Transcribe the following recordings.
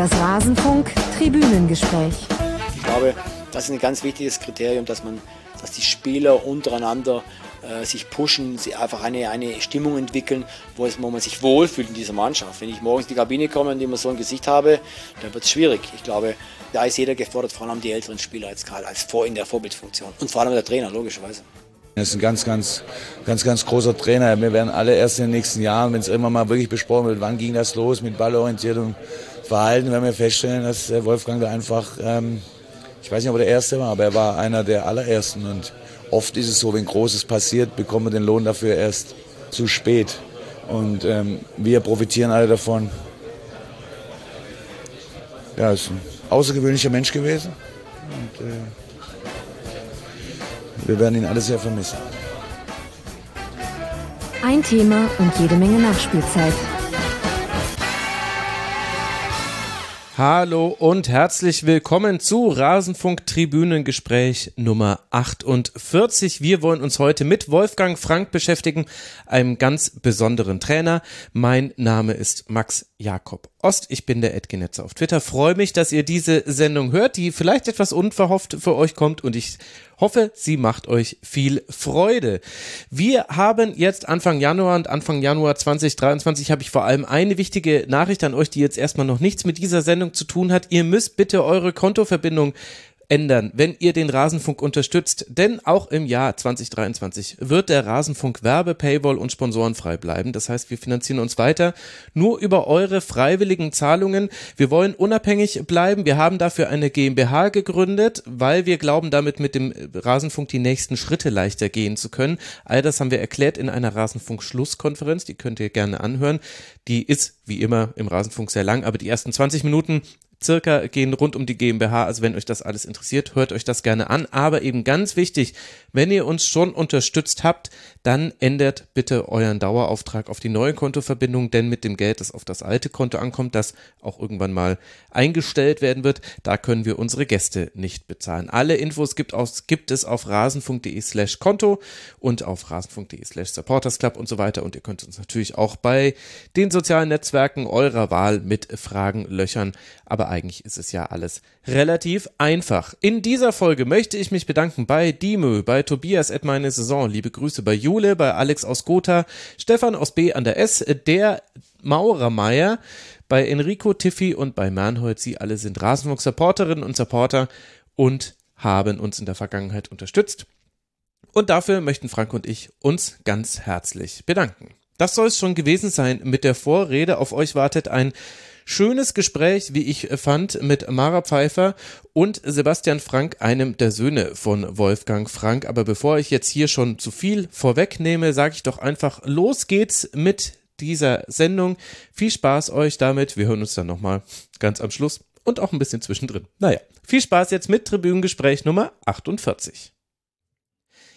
Das Rasenfunk Tribünengespräch. Ich glaube, das ist ein ganz wichtiges Kriterium, dass man, dass die Spieler untereinander äh, sich pushen, sie einfach eine, eine Stimmung entwickeln, wo, es, wo man sich wohlfühlt in dieser Mannschaft. Wenn ich morgens in die Kabine komme und immer so ein Gesicht habe, dann wird es schwierig. Ich glaube, da ist jeder gefordert, vor allem die älteren Spieler als Karl, als vor in der Vorbildfunktion. Und vor allem der Trainer, logischerweise. Er ist ein ganz, ganz, ganz, ganz großer Trainer. Wir werden alle erst in den nächsten Jahren, wenn es immer mal wirklich besprochen wird, wann ging das los mit ballorientiertem Verhalten, werden wir feststellen, dass Wolfgang da einfach, ähm, ich weiß nicht, ob er der Erste war, aber er war einer der allerersten. Und oft ist es so, wenn Großes passiert, bekommen wir den Lohn dafür erst zu spät. Und ähm, wir profitieren alle davon. Ja, ist ein außergewöhnlicher Mensch gewesen. Und, äh, wir werden ihn alle sehr vermissen. Ein Thema und jede Menge Nachspielzeit. Hallo und herzlich willkommen zu Rasenfunk Tribünengespräch Nummer 48. Wir wollen uns heute mit Wolfgang Frank beschäftigen, einem ganz besonderen Trainer. Mein Name ist Max Jakob Ost. Ich bin der Edgenetzer auf Twitter. Freue mich, dass ihr diese Sendung hört, die vielleicht etwas unverhofft für euch kommt und ich hoffe, sie macht euch viel Freude. Wir haben jetzt Anfang Januar und Anfang Januar 2023 habe ich vor allem eine wichtige Nachricht an euch, die jetzt erstmal noch nichts mit dieser Sendung zu tun hat. Ihr müsst bitte eure Kontoverbindung ändern, wenn ihr den Rasenfunk unterstützt. Denn auch im Jahr 2023 wird der Rasenfunk Werbe, Paywall und Sponsoren frei bleiben. Das heißt, wir finanzieren uns weiter nur über eure freiwilligen Zahlungen. Wir wollen unabhängig bleiben. Wir haben dafür eine GmbH gegründet, weil wir glauben, damit mit dem Rasenfunk die nächsten Schritte leichter gehen zu können. All das haben wir erklärt in einer Rasenfunk-Schlusskonferenz. Die könnt ihr gerne anhören. Die ist wie immer im Rasenfunk sehr lang, aber die ersten 20 Minuten circa gehen rund um die GmbH. Also wenn euch das alles interessiert, hört euch das gerne an. Aber eben ganz wichtig, wenn ihr uns schon unterstützt habt, dann ändert bitte euren Dauerauftrag auf die neue Kontoverbindung, denn mit dem Geld, das auf das alte Konto ankommt, das auch irgendwann mal eingestellt werden wird, da können wir unsere Gäste nicht bezahlen. Alle Infos gibt, aus, gibt es auf rasenfunk.de slash Konto und auf rasenfunk.de slash supportersclub und so weiter. Und ihr könnt uns natürlich auch bei den sozialen Netzwerken eurer Wahl mit Fragen löchern. Aber eigentlich ist es ja alles relativ einfach. In dieser Folge möchte ich mich bedanken bei Dimö, bei Tobias at meine Saison, liebe Grüße bei Jule, bei Alex aus Gotha, Stefan aus B an der S, der Maurermeier, bei Enrico Tiffy und bei Mernhold. Sie alle sind Rasenfunk-Supporterinnen und Supporter und haben uns in der Vergangenheit unterstützt. Und dafür möchten Frank und ich uns ganz herzlich bedanken. Das soll es schon gewesen sein mit der Vorrede. Auf euch wartet ein schönes Gespräch, wie ich fand, mit Mara Pfeiffer und Sebastian Frank, einem der Söhne von Wolfgang Frank. Aber bevor ich jetzt hier schon zu viel vorwegnehme, sage ich doch einfach, los geht's mit dieser Sendung. Viel Spaß euch damit. Wir hören uns dann nochmal ganz am Schluss und auch ein bisschen zwischendrin. Naja, viel Spaß jetzt mit Tribünengespräch Nummer 48.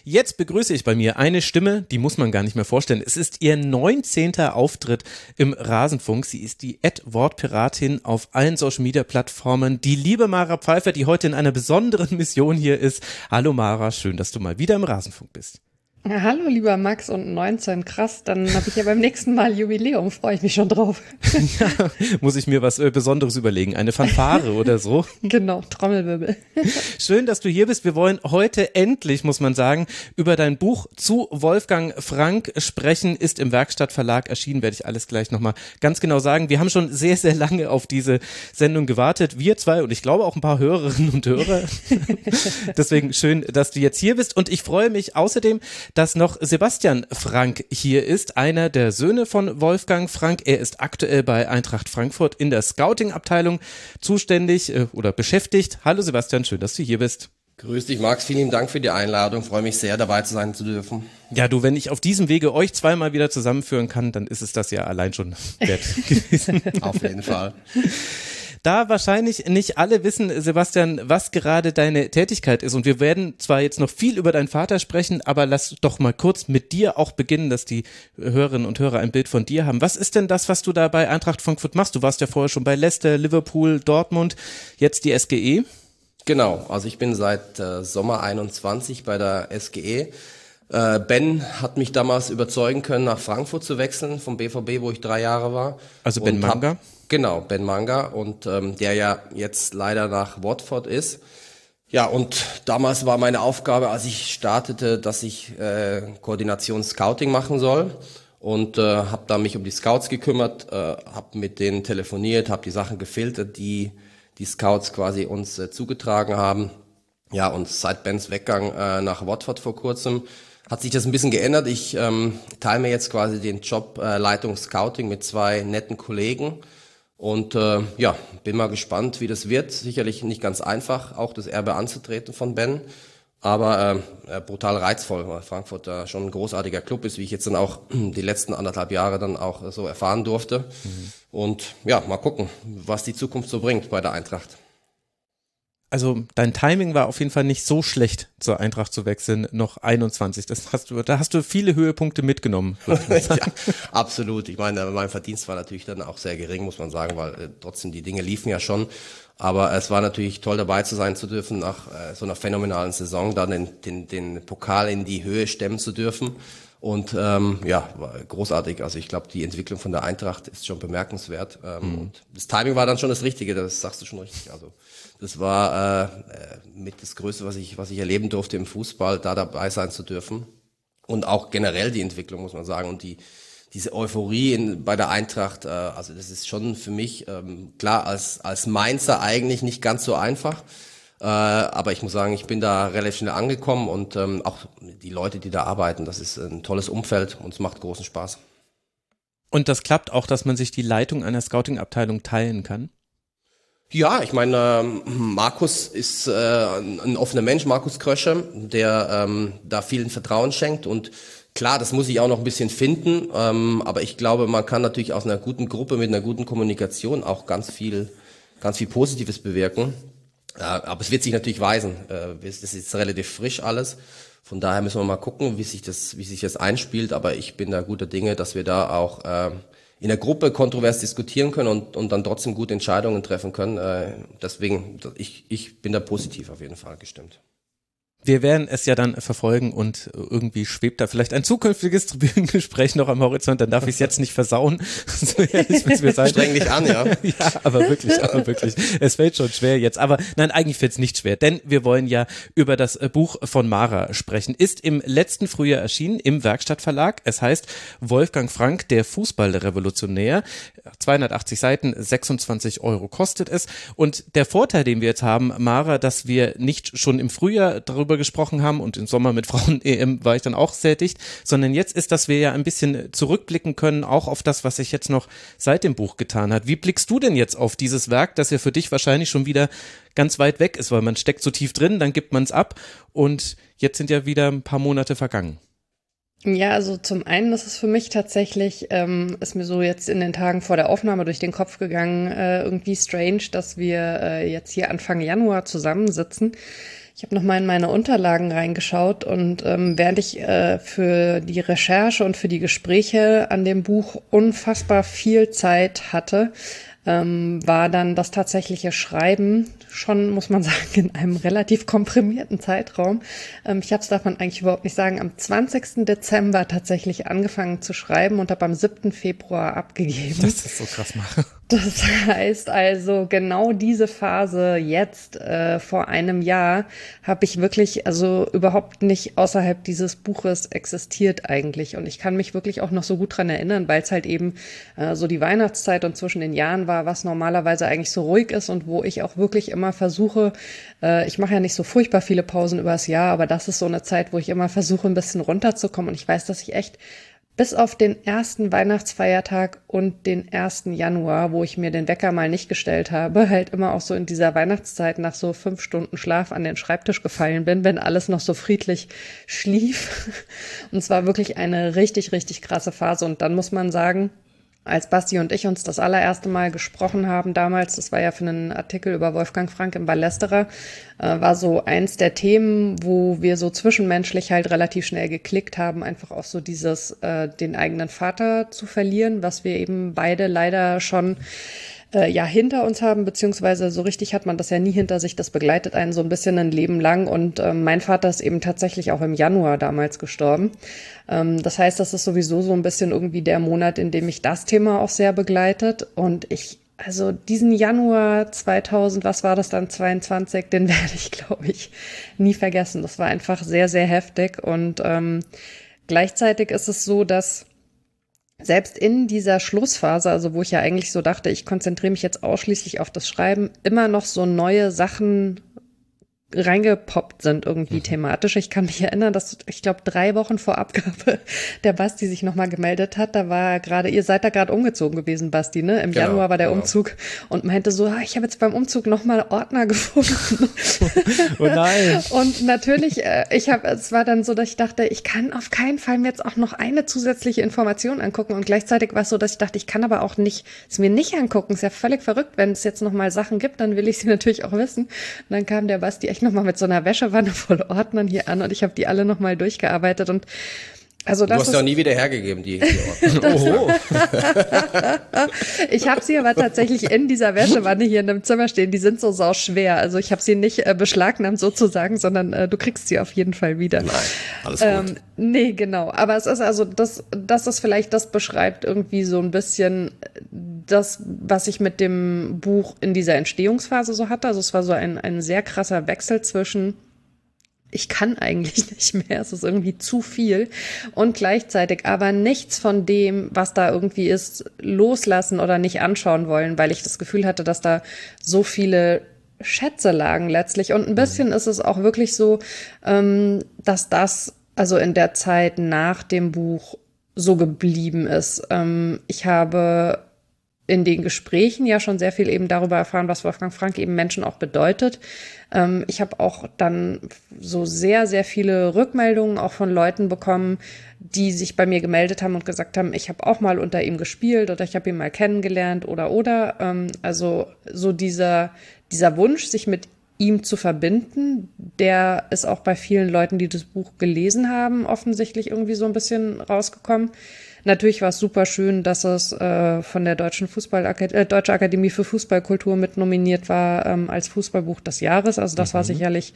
Jetzt begrüße ich bei mir eine Stimme, die muss man gar nicht mehr vorstellen. Es ist ihr 19. Auftritt im Rasenfunk. Sie ist die Ad-Wortpiratin auf allen Social Media Plattformen. Die liebe Mara Pfeiffer, die heute in einer besonderen Mission hier ist. Hallo Mara, schön, dass du mal wieder im Rasenfunk bist. Ja, hallo, lieber Max und 19, krass, dann habe ich ja beim nächsten Mal Jubiläum, freue ich mich schon drauf. ja, muss ich mir was äh, Besonderes überlegen, eine Fanfare oder so. Genau, Trommelwirbel. Schön, dass du hier bist. Wir wollen heute endlich, muss man sagen, über dein Buch zu Wolfgang Frank sprechen, ist im Werkstattverlag erschienen, werde ich alles gleich nochmal ganz genau sagen. Wir haben schon sehr, sehr lange auf diese Sendung gewartet, wir zwei und ich glaube auch ein paar Hörerinnen und Hörer. Deswegen schön, dass du jetzt hier bist und ich freue mich außerdem, dass noch Sebastian Frank hier ist, einer der Söhne von Wolfgang Frank. Er ist aktuell bei Eintracht Frankfurt in der Scouting-Abteilung zuständig äh, oder beschäftigt. Hallo Sebastian, schön, dass du hier bist. Grüß dich, Max. Vielen Dank für die Einladung. Freue mich sehr, dabei zu sein zu dürfen. Ja, du, wenn ich auf diesem Wege euch zweimal wieder zusammenführen kann, dann ist es das ja allein schon wert gewesen. auf jeden Fall. Da wahrscheinlich nicht alle wissen, Sebastian, was gerade deine Tätigkeit ist. Und wir werden zwar jetzt noch viel über deinen Vater sprechen, aber lass doch mal kurz mit dir auch beginnen, dass die Hörerinnen und Hörer ein Bild von dir haben. Was ist denn das, was du da bei Eintracht Frankfurt machst? Du warst ja vorher schon bei Leicester, Liverpool, Dortmund, jetzt die SGE. Genau, also ich bin seit äh, Sommer 21 bei der SGE Äh, ben hat mich damals überzeugen können, nach Frankfurt zu wechseln, vom BVB, wo ich drei Jahre war. Also Ben Manga? Hab, genau, Ben Manga und ähm, der ja jetzt leider nach Watford ist. Ja, und damals war meine Aufgabe, als ich startete, dass ich äh, Koordination Scouting machen soll und äh, habe da mich um die Scouts gekümmert, äh, habe mit denen telefoniert, habe die Sachen gefiltert, die die Scouts quasi uns äh, zugetragen haben. Ja, und seit Bens Weggang äh, nach Watford vor kurzem hat sich das ein bisschen geändert. Ich ähm, teile mir jetzt quasi den Job äh, Leitung Scouting mit zwei netten Kollegen. Und äh, ja, bin mal gespannt, wie das wird. Sicherlich nicht ganz einfach, auch das Erbe anzutreten von Ben. Aber äh, brutal reizvoll, weil Frankfurt da schon ein großartiger Club ist, wie ich jetzt dann auch die letzten anderthalb Jahre dann auch so erfahren durfte. Mhm. Und ja, mal gucken, was die Zukunft so bringt bei der Eintracht also dein Timing war auf jeden Fall nicht so schlecht, zur Eintracht zu wechseln, noch 21. Das hast du, da hast du viele Höhepunkte mitgenommen. ja, absolut. Ich meine, mein Verdienst war natürlich dann auch sehr gering, muss man sagen, weil äh, trotzdem die Dinge liefen ja schon. Aber es war natürlich toll dabei zu sein zu dürfen, nach äh, so einer phänomenalen Saison dann den, den, den Pokal in die Höhe stemmen zu dürfen. Und ähm, ja, war großartig. Also ich glaube, die Entwicklung von der Eintracht ist schon bemerkenswert. Ähm, mhm. Und das Timing war dann schon das Richtige, das sagst du schon richtig. Also das war äh, mit das Größte, was ich, was ich erleben durfte im Fußball, da dabei sein zu dürfen. Und auch generell die Entwicklung, muss man sagen. Und die, diese Euphorie in, bei der Eintracht, äh, also das ist schon für mich, ähm, klar, als, als Mainzer eigentlich nicht ganz so einfach. Äh, aber ich muss sagen, ich bin da relativ schnell angekommen und ähm, auch die Leute, die da arbeiten, das ist ein tolles Umfeld und es macht großen Spaß. Und das klappt auch, dass man sich die Leitung einer Scouting-Abteilung teilen kann? Ja, ich meine, ähm, Markus ist äh, ein offener Mensch, Markus Krösche, der ähm, da vielen Vertrauen schenkt und klar, das muss ich auch noch ein bisschen finden, ähm, aber ich glaube, man kann natürlich aus einer guten Gruppe mit einer guten Kommunikation auch ganz viel, ganz viel Positives bewirken. Äh, aber es wird sich natürlich weisen. Äh, das ist jetzt relativ frisch alles. Von daher müssen wir mal gucken, wie sich das, wie sich das einspielt. Aber ich bin da guter Dinge, dass wir da auch äh, in der Gruppe kontrovers diskutieren können und, und dann trotzdem gute Entscheidungen treffen können. Äh, deswegen, ich, ich bin da positiv auf jeden Fall gestimmt. Wir werden es ja dann verfolgen und irgendwie schwebt da vielleicht ein zukünftiges Tribünengespräch noch am Horizont, dann darf ich es jetzt nicht versauen. so ehrlich müssen wir sein. Streng dich an, ja. ja, aber wirklich, aber wirklich. Es fällt schon schwer jetzt. Aber nein, eigentlich fällt es nicht schwer, denn wir wollen ja über das Buch von Mara sprechen. Ist im letzten Frühjahr erschienen im Werkstattverlag. Es heißt Wolfgang Frank, der Fußballrevolutionär. 280 Seiten, 26 Euro kostet es. Und der Vorteil, den wir jetzt haben, Mara, dass wir nicht schon im Frühjahr darüber gesprochen haben und im Sommer mit Frauen-EM war ich dann auch dicht, sondern jetzt ist, dass wir ja ein bisschen zurückblicken können, auch auf das, was sich jetzt noch seit dem Buch getan hat. Wie blickst du denn jetzt auf dieses Werk, das ja für dich wahrscheinlich schon wieder ganz weit weg ist, weil man steckt so tief drin, dann gibt man es ab und jetzt sind ja wieder ein paar Monate vergangen. Ja, also zum einen ist es für mich tatsächlich, ähm, ist mir so jetzt in den Tagen vor der Aufnahme durch den Kopf gegangen, äh, irgendwie strange, dass wir äh, jetzt hier Anfang Januar zusammensitzen. Ich habe nochmal in meine Unterlagen reingeschaut und ähm, während ich äh, für die Recherche und für die Gespräche an dem Buch unfassbar viel Zeit hatte, ähm, war dann das tatsächliche Schreiben schon, muss man sagen, in einem relativ komprimierten Zeitraum. Ähm, ich habe es, darf man eigentlich überhaupt nicht sagen, am 20. Dezember tatsächlich angefangen zu schreiben und habe am 7. Februar abgegeben. Das ist so krass machen. Das heißt also, genau diese Phase jetzt, äh, vor einem Jahr, habe ich wirklich, also überhaupt nicht außerhalb dieses Buches existiert eigentlich. Und ich kann mich wirklich auch noch so gut dran erinnern, weil es halt eben äh, so die Weihnachtszeit und zwischen den Jahren war, was normalerweise eigentlich so ruhig ist und wo ich auch wirklich immer versuche, äh, ich mache ja nicht so furchtbar viele Pausen übers Jahr, aber das ist so eine Zeit, wo ich immer versuche, ein bisschen runterzukommen. Und ich weiß, dass ich echt bis auf den ersten Weihnachtsfeiertag und den ersten Januar, wo ich mir den Wecker mal nicht gestellt habe, halt immer auch so in dieser Weihnachtszeit nach so fünf Stunden Schlaf an den Schreibtisch gefallen bin, wenn alles noch so friedlich schlief. Und es war wirklich eine richtig, richtig krasse Phase. Und dann muss man sagen, als Basti und ich uns das allererste Mal gesprochen haben damals, das war ja für einen Artikel über Wolfgang Frank im Ballesterer, äh, war so eins der Themen, wo wir so zwischenmenschlich halt relativ schnell geklickt haben, einfach auch so dieses, äh, den eigenen Vater zu verlieren, was wir eben beide leider schon äh, ja hinter uns haben, beziehungsweise so richtig hat man das ja nie hinter sich. Das begleitet einen so ein bisschen ein Leben lang. Und äh, mein Vater ist eben tatsächlich auch im Januar damals gestorben. Ähm, das heißt, das ist sowieso so ein bisschen irgendwie der Monat, in dem mich das Thema auch sehr begleitet. Und ich also diesen Januar 2000, was war das dann, 22, den werde ich, glaube ich, nie vergessen. Das war einfach sehr, sehr heftig und ähm, gleichzeitig ist es so, dass selbst in dieser Schlussphase, also wo ich ja eigentlich so dachte, ich konzentriere mich jetzt ausschließlich auf das Schreiben, immer noch so neue Sachen reingepoppt sind irgendwie mhm. thematisch. Ich kann mich erinnern, dass ich glaube drei Wochen vor Abgabe der Basti sich nochmal gemeldet hat. Da war gerade, ihr seid da gerade umgezogen gewesen, Basti, ne? Im genau, Januar war der genau. Umzug und meinte so, ah, ich habe jetzt beim Umzug nochmal Ordner gefunden. oh nein. und natürlich, äh, ich habe, es war dann so, dass ich dachte, ich kann auf keinen Fall mir jetzt auch noch eine zusätzliche Information angucken und gleichzeitig war es so, dass ich dachte, ich kann aber auch nicht, es mir nicht angucken. Ist ja völlig verrückt, wenn es jetzt nochmal Sachen gibt, dann will ich sie natürlich auch wissen. Und dann kam der Basti echt nochmal mit so einer Wäschewanne voll Ordnern hier an und ich habe die alle nochmal durchgearbeitet und also das du hast ja auch nie wieder hergegeben, die, die Oho. ich habe sie aber tatsächlich in dieser Wäschewanne hier in dem Zimmer stehen. Die sind so sau schwer. Also ich habe sie nicht äh, beschlagnahmt sozusagen, sondern äh, du kriegst sie auf jeden Fall wieder. Nein, alles gut. Ähm, nee, genau. Aber es ist also, das, das ist vielleicht, das beschreibt irgendwie so ein bisschen das, was ich mit dem Buch in dieser Entstehungsphase so hatte. Also es war so ein, ein sehr krasser Wechsel zwischen ich kann eigentlich nicht mehr, es ist irgendwie zu viel. Und gleichzeitig aber nichts von dem, was da irgendwie ist, loslassen oder nicht anschauen wollen, weil ich das Gefühl hatte, dass da so viele Schätze lagen letztlich. Und ein bisschen ist es auch wirklich so, ähm, dass das also in der Zeit nach dem Buch so geblieben ist. Ähm, ich habe in den Gesprächen ja schon sehr viel eben darüber erfahren, was Wolfgang Frank eben Menschen auch bedeutet. Ähm, ich habe auch dann so sehr, sehr viele Rückmeldungen auch von Leuten bekommen, die sich bei mir gemeldet haben und gesagt haben, ich habe auch mal unter ihm gespielt oder ich habe ihn mal kennengelernt oder oder. Ähm, also so dieser, dieser Wunsch, sich mit ihm zu verbinden, der ist auch bei vielen Leuten, die das Buch gelesen haben, offensichtlich irgendwie so ein bisschen rausgekommen. Natürlich war es super schön, dass es äh, von der Deutschen Fußballakademie, äh, Deutsche Akademie für Fußballkultur mit nominiert war ähm, als Fußballbuch des Jahres. Also das mhm. war sicherlich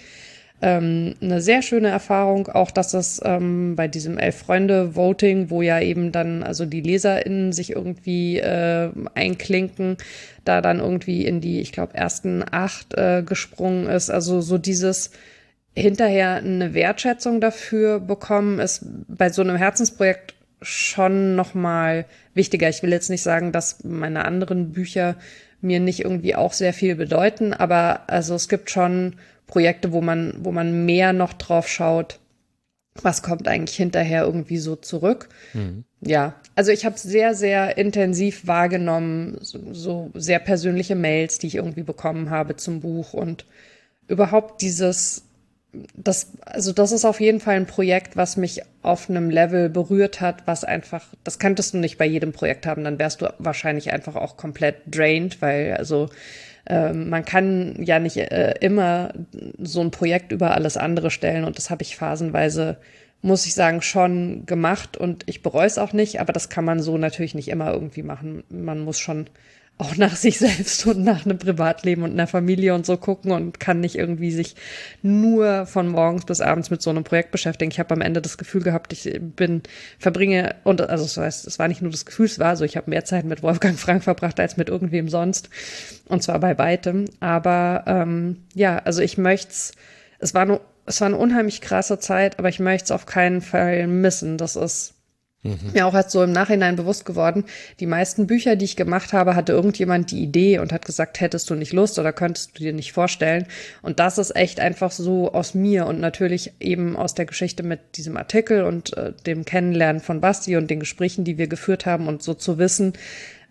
ähm, eine sehr schöne Erfahrung. Auch, dass es ähm, bei diesem Elf-Freunde-Voting, wo ja eben dann also die LeserInnen sich irgendwie äh, einklinken, da dann irgendwie in die, ich glaube, ersten acht äh, gesprungen ist. Also so dieses hinterher eine Wertschätzung dafür bekommen, ist bei so einem Herzensprojekt schon noch mal wichtiger. Ich will jetzt nicht sagen, dass meine anderen Bücher mir nicht irgendwie auch sehr viel bedeuten, aber also es gibt schon Projekte, wo man, wo man mehr noch drauf schaut, was kommt eigentlich hinterher irgendwie so zurück. Mhm. Ja, also ich habe sehr, sehr intensiv wahrgenommen, so, so sehr persönliche Mails, die ich irgendwie bekommen habe zum Buch und überhaupt dieses das, also das ist auf jeden Fall ein Projekt, was mich auf einem Level berührt hat, was einfach, das könntest du nicht bei jedem Projekt haben, dann wärst du wahrscheinlich einfach auch komplett drained, weil also äh, man kann ja nicht äh, immer so ein Projekt über alles andere stellen und das habe ich phasenweise, muss ich sagen, schon gemacht und ich bereue es auch nicht, aber das kann man so natürlich nicht immer irgendwie machen. Man muss schon auch nach sich selbst und nach einem Privatleben und einer Familie und so gucken und kann nicht irgendwie sich nur von morgens bis abends mit so einem Projekt beschäftigen. Ich habe am Ende das Gefühl gehabt, ich bin, verbringe, und also das heißt, es war nicht nur das Gefühl, es war so, ich habe mehr Zeit mit Wolfgang Frank verbracht als mit irgendwem sonst. Und zwar bei weitem. Aber ähm, ja, also ich möchte es, war nur, es war eine unheimlich krasse Zeit, aber ich möchte es auf keinen Fall missen. Das ist Mhm. Mir auch erst so im Nachhinein bewusst geworden, die meisten Bücher, die ich gemacht habe, hatte irgendjemand die Idee und hat gesagt, hättest du nicht Lust oder könntest du dir nicht vorstellen. Und das ist echt einfach so aus mir und natürlich eben aus der Geschichte mit diesem Artikel und äh, dem Kennenlernen von Basti und den Gesprächen, die wir geführt haben und so zu wissen,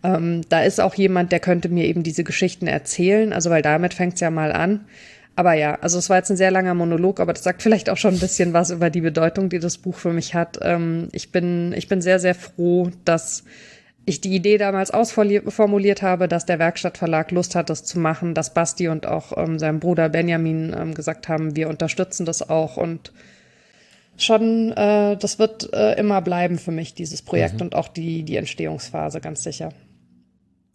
ähm, da ist auch jemand, der könnte mir eben diese Geschichten erzählen. Also weil damit fängt es ja mal an. Aber ja, also es war jetzt ein sehr langer Monolog, aber das sagt vielleicht auch schon ein bisschen was über die Bedeutung, die das Buch für mich hat. Ähm, ich bin, ich bin sehr, sehr froh, dass ich die Idee damals ausformuliert habe, dass der Werkstattverlag Lust hat, das zu machen, dass Basti und auch ähm, sein Bruder Benjamin ähm, gesagt haben, wir unterstützen das auch und schon, äh, das wird äh, immer bleiben für mich, dieses Projekt mhm. und auch die, die Entstehungsphase, ganz sicher.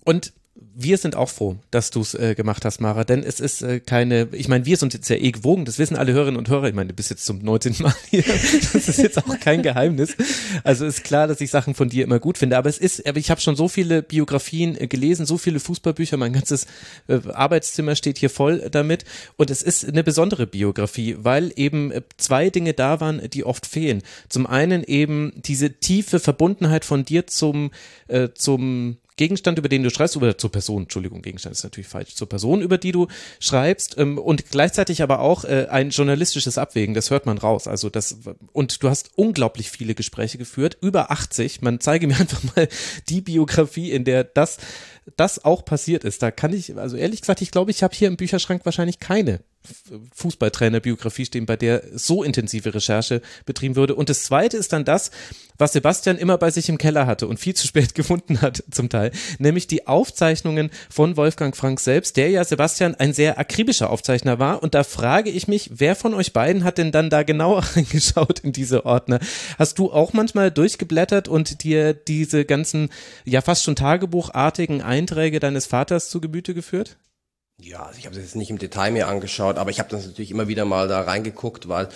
Und wir sind auch froh, dass du es äh, gemacht hast, Mara, denn es ist äh, keine, ich meine, wir sind jetzt ja eh gewogen, das wissen alle Hörerinnen und Hörer, ich meine, du bist jetzt zum 19. Mal hier, das ist jetzt auch kein Geheimnis. Also ist klar, dass ich Sachen von dir immer gut finde, aber es ist, aber ich habe schon so viele Biografien äh, gelesen, so viele Fußballbücher, mein ganzes äh, Arbeitszimmer steht hier voll damit und es ist eine besondere Biografie, weil eben äh, zwei Dinge da waren, die oft fehlen. Zum einen eben diese tiefe Verbundenheit von dir zum, äh, zum Gegenstand, über den du schreibst, oder zur Person, Entschuldigung, Gegenstand ist natürlich falsch, zur Person, über die du schreibst, ähm, und gleichzeitig aber auch äh, ein journalistisches Abwägen, das hört man raus. Also das, und du hast unglaublich viele Gespräche geführt, über 80. Man zeige mir einfach mal die Biografie, in der das, das auch passiert ist. Da kann ich, also ehrlich gesagt, ich glaube, ich habe hier im Bücherschrank wahrscheinlich keine Fußballtrainer-Biografie stehen, bei der so intensive Recherche betrieben würde. Und das zweite ist dann das, was Sebastian immer bei sich im Keller hatte und viel zu spät gefunden hat zum Teil, nämlich die Aufzeichnungen von Wolfgang Frank selbst, der ja Sebastian ein sehr akribischer Aufzeichner war. Und da frage ich mich, wer von euch beiden hat denn dann da genauer reingeschaut in diese Ordner? Hast du auch manchmal durchgeblättert und dir diese ganzen, ja fast schon tagebuchartigen Einträge deines Vaters zu Gemüte geführt? Ja, also ich habe es jetzt nicht im Detail mir angeschaut, aber ich habe das natürlich immer wieder mal da reingeguckt, weil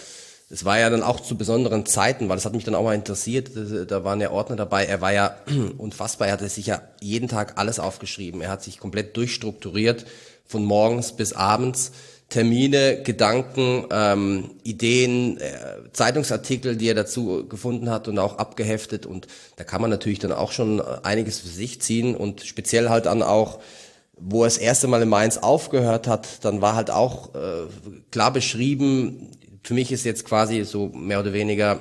es war ja dann auch zu besonderen Zeiten, weil das hat mich dann auch mal interessiert. Da waren ja Ordner dabei. Er war ja unfassbar. Er hatte sich ja jeden Tag alles aufgeschrieben. Er hat sich komplett durchstrukturiert von morgens bis abends. Termine, Gedanken, ähm, Ideen, äh, Zeitungsartikel, die er dazu gefunden hat und auch abgeheftet. Und da kann man natürlich dann auch schon einiges für sich ziehen und speziell halt dann auch wo er das erste Mal in Mainz aufgehört hat, dann war halt auch äh, klar beschrieben, für mich ist jetzt quasi so mehr oder weniger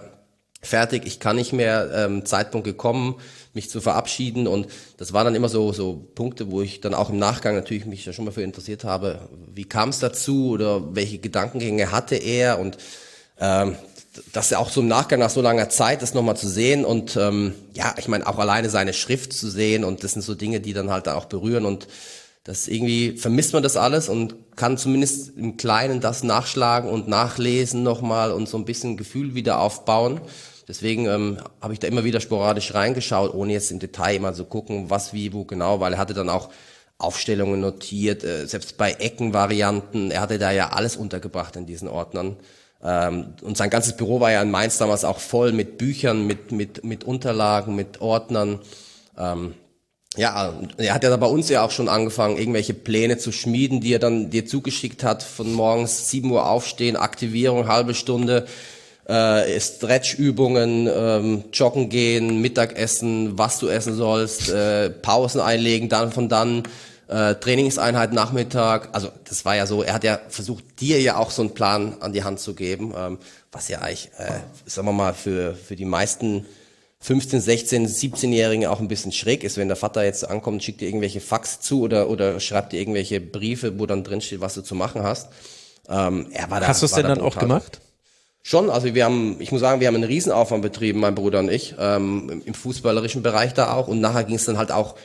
fertig, ich kann nicht mehr, ähm, Zeitpunkt gekommen, mich zu verabschieden. Und das waren dann immer so, so Punkte, wo ich dann auch im Nachgang natürlich mich ja schon mal für interessiert habe, wie kam es dazu oder welche Gedankengänge hatte er? Und ähm, das ja auch so im Nachgang nach so langer Zeit, das nochmal zu sehen und ähm, ja, ich meine auch alleine seine Schrift zu sehen und das sind so Dinge, die dann halt auch berühren und das irgendwie vermisst man das alles und kann zumindest im Kleinen das nachschlagen und nachlesen nochmal und so ein bisschen Gefühl wieder aufbauen. Deswegen ähm, habe ich da immer wieder sporadisch reingeschaut, ohne jetzt im Detail immer zu gucken, was, wie, wo genau, weil er hatte dann auch Aufstellungen notiert, äh, selbst bei Eckenvarianten, er hatte da ja alles untergebracht in diesen Ordnern. Ähm, und sein ganzes Büro war ja in Mainz damals auch voll mit Büchern, mit, mit, mit Unterlagen, mit Ordnern. Ähm, ja, er hat ja bei uns ja auch schon angefangen, irgendwelche Pläne zu schmieden, die er dann dir zugeschickt hat, von morgens 7 Uhr aufstehen, Aktivierung, halbe Stunde, äh, Stretchübungen, ähm, joggen gehen, Mittagessen, was du essen sollst, äh, Pausen einlegen, dann von dann äh, Trainingseinheit Nachmittag. Also das war ja so, er hat ja versucht, dir ja auch so einen Plan an die Hand zu geben, ähm, was ja eigentlich, äh, sagen wir mal, für, für die meisten 15, 16, 17-Jährigen auch ein bisschen schräg ist, wenn der Vater jetzt ankommt, schickt dir irgendwelche Fax zu oder, oder schreibt dir irgendwelche Briefe, wo dann drin steht, was du zu machen hast. Ähm, er war da, hast du es denn dann auch gemacht? Schon, also wir haben, ich muss sagen, wir haben einen Riesenaufwand betrieben, mein Bruder und ich, ähm, im fußballerischen Bereich da auch. Und nachher ging es dann halt auch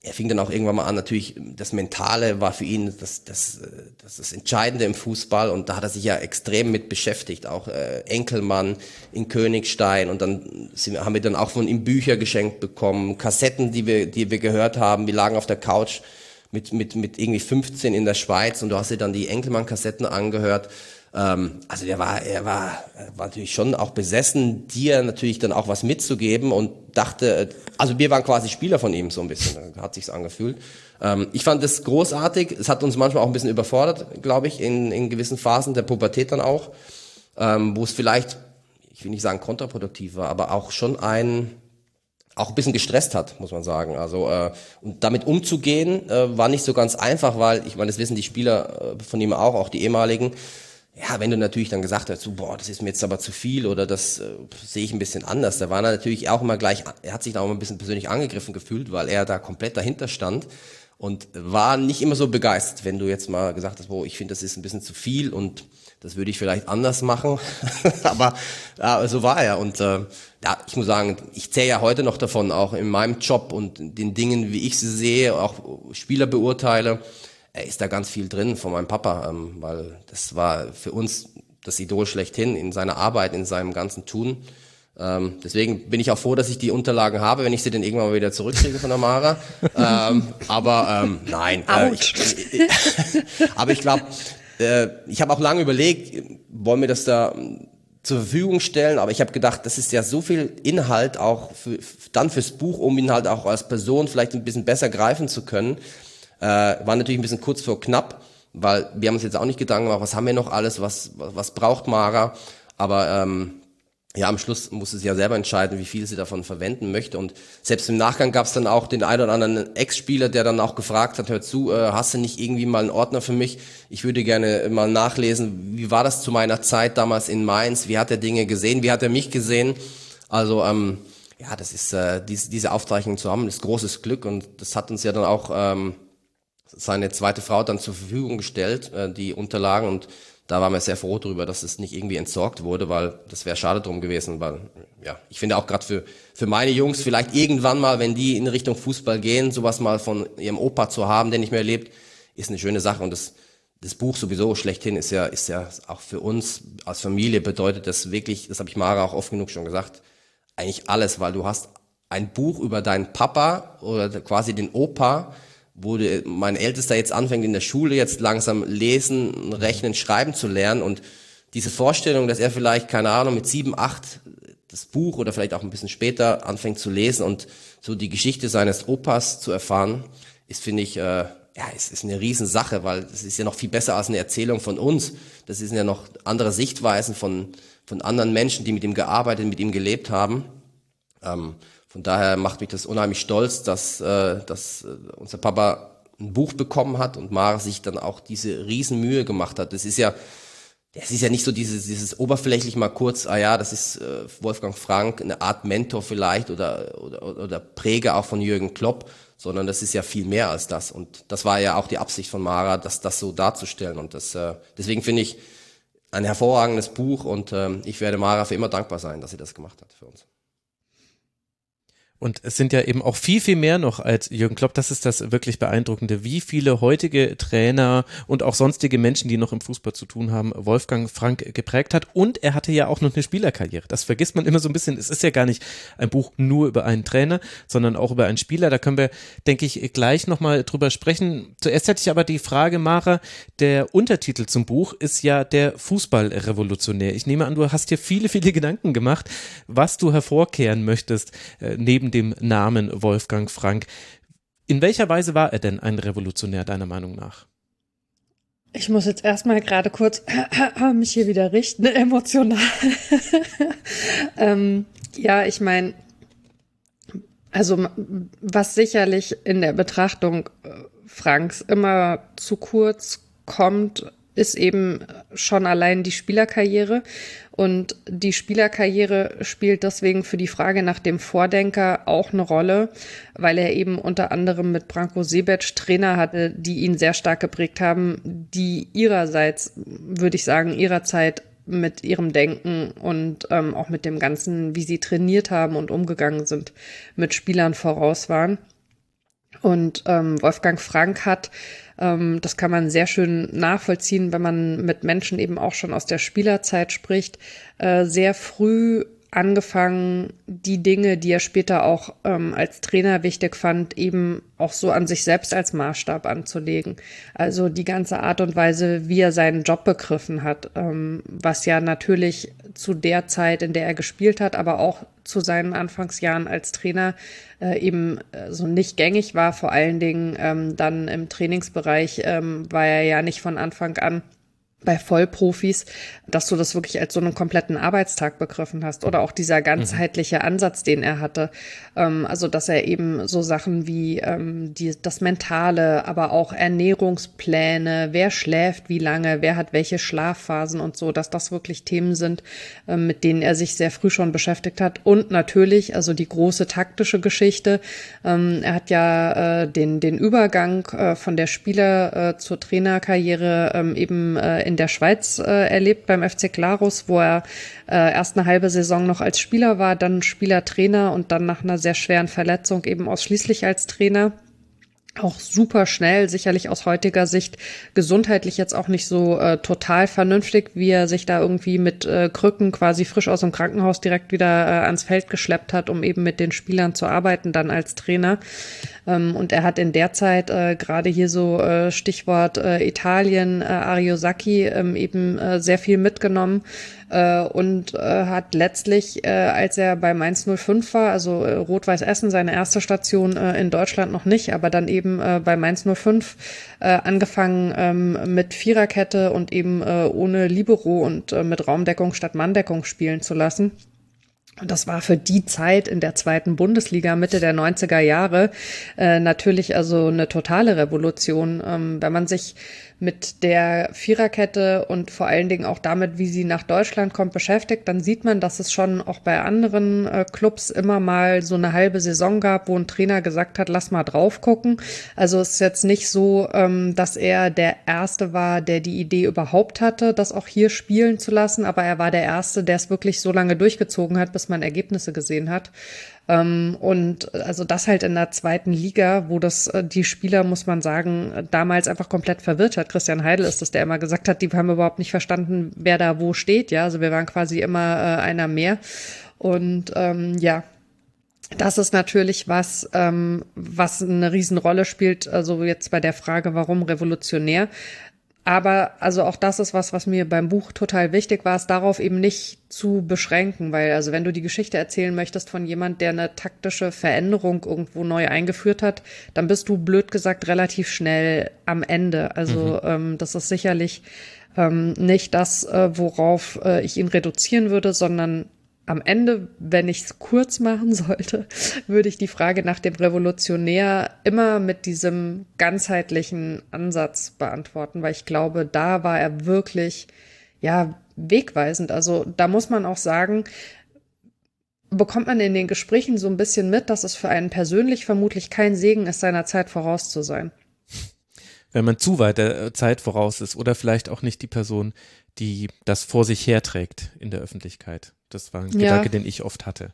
er fing dann auch irgendwann mal an, natürlich, das Mentale war für ihn das, das, das, das Entscheidende im Fußball und da hat er sich ja extrem mit beschäftigt, auch äh, Enkelmann in Königstein und dann sind, haben wir dann auch von ihm Bücher geschenkt bekommen, Kassetten, die wir, die wir gehört haben, wir lagen auf der Couch mit, mit, mit irgendwie 15 in der Schweiz und du hast dir dann die Enkelmann-Kassetten angehört ähm, also der war, er war, war natürlich schon auch besessen, dir natürlich dann auch was mitzugeben und dachte, äh, also wir waren quasi Spieler von ihm so ein bisschen, hat sich's angefühlt. Ähm, ich fand das großartig. Es hat uns manchmal auch ein bisschen überfordert, glaube ich, in, in gewissen Phasen der Pubertät dann auch, ähm, wo es vielleicht, ich will nicht sagen kontraproduktiv war, aber auch schon ein auch ein bisschen gestresst hat, muss man sagen. Also äh, und damit umzugehen äh, war nicht so ganz einfach, weil ich meine, das wissen die Spieler äh, von ihm auch, auch die ehemaligen ja, wenn du natürlich dann gesagt hast, so, boah, das ist mir jetzt aber zu viel oder das äh, sehe ich ein bisschen anders, da war er natürlich auch immer gleich, er hat sich da auch ein bisschen persönlich angegriffen gefühlt, weil er da komplett dahinter stand und war nicht immer so begeistert, wenn du jetzt mal gesagt hast, boah, ich finde, das ist ein bisschen zu viel und das würde ich vielleicht anders machen, aber ja, so war er und äh, ja, ich muss sagen, ich zähle ja heute noch davon, auch in meinem Job und den Dingen, wie ich sie sehe, auch Spieler beurteile, ist da ganz viel drin von meinem Papa, ähm, weil das war für uns das Idol schlechthin in seiner Arbeit, in seinem ganzen Tun. Ähm, deswegen bin ich auch froh, dass ich die Unterlagen habe, wenn ich sie dann irgendwann mal wieder zurückkriege von der Mara. ähm, aber ähm, nein. Äh, ich, aber ich glaube, äh, ich habe auch lange überlegt, wollen wir das da zur Verfügung stellen, aber ich habe gedacht, das ist ja so viel Inhalt auch für, dann fürs Buch, um ihn halt auch als Person vielleicht ein bisschen besser greifen zu können. Äh, war natürlich ein bisschen kurz vor knapp, weil wir haben uns jetzt auch nicht Gedanken gemacht, was haben wir noch alles, was, was, was braucht Mara, aber ähm, ja, am Schluss muss es ja selber entscheiden, wie viel sie davon verwenden möchte. Und selbst im Nachgang gab es dann auch den einen oder anderen Ex-Spieler, der dann auch gefragt hat, hör zu, äh, hast du nicht irgendwie mal einen Ordner für mich? Ich würde gerne mal nachlesen, wie war das zu meiner Zeit damals in Mainz? Wie hat er Dinge gesehen? Wie hat er mich gesehen? Also ähm, ja, das ist äh, diese, diese Aufzeichnung zu haben, ist großes Glück und das hat uns ja dann auch ähm, seine zweite Frau dann zur Verfügung gestellt, äh, die Unterlagen und da waren wir sehr froh darüber, dass es nicht irgendwie entsorgt wurde, weil das wäre schade drum gewesen. Weil ja, ich finde auch gerade für für meine Jungs vielleicht irgendwann mal, wenn die in Richtung Fußball gehen, sowas mal von ihrem Opa zu haben, der nicht mehr lebt, ist eine schöne Sache und das das Buch sowieso schlechthin ist ja ist ja auch für uns als Familie bedeutet das wirklich, das habe ich Mara auch oft genug schon gesagt, eigentlich alles, weil du hast ein Buch über deinen Papa oder quasi den Opa, wo mein Ältester jetzt anfängt in der Schule jetzt langsam lesen, rechnen, schreiben zu lernen und diese Vorstellung, dass er vielleicht, keine Ahnung, mit sieben, acht das Buch oder vielleicht auch ein bisschen später anfängt zu lesen und so die Geschichte seines Opas zu erfahren, ist, finde ich, äh, ja, es ist eine Riesensache, weil es ist ja noch viel besser als eine Erzählung von uns. Das sind ja noch andere Sichtweisen von, von anderen Menschen, die mit ihm gearbeitet, mit ihm gelebt haben. Ähm, von daher macht mich das unheimlich stolz, dass, äh, dass äh, unser Papa ein Buch bekommen hat und Mara sich dann auch diese Riesenmühe gemacht hat. Das ist ja, es ist ja nicht so dieses, dieses oberflächlich mal kurz, ah ja, das ist äh, Wolfgang Frank, eine Art Mentor vielleicht oder, oder, oder Präger auch von Jürgen Klopp, sondern das ist ja viel mehr als das. Und das war ja auch die Absicht von Mara, das, das so darzustellen. Und das, äh, deswegen finde ich ein hervorragendes Buch und äh, ich werde Mara für immer dankbar sein, dass sie das gemacht hat für uns. Und es sind ja eben auch viel, viel mehr noch als Jürgen Klopp. Das ist das wirklich Beeindruckende, wie viele heutige Trainer und auch sonstige Menschen, die noch im Fußball zu tun haben, Wolfgang Frank geprägt hat. Und er hatte ja auch noch eine Spielerkarriere. Das vergisst man immer so ein bisschen. Es ist ja gar nicht ein Buch nur über einen Trainer, sondern auch über einen Spieler. Da können wir, denke ich, gleich nochmal drüber sprechen. Zuerst hätte ich aber die Frage, Mara, der Untertitel zum Buch ist ja der Fußballrevolutionär. Ich nehme an, du hast dir viele, viele Gedanken gemacht, was du hervorkehren möchtest, äh, neben neben dem Namen Wolfgang Frank. In welcher Weise war er denn ein Revolutionär deiner Meinung nach? Ich muss jetzt erstmal gerade kurz mich hier wieder richten, emotional. ähm, ja, ich meine, also was sicherlich in der Betrachtung äh, Franks immer zu kurz kommt, ist eben schon allein die Spielerkarriere. Und die Spielerkarriere spielt deswegen für die Frage nach dem Vordenker auch eine Rolle, weil er eben unter anderem mit Branko Sebec Trainer hatte, die ihn sehr stark geprägt haben, die ihrerseits, würde ich sagen, ihrerzeit mit ihrem Denken und ähm, auch mit dem Ganzen, wie sie trainiert haben und umgegangen sind, mit Spielern voraus waren. Und ähm, Wolfgang Frank hat ähm, das kann man sehr schön nachvollziehen, wenn man mit Menschen eben auch schon aus der Spielerzeit spricht. Äh, sehr früh angefangen, die Dinge, die er später auch ähm, als Trainer wichtig fand, eben auch so an sich selbst als Maßstab anzulegen. Also die ganze Art und Weise, wie er seinen Job begriffen hat, ähm, was ja natürlich zu der Zeit, in der er gespielt hat, aber auch zu seinen Anfangsjahren als Trainer äh, eben äh, so nicht gängig war. Vor allen Dingen ähm, dann im Trainingsbereich ähm, war er ja nicht von Anfang an bei Vollprofis, dass du das wirklich als so einen kompletten Arbeitstag begriffen hast oder auch dieser ganzheitliche Ansatz, den er hatte. Ähm, also, dass er eben so Sachen wie ähm, die, das Mentale, aber auch Ernährungspläne, wer schläft wie lange, wer hat welche Schlafphasen und so, dass das wirklich Themen sind, ähm, mit denen er sich sehr früh schon beschäftigt hat. Und natürlich, also die große taktische Geschichte. Ähm, er hat ja äh, den, den Übergang äh, von der Spieler äh, zur Trainerkarriere ähm, eben äh, in der Schweiz äh, erlebt beim FC Glarus, wo er äh, erst eine halbe Saison noch als Spieler war, dann Spieler-Trainer und dann nach einer sehr schweren Verletzung eben ausschließlich als Trainer. auch super schnell, sicherlich aus heutiger Sicht gesundheitlich jetzt auch nicht so äh, total vernünftig, wie er sich da irgendwie mit äh, Krücken quasi frisch aus dem Krankenhaus direkt wieder äh, ans Feld geschleppt hat, um eben mit den Spielern zu arbeiten, dann als Trainer. Ähm, und er hat in der Zeit äh, gerade hier so äh, Stichwort äh, Italien, äh, Ariosaki ähm, eben äh, sehr viel mitgenommen äh, und äh, hat letztlich, äh, als er bei Mainz 05 war, also äh, Rot-Weiß Essen, seine erste Station äh, in Deutschland noch nicht, aber dann eben äh, bei Mainz 05 äh, angefangen ähm, mit Viererkette und eben äh, ohne Libero und äh, mit Raumdeckung statt Manndeckung spielen zu lassen. Und das war für die Zeit in der zweiten Bundesliga Mitte der 90er Jahre äh, natürlich also eine totale Revolution. Ähm, wenn man sich mit der Viererkette und vor allen Dingen auch damit, wie sie nach Deutschland kommt, beschäftigt, dann sieht man, dass es schon auch bei anderen äh, Clubs immer mal so eine halbe Saison gab, wo ein Trainer gesagt hat, lass mal drauf gucken. Also es ist jetzt nicht so, ähm, dass er der Erste war, der die Idee überhaupt hatte, das auch hier spielen zu lassen, aber er war der Erste, der es wirklich so lange durchgezogen hat, bis man Ergebnisse gesehen hat. Ähm, und also das halt in der zweiten Liga, wo das äh, die Spieler, muss man sagen, damals einfach komplett verwirrt hat. Christian Heidel ist das, der immer gesagt hat, die haben überhaupt nicht verstanden, wer da wo steht. Ja, also wir waren quasi immer äh, einer mehr. Und ähm, ja, das ist natürlich was, ähm, was eine Riesenrolle spielt. Also jetzt bei der Frage, warum revolutionär. Aber also auch das ist was, was mir beim Buch total wichtig war, es darauf eben nicht zu beschränken, weil also wenn du die Geschichte erzählen möchtest von jemand, der eine taktische Veränderung irgendwo neu eingeführt hat, dann bist du blöd gesagt relativ schnell am Ende. Also mhm. ähm, das ist sicherlich ähm, nicht das, äh, worauf äh, ich ihn reduzieren würde, sondern am Ende, wenn ich es kurz machen sollte, würde ich die Frage nach dem Revolutionär immer mit diesem ganzheitlichen Ansatz beantworten, weil ich glaube, da war er wirklich, ja, wegweisend. Also da muss man auch sagen, bekommt man in den Gesprächen so ein bisschen mit, dass es für einen persönlich vermutlich kein Segen ist, seiner Zeit voraus zu sein. Wenn man zu weit der Zeit voraus ist oder vielleicht auch nicht die Person, die das vor sich herträgt in der Öffentlichkeit. Das war ein ja. Gedanke, den ich oft hatte.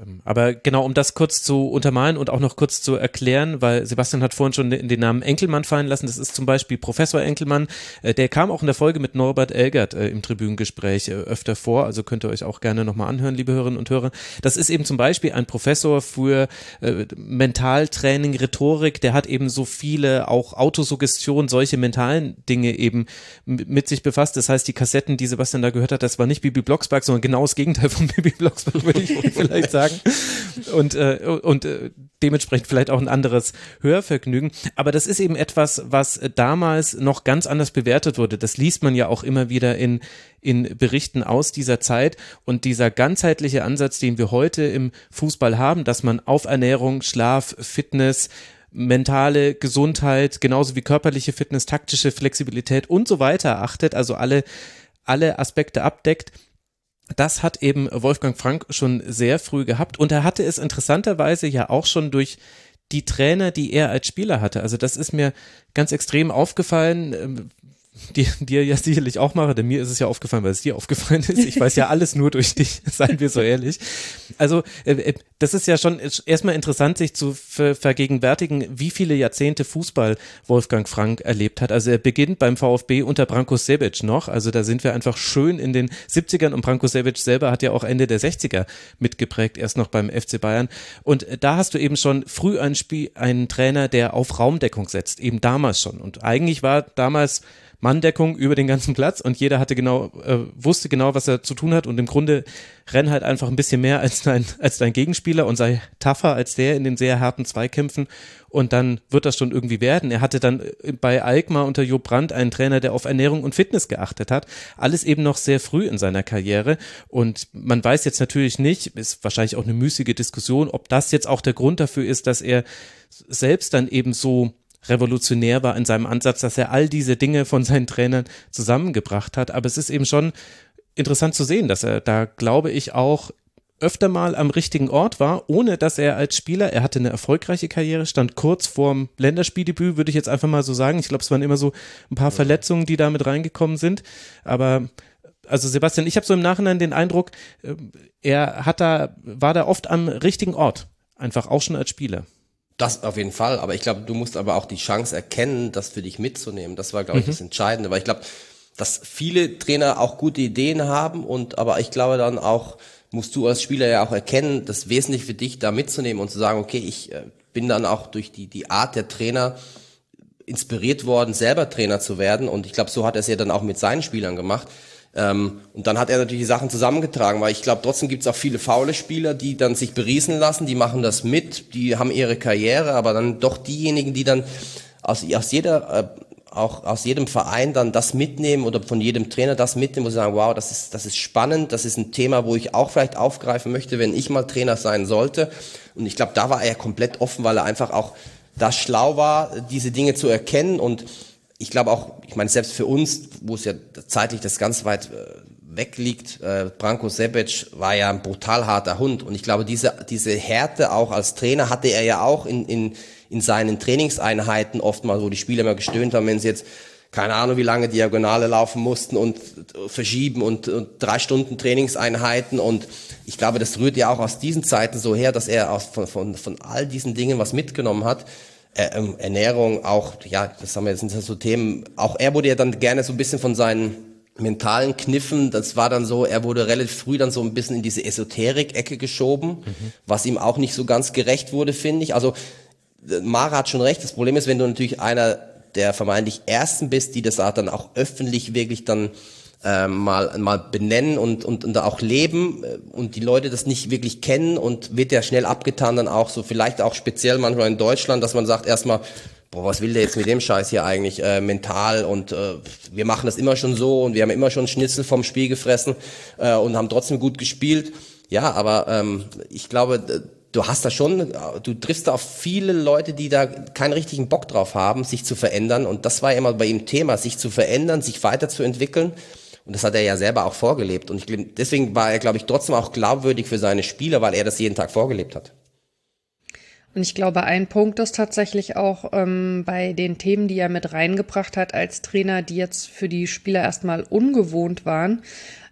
Ähm, aber genau, um das kurz zu untermalen und auch noch kurz zu erklären, weil Sebastian hat vorhin schon den Namen Enkelmann fallen lassen. Das ist zum Beispiel Professor Enkelmann. Äh, der kam auch in der Folge mit Norbert Elgert äh, im Tribünengespräch äh, öfter vor. Also könnt ihr euch auch gerne nochmal anhören, liebe Hörerinnen und Hörer. Das ist eben zum Beispiel ein Professor für Mentaltraining, Rhetorik. Der hat eben so viele auch Autosuggestion, solche mentalen Dinge eben mit sich befasst. Das heißt, die Kassetten, die Sebastian da gehört hat, das war nicht Bibi Blocksberg, sondern genau das Gegenteil von Bibi Blocksberg, würde ich vielleicht sagen sagen. Und, äh, und äh, dementsprechend vielleicht auch ein anderes Hörvergnügen. Aber das ist eben etwas, was damals noch ganz anders bewertet wurde. Das liest man ja auch immer wieder in, in Berichten aus dieser Zeit. Und dieser ganzheitliche Ansatz, den wir heute im Fußball haben, dass man auf Ernährung, Schlaf, Fitness, mentale Gesundheit, genauso wie körperliche Fitness, taktische Flexibilität und so weiter achtet, also alle, alle Aspekte abdeckt, das hat eben Wolfgang Frank schon sehr früh gehabt und er hatte es interessanterweise ja auch schon durch die Trainer, die er als Spieler hatte. Also das ist mir ganz extrem aufgefallen, die dir ja sicherlich auch mache, denn mir ist es ja aufgefallen, weil es dir aufgefallen ist. Ich weiß ja alles nur durch dich, seien wir so ehrlich. Also äh, äh, das ist ja schon erstmal interessant, sich zu ver vergegenwärtigen, wie viele Jahrzehnte Fußball Wolfgang Frank erlebt hat. Also er beginnt beim VfB unter Branko Sebic noch. Also da sind wir einfach schön in den 70ern und Branko Sebic selber hat ja auch Ende der 60er mitgeprägt, erst noch beim FC Bayern. Und da hast du eben schon früh ein Spiel, einen Trainer, der auf Raumdeckung setzt, eben damals schon. Und eigentlich war damals Manndeckung über den ganzen Platz und jeder hatte genau, äh, wusste genau, was er zu tun hat und im Grunde renn halt einfach ein bisschen mehr als dein, als dein Gegenspieler und sei tougher als der in den sehr harten Zweikämpfen und dann wird das schon irgendwie werden. Er hatte dann äh, bei Alkmaar unter Jo Brandt einen Trainer, der auf Ernährung und Fitness geachtet hat. Alles eben noch sehr früh in seiner Karriere und man weiß jetzt natürlich nicht, ist wahrscheinlich auch eine müßige Diskussion, ob das jetzt auch der Grund dafür ist, dass er selbst dann eben so revolutionär war in seinem Ansatz, dass er all diese Dinge von seinen Trainern zusammengebracht hat. Aber es ist eben schon interessant zu sehen, dass er da, glaube ich, auch öfter mal am richtigen Ort war, ohne dass er als Spieler, er hatte eine erfolgreiche Karriere, stand kurz vorm Länderspieldebüt, würde ich jetzt einfach mal so sagen. Ich glaube, es waren immer so ein paar Verletzungen, die da mit reingekommen sind. Aber also Sebastian, ich habe so im Nachhinein den Eindruck, äh, er hat da, war da oft am richtigen Ort. Einfach auch schon als Spieler. Das auf jeden Fall, aber ich glaube, du musst aber auch die Chance erkennen, das für dich mitzunehmen. Das war, glaube ich, mhm. das Entscheidende, weil ich glaube, dass viele Trainer auch gute Ideen haben und aber ich glaube dann auch musst du als Spieler ja auch erkennen, das Wesentliche für dich da mitzunehmen und zu sagen, okay, ich äh, bin dann auch durch die die Art der Trainer inspiriert worden, selber Trainer zu werden und ich glaube, so hat er es ja dann auch mit seinen Spielern gemacht. Ähm, und dann hat er natürlich die Sachen zusammengetragen, weil ich glaube, trotzdem gibt es auch viele faule Spieler, die dann sich beriesen lassen, die machen das mit, die haben ihre Karriere, aber dann doch diejenigen, die dann aus, aus jeder äh, auch aus jedem Verein dann das mitnehmen oder von jedem Trainer das mitnehmen, wo sie sagen, wow, das ist, das ist spannend, das ist ein Thema, wo ich auch vielleicht aufgreifen möchte, wenn ich mal Trainer sein sollte. Und ich glaube, da war er komplett offen, weil er einfach auch da schlau war, diese Dinge zu erkennen und ich glaube auch, ich meine, selbst für uns, wo es ja zeitlich das ganz weit äh, weg liegt, äh, Branko Sebec war ja ein brutal harter Hund. Und ich glaube, diese, diese Härte auch als Trainer hatte er ja auch in, in, in seinen Trainingseinheiten oftmals, wo die Spieler immer gestöhnt haben, wenn sie jetzt keine Ahnung, wie lange Diagonale laufen mussten und verschieben und, und drei Stunden Trainingseinheiten. Und ich glaube, das rührt ja auch aus diesen Zeiten so her, dass er aus, von, von, von all diesen Dingen was mitgenommen hat. Ähm, Ernährung, auch, ja, das haben wir jetzt sind so Themen. Auch er wurde ja dann gerne so ein bisschen von seinen mentalen Kniffen, das war dann so, er wurde relativ früh dann so ein bisschen in diese Esoterik-Ecke geschoben, mhm. was ihm auch nicht so ganz gerecht wurde, finde ich. Also Mara hat schon recht, das Problem ist, wenn du natürlich einer der vermeintlich Ersten bist, die das dann auch öffentlich wirklich dann äh, mal, mal benennen und, und, und auch leben äh, und die Leute das nicht wirklich kennen und wird ja schnell abgetan dann auch so, vielleicht auch speziell manchmal in Deutschland, dass man sagt erstmal, boah, was will der jetzt mit dem Scheiß hier eigentlich äh, mental? Und äh, wir machen das immer schon so und wir haben immer schon Schnitzel vom Spiel gefressen äh, und haben trotzdem gut gespielt. Ja, aber ähm, ich glaube, du hast da schon, du triffst da auf viele Leute, die da keinen richtigen Bock drauf haben, sich zu verändern. Und das war immer bei ihm Thema, sich zu verändern, sich weiterzuentwickeln und das hat er ja selber auch vorgelebt. Und ich, deswegen war er, glaube ich, trotzdem auch glaubwürdig für seine Spieler, weil er das jeden Tag vorgelebt hat. Und ich glaube, ein Punkt ist tatsächlich auch ähm, bei den Themen, die er mit reingebracht hat als Trainer, die jetzt für die Spieler erstmal ungewohnt waren,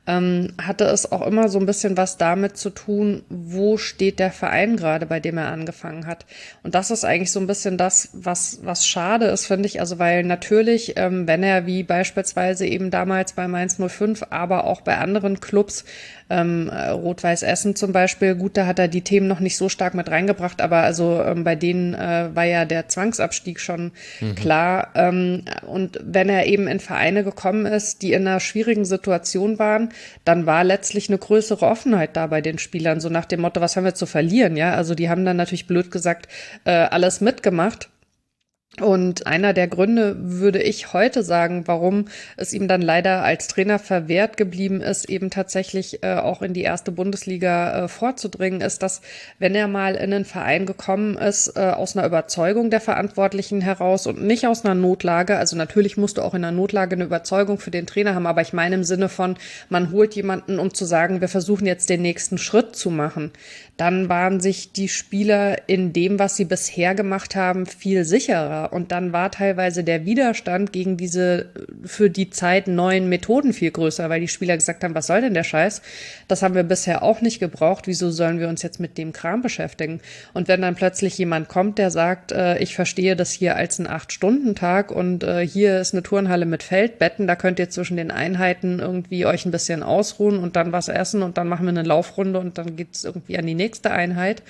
ähm, hatte es auch immer so ein bisschen was damit zu tun, wo steht der Verein gerade, bei dem er angefangen hat. Und das ist eigentlich so ein bisschen das, was, was schade ist, finde ich. Also weil natürlich, ähm, wenn er wie beispielsweise eben damals bei Mainz 05, aber auch bei anderen Clubs ähm, Rot-Weiß Essen zum Beispiel, gut, da hat er die Themen noch nicht so stark mit reingebracht, aber also ähm, bei denen äh, war ja der Zwangsabstieg schon mhm. klar. Ähm, und wenn er eben in Vereine gekommen ist, die in einer schwierigen Situation waren, dann war letztlich eine größere Offenheit da bei den Spielern, so nach dem Motto, was haben wir zu verlieren, ja? Also die haben dann natürlich blöd gesagt äh, alles mitgemacht. Und einer der Gründe würde ich heute sagen, warum es ihm dann leider als Trainer verwehrt geblieben ist, eben tatsächlich äh, auch in die erste Bundesliga äh, vorzudringen, ist, dass wenn er mal in einen Verein gekommen ist, äh, aus einer Überzeugung der Verantwortlichen heraus und nicht aus einer Notlage, also natürlich musst du auch in einer Notlage eine Überzeugung für den Trainer haben, aber ich meine im Sinne von, man holt jemanden, um zu sagen, wir versuchen jetzt den nächsten Schritt zu machen, dann waren sich die Spieler in dem, was sie bisher gemacht haben, viel sicherer. Und dann war teilweise der Widerstand gegen diese für die Zeit neuen Methoden viel größer, weil die Spieler gesagt haben, was soll denn der Scheiß? Das haben wir bisher auch nicht gebraucht. Wieso sollen wir uns jetzt mit dem Kram beschäftigen? Und wenn dann plötzlich jemand kommt, der sagt, äh, ich verstehe das hier als einen Acht-Stunden-Tag und äh, hier ist eine Turnhalle mit Feldbetten, da könnt ihr zwischen den Einheiten irgendwie euch ein bisschen ausruhen und dann was essen und dann machen wir eine Laufrunde und dann geht's irgendwie an die nächste nächste Einheit.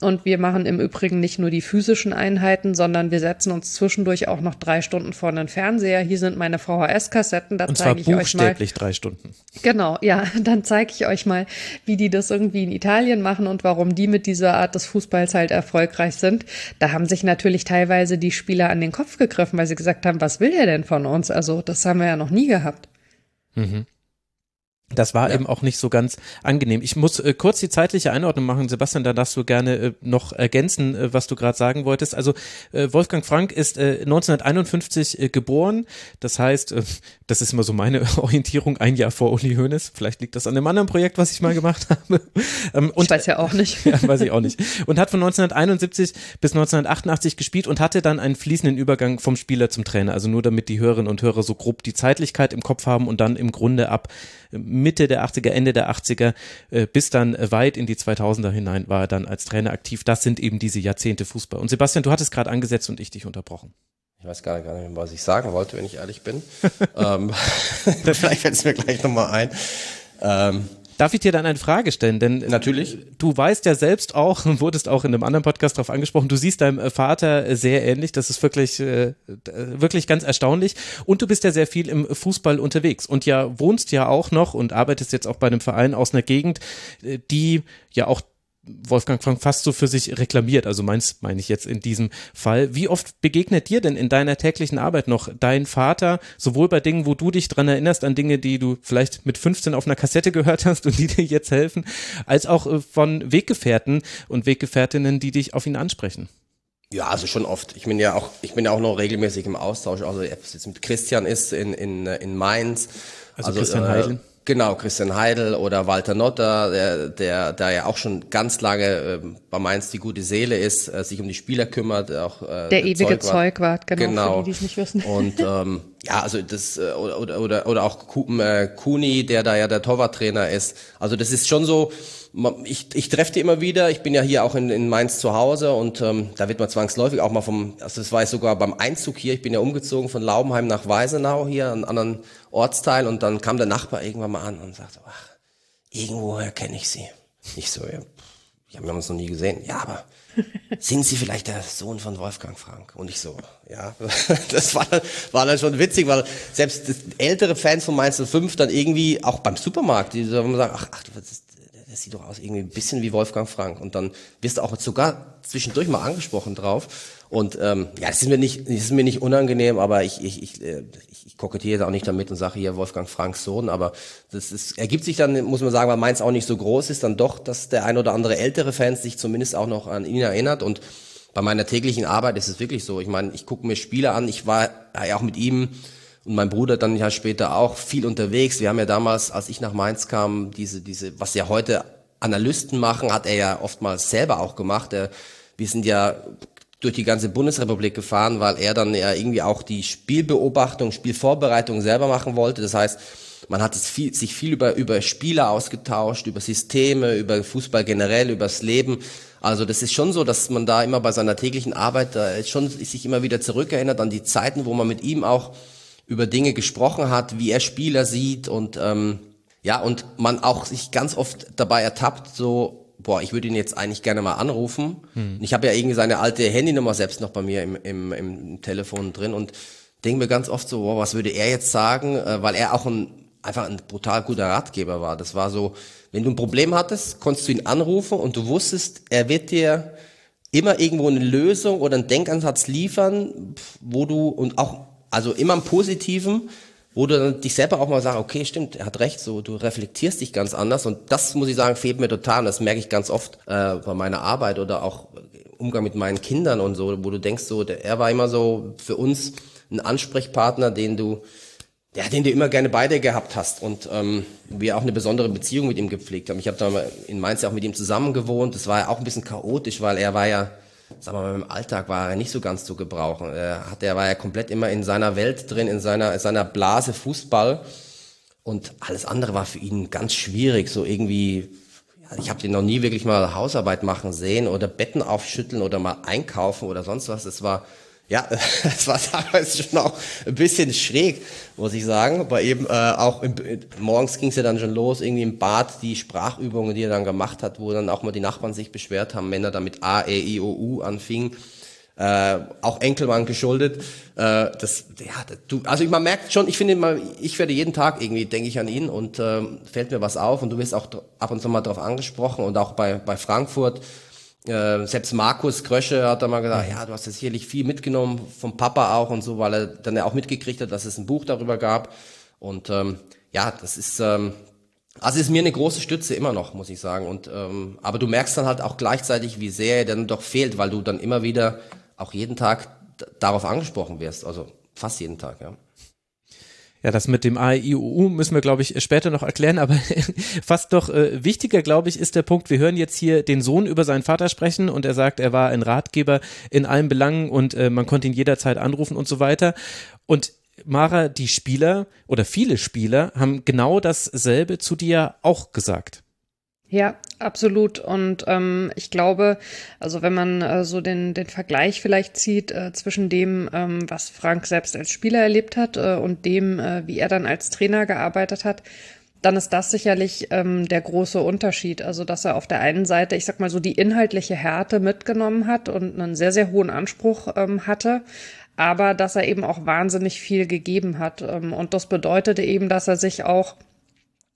Und wir machen im Übrigen nicht nur die physischen Einheiten, sondern wir setzen uns zwischendurch auch noch drei Stunden vor den Fernseher. Hier sind meine VHS-Kassetten, da zeige ich euch mal. drei Stunden. Genau, ja, dann zeige ich euch mal, wie die das irgendwie in Italien machen und warum die mit dieser Art des Fußballs halt erfolgreich sind. Da haben sich natürlich teilweise die Spieler an den Kopf gegriffen, weil sie gesagt haben, was will der denn von uns? Also das haben wir ja noch nie gehabt. Mhm. Das war ja. eben auch nicht so ganz angenehm. Ich muss äh, kurz die zeitliche Einordnung machen, Sebastian, da darfst du gerne äh, noch ergänzen, äh, was du gerade sagen wolltest. Also äh, Wolfgang Frank ist 1951 äh, geboren, das heißt, äh, das ist immer so meine Orientierung, ein Jahr vor Uli Hoeneß. Vielleicht liegt das an einem anderen Projekt, was ich mal gemacht habe. Ähm, und, ich weiß ja auch nicht. ja, weiß ich auch nicht. Und hat von 1971 bis 1988 gespielt und hatte dann einen fließenden Übergang vom Spieler zum Trainer. Also nur damit die Hörerinnen und Hörer so grob die Zeitlichkeit im Kopf haben und dann im Grunde ab Mitte der 80er, Ende der 80er äh, bis dann weit in die 2000er hinein war er dann als Trainer aktiv. Das sind eben diese Jahrzehnte Fußball. Und Sebastian, du hattest gerade angesetzt und ich dich unterbrochen. Ich weiß gar nicht, mehr, was ich sagen wollte, wenn ich ehrlich bin. ähm, vielleicht fällt es mir gleich nochmal ein. Ähm, Darf ich dir dann eine Frage stellen? Denn natürlich. Du weißt ja selbst auch und wurdest auch in einem anderen Podcast darauf angesprochen. Du siehst deinem Vater sehr ähnlich. Das ist wirklich äh, wirklich ganz erstaunlich. Und du bist ja sehr viel im Fußball unterwegs und ja wohnst ja auch noch und arbeitest jetzt auch bei einem Verein aus einer Gegend, äh, die ja auch Wolfgang Frank fast so für sich reklamiert. Also meins meine ich jetzt in diesem Fall. Wie oft begegnet dir denn in deiner täglichen Arbeit noch dein Vater, sowohl bei Dingen, wo du dich dran erinnerst, an Dinge, die du vielleicht mit 15 auf einer Kassette gehört hast und die dir jetzt helfen, als auch äh, von Weggefährten und Weggefährtinnen, die dich auf ihn ansprechen? Ja, also schon oft. Ich bin ja auch, ich bin ja auch noch regelmäßig im Austausch. Also, ob es jetzt mit Christian ist in, in, in Mainz. Also, also Christian äh, Heidel. Genau, Christian Heidel oder Walter Notter, der, der, der ja auch schon ganz lange äh, bei Mainz die gute Seele ist, äh, sich um die Spieler kümmert. Auch, äh, der ewige Zeugwart, genau, genau. für die, die es nicht wissen. Und ähm, ja, also das äh, oder, oder, oder auch äh, Kuni, der da ja der Torwarttrainer ist. Also das ist schon so, ich, ich treffe die immer wieder. Ich bin ja hier auch in, in Mainz zu Hause und ähm, da wird man zwangsläufig auch mal vom, also das war ich sogar beim Einzug hier, ich bin ja umgezogen von Laubenheim nach Weisenau hier, einen anderen Ortsteil und dann kam der Nachbar irgendwann mal an und sagte, ach, irgendwoher kenne ich sie. Ich so, ja, wir haben uns noch nie gesehen. Ja, aber sind Sie vielleicht der Sohn von Wolfgang Frank? Und ich so, ja, das war, war dann schon witzig, weil selbst ältere Fans von Mainz 05 dann irgendwie auch beim Supermarkt, die so sagen, ach, ach, das ist das sieht doch aus irgendwie ein bisschen wie Wolfgang Frank. Und dann wirst du auch sogar zwischendurch mal angesprochen drauf. Und ähm, ja, das ist mir nicht, das ist mir nicht unangenehm, aber ich, ich, ich, äh, ich, ich kokettiere auch nicht damit und sage hier Wolfgang Franks Sohn. Aber das ist, ergibt sich dann, muss man sagen, weil meins auch nicht so groß ist, dann doch, dass der ein oder andere ältere Fans sich zumindest auch noch an ihn erinnert. Und bei meiner täglichen Arbeit ist es wirklich so. Ich meine, ich gucke mir Spiele an. Ich war ja auch mit ihm und mein Bruder dann ja später auch viel unterwegs. Wir haben ja damals, als ich nach Mainz kam, diese, diese, was ja heute Analysten machen, hat er ja oftmals selber auch gemacht. Er, wir sind ja durch die ganze Bundesrepublik gefahren, weil er dann ja irgendwie auch die Spielbeobachtung, Spielvorbereitung selber machen wollte. Das heißt, man hat viel, sich viel über, über Spieler ausgetauscht, über Systeme, über Fußball generell, übers Leben. Also das ist schon so, dass man da immer bei seiner täglichen Arbeit da schon sich immer wieder zurückerinnert an die Zeiten, wo man mit ihm auch über Dinge gesprochen hat, wie er Spieler sieht und ähm, ja und man auch sich ganz oft dabei ertappt, so boah, ich würde ihn jetzt eigentlich gerne mal anrufen. Hm. Ich habe ja irgendwie seine alte Handynummer selbst noch bei mir im, im, im Telefon drin und denke mir ganz oft so, boah, was würde er jetzt sagen, äh, weil er auch ein einfach ein brutal guter Ratgeber war. Das war so, wenn du ein Problem hattest, konntest du ihn anrufen und du wusstest, er wird dir immer irgendwo eine Lösung oder einen Denkansatz liefern, wo du und auch also immer im Positiven, wo du dann dich selber auch mal sagst, okay, stimmt, er hat recht, so du reflektierst dich ganz anders und das muss ich sagen, fehlt mir total das merke ich ganz oft äh, bei meiner Arbeit oder auch Umgang mit meinen Kindern und so, wo du denkst so, der, er war immer so für uns ein Ansprechpartner, den du ja, den du immer gerne bei dir gehabt hast und ähm, wir auch eine besondere Beziehung mit ihm gepflegt haben. Ich habe da in Mainz ja auch mit ihm zusammen gewohnt. Das war ja auch ein bisschen chaotisch, weil er war ja wir mal, im Alltag war er nicht so ganz zu gebrauchen. Er, hat, er war ja komplett immer in seiner Welt drin, in seiner, in seiner Blase Fußball. Und alles andere war für ihn ganz schwierig, so irgendwie, ich habe den noch nie wirklich mal Hausarbeit machen sehen oder Betten aufschütteln oder mal einkaufen oder sonst was. Es war ja, es war teilweise schon auch ein bisschen schräg, muss ich sagen. Aber eben äh, auch im, morgens ging es ja dann schon los, irgendwie im Bad die Sprachübungen, die er dann gemacht hat, wo dann auch mal die Nachbarn sich beschwert haben, Männer da mit A, E, I, O, U anfingen. Äh, auch Enkelmann geschuldet. Äh, das, ja, du, also man merkt schon, ich finde immer, ich werde jeden Tag irgendwie, denke ich an ihn und äh, fällt mir was auf und du wirst auch ab und zu mal darauf angesprochen und auch bei, bei Frankfurt äh, selbst Markus Krösche hat da mal gesagt, ja, du hast jetzt sicherlich viel mitgenommen vom Papa auch und so, weil er dann ja auch mitgekriegt hat, dass es ein Buch darüber gab. Und ähm, ja, das ist ähm, also ist mir eine große Stütze immer noch, muss ich sagen. Und ähm, aber du merkst dann halt auch gleichzeitig, wie sehr er dann doch fehlt, weil du dann immer wieder auch jeden Tag darauf angesprochen wirst, also fast jeden Tag, ja. Ja, das mit dem AIUU müssen wir, glaube ich, später noch erklären, aber fast doch äh, wichtiger, glaube ich, ist der Punkt, wir hören jetzt hier den Sohn über seinen Vater sprechen und er sagt, er war ein Ratgeber in allen Belangen und äh, man konnte ihn jederzeit anrufen und so weiter. Und Mara, die Spieler oder viele Spieler haben genau dasselbe zu dir auch gesagt. Ja, absolut. Und ähm, ich glaube, also wenn man äh, so den, den Vergleich vielleicht zieht äh, zwischen dem, ähm, was Frank selbst als Spieler erlebt hat äh, und dem, äh, wie er dann als Trainer gearbeitet hat, dann ist das sicherlich ähm, der große Unterschied. Also, dass er auf der einen Seite, ich sag mal so, die inhaltliche Härte mitgenommen hat und einen sehr, sehr hohen Anspruch ähm, hatte, aber dass er eben auch wahnsinnig viel gegeben hat. Ähm, und das bedeutete eben, dass er sich auch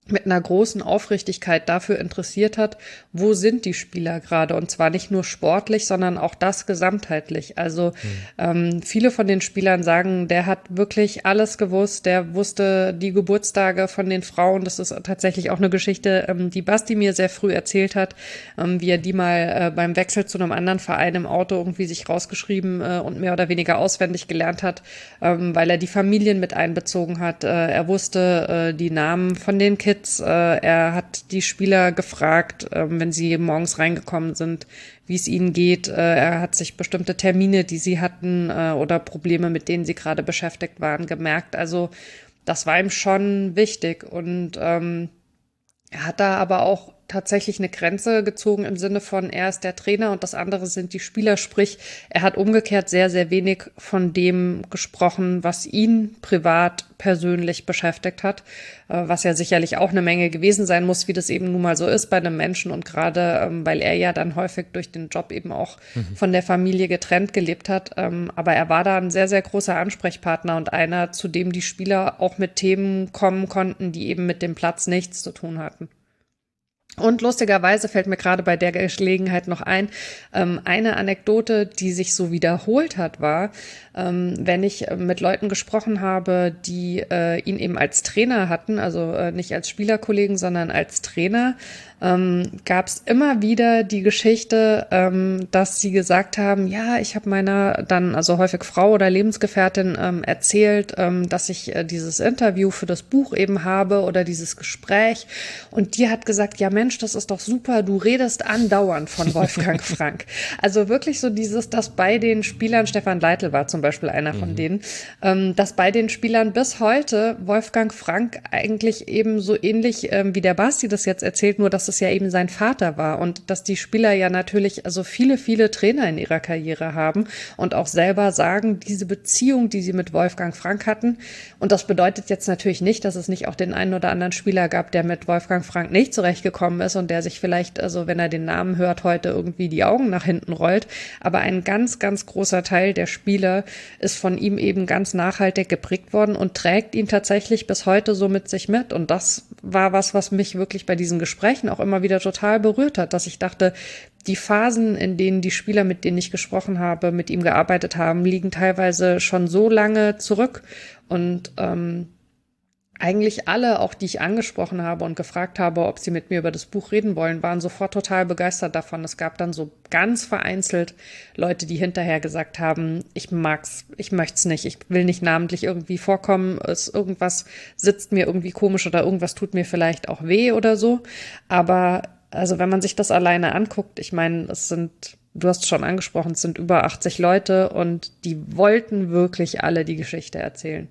mit einer großen Aufrichtigkeit dafür interessiert hat, wo sind die Spieler gerade und zwar nicht nur sportlich, sondern auch das gesamtheitlich. Also mhm. ähm, viele von den Spielern sagen, der hat wirklich alles gewusst, der wusste die Geburtstage von den Frauen. Das ist tatsächlich auch eine Geschichte, ähm, die Basti mir sehr früh erzählt hat, ähm, wie er die mal äh, beim Wechsel zu einem anderen Verein im Auto irgendwie sich rausgeschrieben äh, und mehr oder weniger auswendig gelernt hat, ähm, weil er die Familien mit einbezogen hat. Äh, er wusste äh, die Namen von den Kindern Kids. Äh, er hat die Spieler gefragt, äh, wenn sie morgens reingekommen sind, wie es ihnen geht. Äh, er hat sich bestimmte Termine, die sie hatten äh, oder Probleme, mit denen sie gerade beschäftigt waren, gemerkt. Also das war ihm schon wichtig und ähm, er hat da aber auch tatsächlich eine Grenze gezogen im Sinne von, er ist der Trainer und das andere sind die Spieler. Sprich, er hat umgekehrt sehr, sehr wenig von dem gesprochen, was ihn privat persönlich beschäftigt hat, äh, was ja sicherlich auch eine Menge gewesen sein muss, wie das eben nun mal so ist bei einem Menschen und gerade, ähm, weil er ja dann häufig durch den Job eben auch mhm. von der Familie getrennt gelebt hat. Ähm, aber er war da ein sehr, sehr großer Ansprechpartner und einer, zu dem die Spieler auch mit Themen kommen konnten, die eben mit dem Platz nichts zu tun hatten. Und lustigerweise fällt mir gerade bei der Gelegenheit noch ein, ähm, eine Anekdote, die sich so wiederholt hat, war, ähm, wenn ich äh, mit Leuten gesprochen habe, die äh, ihn eben als Trainer hatten, also äh, nicht als Spielerkollegen, sondern als Trainer, ähm, gab es immer wieder die Geschichte, ähm, dass sie gesagt haben, ja, ich habe meiner dann, also häufig Frau oder Lebensgefährtin ähm, erzählt, ähm, dass ich äh, dieses Interview für das Buch eben habe oder dieses Gespräch. Und die hat gesagt, ja Mensch, das ist doch super, du redest andauernd von Wolfgang Frank. Also wirklich so dieses, dass bei den Spielern, Stefan Leitl war zum Beispiel einer mhm. von denen, ähm, dass bei den Spielern bis heute Wolfgang Frank eigentlich eben so ähnlich ähm, wie der Basti das jetzt erzählt, nur dass es ja eben sein Vater war und dass die Spieler ja natürlich also viele, viele Trainer in ihrer Karriere haben und auch selber sagen, diese Beziehung, die sie mit Wolfgang Frank hatten. Und das bedeutet jetzt natürlich nicht, dass es nicht auch den einen oder anderen Spieler gab, der mit Wolfgang Frank nicht zurechtgekommen ist und der sich vielleicht, also wenn er den Namen hört, heute irgendwie die Augen nach hinten rollt. Aber ein ganz, ganz großer Teil der Spieler ist von ihm eben ganz nachhaltig geprägt worden und trägt ihn tatsächlich bis heute so mit sich mit. Und das war was, was mich wirklich bei diesen Gesprächen auch immer wieder total berührt hat, dass ich dachte, die Phasen, in denen die Spieler, mit denen ich gesprochen habe, mit ihm gearbeitet haben, liegen teilweise schon so lange zurück. Und ähm, eigentlich alle, auch die ich angesprochen habe und gefragt habe, ob sie mit mir über das Buch reden wollen, waren sofort total begeistert davon. Es gab dann so ganz vereinzelt Leute, die hinterher gesagt haben, ich mag's, ich möchte's nicht, ich will nicht namentlich irgendwie vorkommen, es irgendwas sitzt mir irgendwie komisch oder irgendwas tut mir vielleicht auch weh oder so. Aber also wenn man sich das alleine anguckt, ich meine, es sind Du hast schon angesprochen, es sind über 80 Leute und die wollten wirklich alle die Geschichte erzählen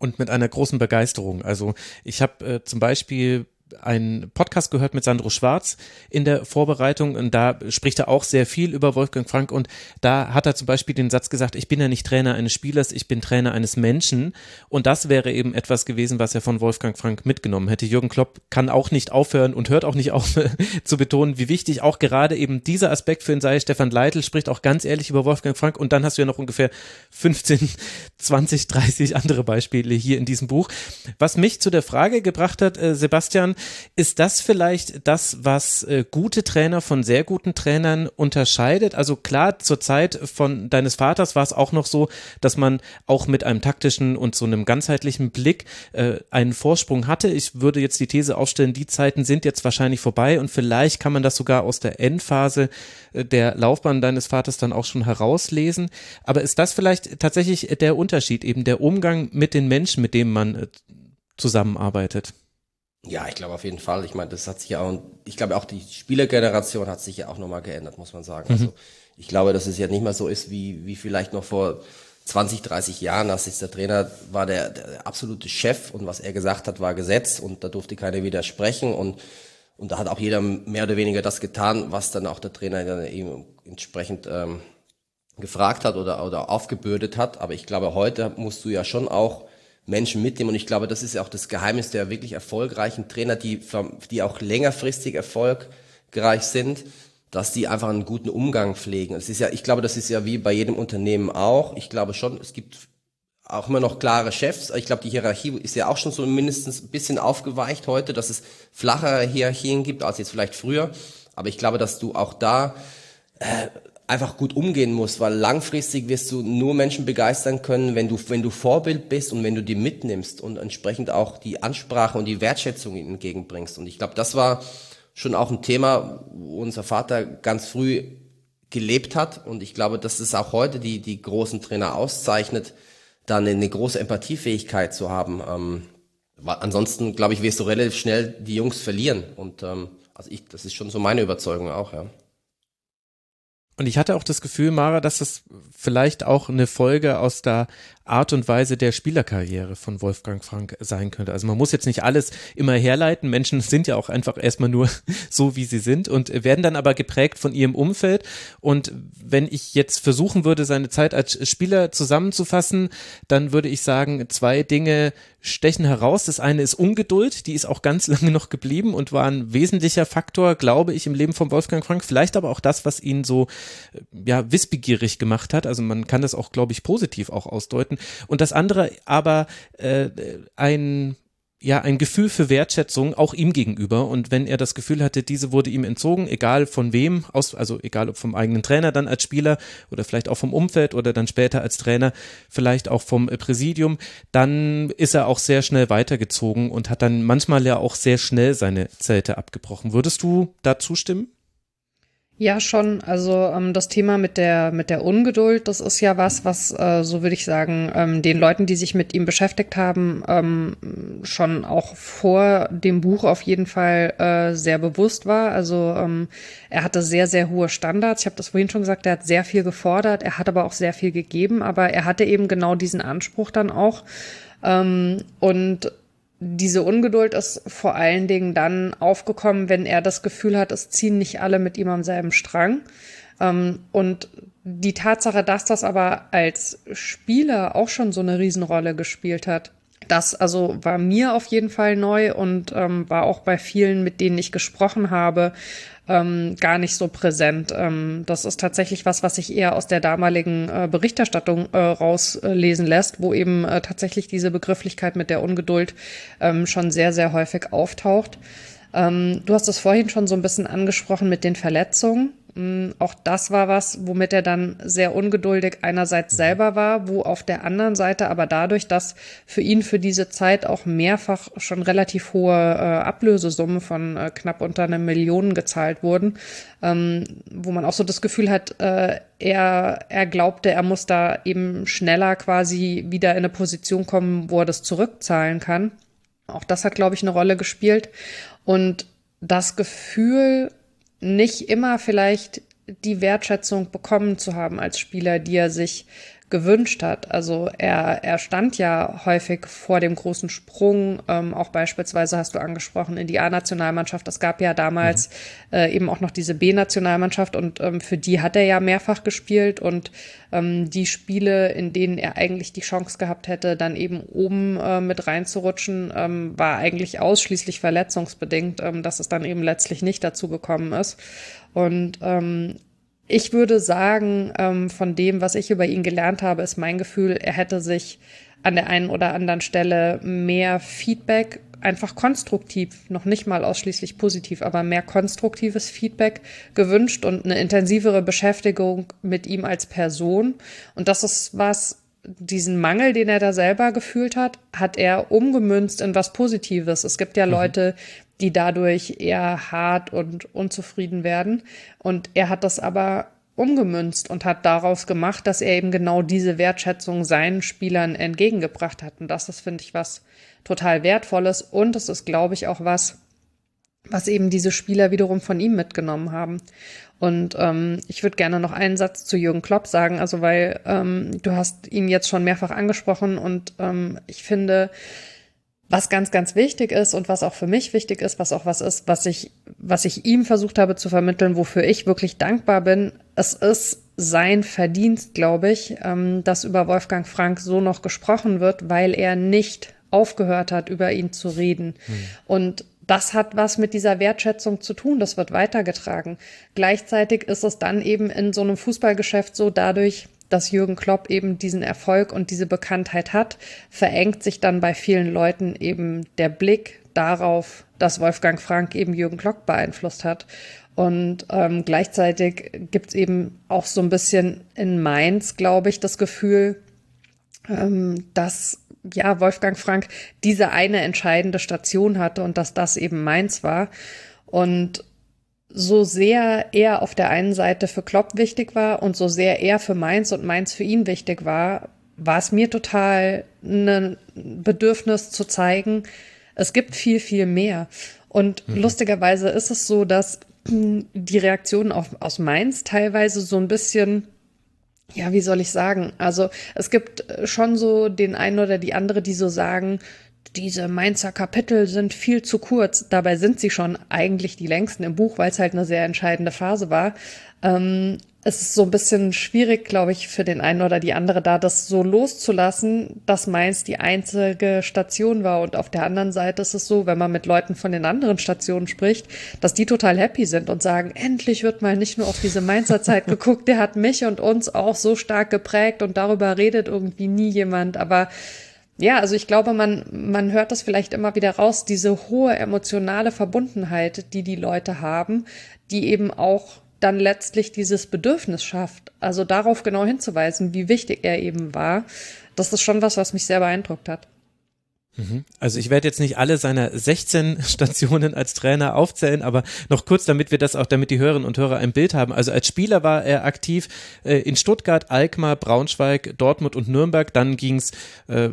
und mit einer großen Begeisterung. Also ich habe äh, zum Beispiel einen Podcast gehört mit Sandro Schwarz in der Vorbereitung und da spricht er auch sehr viel über Wolfgang Frank und da hat er zum Beispiel den Satz gesagt, ich bin ja nicht Trainer eines Spielers, ich bin Trainer eines Menschen und das wäre eben etwas gewesen, was er von Wolfgang Frank mitgenommen hätte. Jürgen Klopp kann auch nicht aufhören und hört auch nicht auf zu betonen, wie wichtig auch gerade eben dieser Aspekt für ihn sei. Stefan Leitl spricht auch ganz ehrlich über Wolfgang Frank und dann hast du ja noch ungefähr 15, 20, 30 andere Beispiele hier in diesem Buch. Was mich zu der Frage gebracht hat, äh, Sebastian, ist das vielleicht das, was äh, gute Trainer von sehr guten Trainern unterscheidet? Also klar, zur Zeit von deines Vaters war es auch noch so, dass man auch mit einem taktischen und so einem ganzheitlichen Blick äh, einen Vorsprung hatte. Ich würde jetzt die These aufstellen, die Zeiten sind jetzt wahrscheinlich vorbei und vielleicht kann man das sogar aus der Endphase äh, der Laufbahn deines Vaters dann auch schon herauslesen. Aber ist das vielleicht tatsächlich der Unterschied, eben der Umgang mit den Menschen, mit denen man äh, zusammenarbeitet? Ja, ich glaube auf jeden Fall. Ich meine, das hat sich ja auch, ich glaube auch die Spielergeneration hat sich ja auch nochmal geändert, muss man sagen. Mhm. Also ich glaube, dass es ja nicht mehr so ist, wie, wie vielleicht noch vor 20, 30 Jahren als der Trainer war der, der absolute Chef und was er gesagt hat, war Gesetz und da durfte keiner widersprechen und und da hat auch jeder mehr oder weniger das getan, was dann auch der Trainer dann eben entsprechend ähm, gefragt hat oder, oder aufgebürdet hat. Aber ich glaube, heute musst du ja schon auch Menschen mitnehmen. Und ich glaube, das ist ja auch das Geheimnis der wirklich erfolgreichen Trainer, die, die auch längerfristig erfolgreich sind, dass die einfach einen guten Umgang pflegen. Es ist ja, ich glaube, das ist ja wie bei jedem Unternehmen auch. Ich glaube schon, es gibt auch immer noch klare Chefs. Ich glaube, die Hierarchie ist ja auch schon so mindestens ein bisschen aufgeweicht heute, dass es flachere Hierarchien gibt als jetzt vielleicht früher. Aber ich glaube, dass du auch da äh, einfach gut umgehen musst, weil langfristig wirst du nur Menschen begeistern können, wenn du, wenn du Vorbild bist und wenn du die mitnimmst und entsprechend auch die Ansprache und die Wertschätzung entgegenbringst. Und ich glaube, das war schon auch ein Thema, wo unser Vater ganz früh gelebt hat. Und ich glaube, dass es auch heute die, die großen Trainer auszeichnet, dann eine große Empathiefähigkeit zu haben. Ähm, ansonsten, glaube ich, wirst du relativ schnell die Jungs verlieren. Und ähm, also ich, das ist schon so meine Überzeugung auch, ja. Und ich hatte auch das Gefühl, Mara, dass das vielleicht auch eine Folge aus der Art und Weise der Spielerkarriere von Wolfgang Frank sein könnte. Also man muss jetzt nicht alles immer herleiten. Menschen sind ja auch einfach erstmal nur so, wie sie sind und werden dann aber geprägt von ihrem Umfeld. Und wenn ich jetzt versuchen würde, seine Zeit als Spieler zusammenzufassen, dann würde ich sagen, zwei Dinge stechen heraus. Das eine ist Ungeduld, die ist auch ganz lange noch geblieben und war ein wesentlicher Faktor, glaube ich, im Leben von Wolfgang Frank. Vielleicht aber auch das, was ihn so, ja, wissbegierig gemacht hat. Also man kann das auch, glaube ich, positiv auch ausdeuten. Und das andere aber äh, ein ja, ein Gefühl für Wertschätzung auch ihm gegenüber. Und wenn er das Gefühl hatte, diese wurde ihm entzogen, egal von wem, aus, also egal ob vom eigenen Trainer dann als Spieler oder vielleicht auch vom Umfeld oder dann später als Trainer, vielleicht auch vom Präsidium, dann ist er auch sehr schnell weitergezogen und hat dann manchmal ja auch sehr schnell seine Zelte abgebrochen. Würdest du da zustimmen? Ja, schon. Also ähm, das Thema mit der mit der Ungeduld, das ist ja was, was äh, so würde ich sagen, ähm, den Leuten, die sich mit ihm beschäftigt haben, ähm, schon auch vor dem Buch auf jeden Fall äh, sehr bewusst war. Also ähm, er hatte sehr sehr hohe Standards. Ich habe das vorhin schon gesagt. Er hat sehr viel gefordert. Er hat aber auch sehr viel gegeben. Aber er hatte eben genau diesen Anspruch dann auch. Ähm, und diese Ungeduld ist vor allen Dingen dann aufgekommen, wenn er das Gefühl hat, es ziehen nicht alle mit ihm am selben Strang. Ähm, und die Tatsache, dass das aber als Spieler auch schon so eine Riesenrolle gespielt hat, das also war mir auf jeden Fall neu und ähm, war auch bei vielen, mit denen ich gesprochen habe, ähm, gar nicht so präsent. Ähm, das ist tatsächlich was, was sich eher aus der damaligen äh, Berichterstattung äh, rauslesen lässt, wo eben äh, tatsächlich diese Begrifflichkeit mit der Ungeduld ähm, schon sehr, sehr häufig auftaucht. Ähm, du hast es vorhin schon so ein bisschen angesprochen mit den Verletzungen. Mm, auch das war was, womit er dann sehr ungeduldig einerseits selber war, wo auf der anderen Seite aber dadurch, dass für ihn für diese Zeit auch mehrfach schon relativ hohe äh, Ablösesummen von äh, knapp unter einer Million gezahlt wurden, ähm, wo man auch so das Gefühl hat, äh, er, er glaubte, er muss da eben schneller quasi wieder in eine Position kommen, wo er das zurückzahlen kann. Auch das hat, glaube ich, eine Rolle gespielt. Und das Gefühl, nicht immer vielleicht die Wertschätzung bekommen zu haben als Spieler, die er sich gewünscht hat. Also er, er stand ja häufig vor dem großen Sprung, ähm, auch beispielsweise hast du angesprochen in die A-Nationalmannschaft. Es gab ja damals mhm. äh, eben auch noch diese B-Nationalmannschaft und ähm, für die hat er ja mehrfach gespielt und ähm, die Spiele, in denen er eigentlich die Chance gehabt hätte, dann eben oben äh, mit reinzurutschen, ähm, war eigentlich ausschließlich verletzungsbedingt, ähm, dass es dann eben letztlich nicht dazu gekommen ist. Und ähm, ich würde sagen, ähm, von dem, was ich über ihn gelernt habe, ist mein Gefühl, er hätte sich an der einen oder anderen Stelle mehr Feedback, einfach konstruktiv, noch nicht mal ausschließlich positiv, aber mehr konstruktives Feedback gewünscht und eine intensivere Beschäftigung mit ihm als Person. Und das ist was, diesen Mangel, den er da selber gefühlt hat, hat er umgemünzt in was Positives. Es gibt ja mhm. Leute, die dadurch eher hart und unzufrieden werden. Und er hat das aber umgemünzt und hat daraus gemacht, dass er eben genau diese Wertschätzung seinen Spielern entgegengebracht hat. Und das ist, finde ich, was total Wertvolles. Und es ist, glaube ich, auch was, was eben diese Spieler wiederum von ihm mitgenommen haben. Und ähm, ich würde gerne noch einen Satz zu Jürgen Klopp sagen, also weil ähm, du hast ihn jetzt schon mehrfach angesprochen und ähm, ich finde, was ganz, ganz wichtig ist und was auch für mich wichtig ist, was auch was ist, was ich, was ich ihm versucht habe zu vermitteln, wofür ich wirklich dankbar bin, es ist sein Verdienst, glaube ich, ähm, dass über Wolfgang Frank so noch gesprochen wird, weil er nicht aufgehört hat, über ihn zu reden. Hm. Und das hat was mit dieser Wertschätzung zu tun, das wird weitergetragen. Gleichzeitig ist es dann eben in so einem Fußballgeschäft so dadurch, dass Jürgen Klopp eben diesen Erfolg und diese Bekanntheit hat, verengt sich dann bei vielen Leuten eben der Blick darauf, dass Wolfgang Frank eben Jürgen Klopp beeinflusst hat. Und ähm, gleichzeitig gibt's eben auch so ein bisschen in Mainz, glaube ich, das Gefühl, ähm, dass ja, Wolfgang Frank diese eine entscheidende Station hatte und dass das eben Mainz war. Und so sehr er auf der einen Seite für Klopp wichtig war und so sehr er für Mainz und Mainz für ihn wichtig war, war es mir total ein Bedürfnis zu zeigen, es gibt viel, viel mehr. Und mhm. lustigerweise ist es so, dass die Reaktionen auf, aus Mainz teilweise so ein bisschen ja, wie soll ich sagen? Also es gibt äh, schon so den einen oder die andere, die so sagen, diese Mainzer Kapitel sind viel zu kurz. Dabei sind sie schon eigentlich die längsten im Buch, weil es halt eine sehr entscheidende Phase war. Ähm, es ist so ein bisschen schwierig, glaube ich, für den einen oder die andere da, das so loszulassen, dass Mainz die einzige Station war. Und auf der anderen Seite ist es so, wenn man mit Leuten von den anderen Stationen spricht, dass die total happy sind und sagen, endlich wird mal nicht nur auf diese Mainzer Zeit geguckt, der hat mich und uns auch so stark geprägt und darüber redet irgendwie nie jemand. Aber ja, also ich glaube, man, man hört das vielleicht immer wieder raus, diese hohe emotionale Verbundenheit, die die Leute haben, die eben auch dann letztlich dieses Bedürfnis schafft. Also darauf genau hinzuweisen, wie wichtig er eben war. Das ist schon was, was mich sehr beeindruckt hat. Also ich werde jetzt nicht alle seiner 16 Stationen als Trainer aufzählen, aber noch kurz, damit wir das auch, damit die Hörerinnen und Hörer ein Bild haben. Also als Spieler war er aktiv äh, in Stuttgart, Alkmaar, Braunschweig, Dortmund und Nürnberg. Dann ging's äh,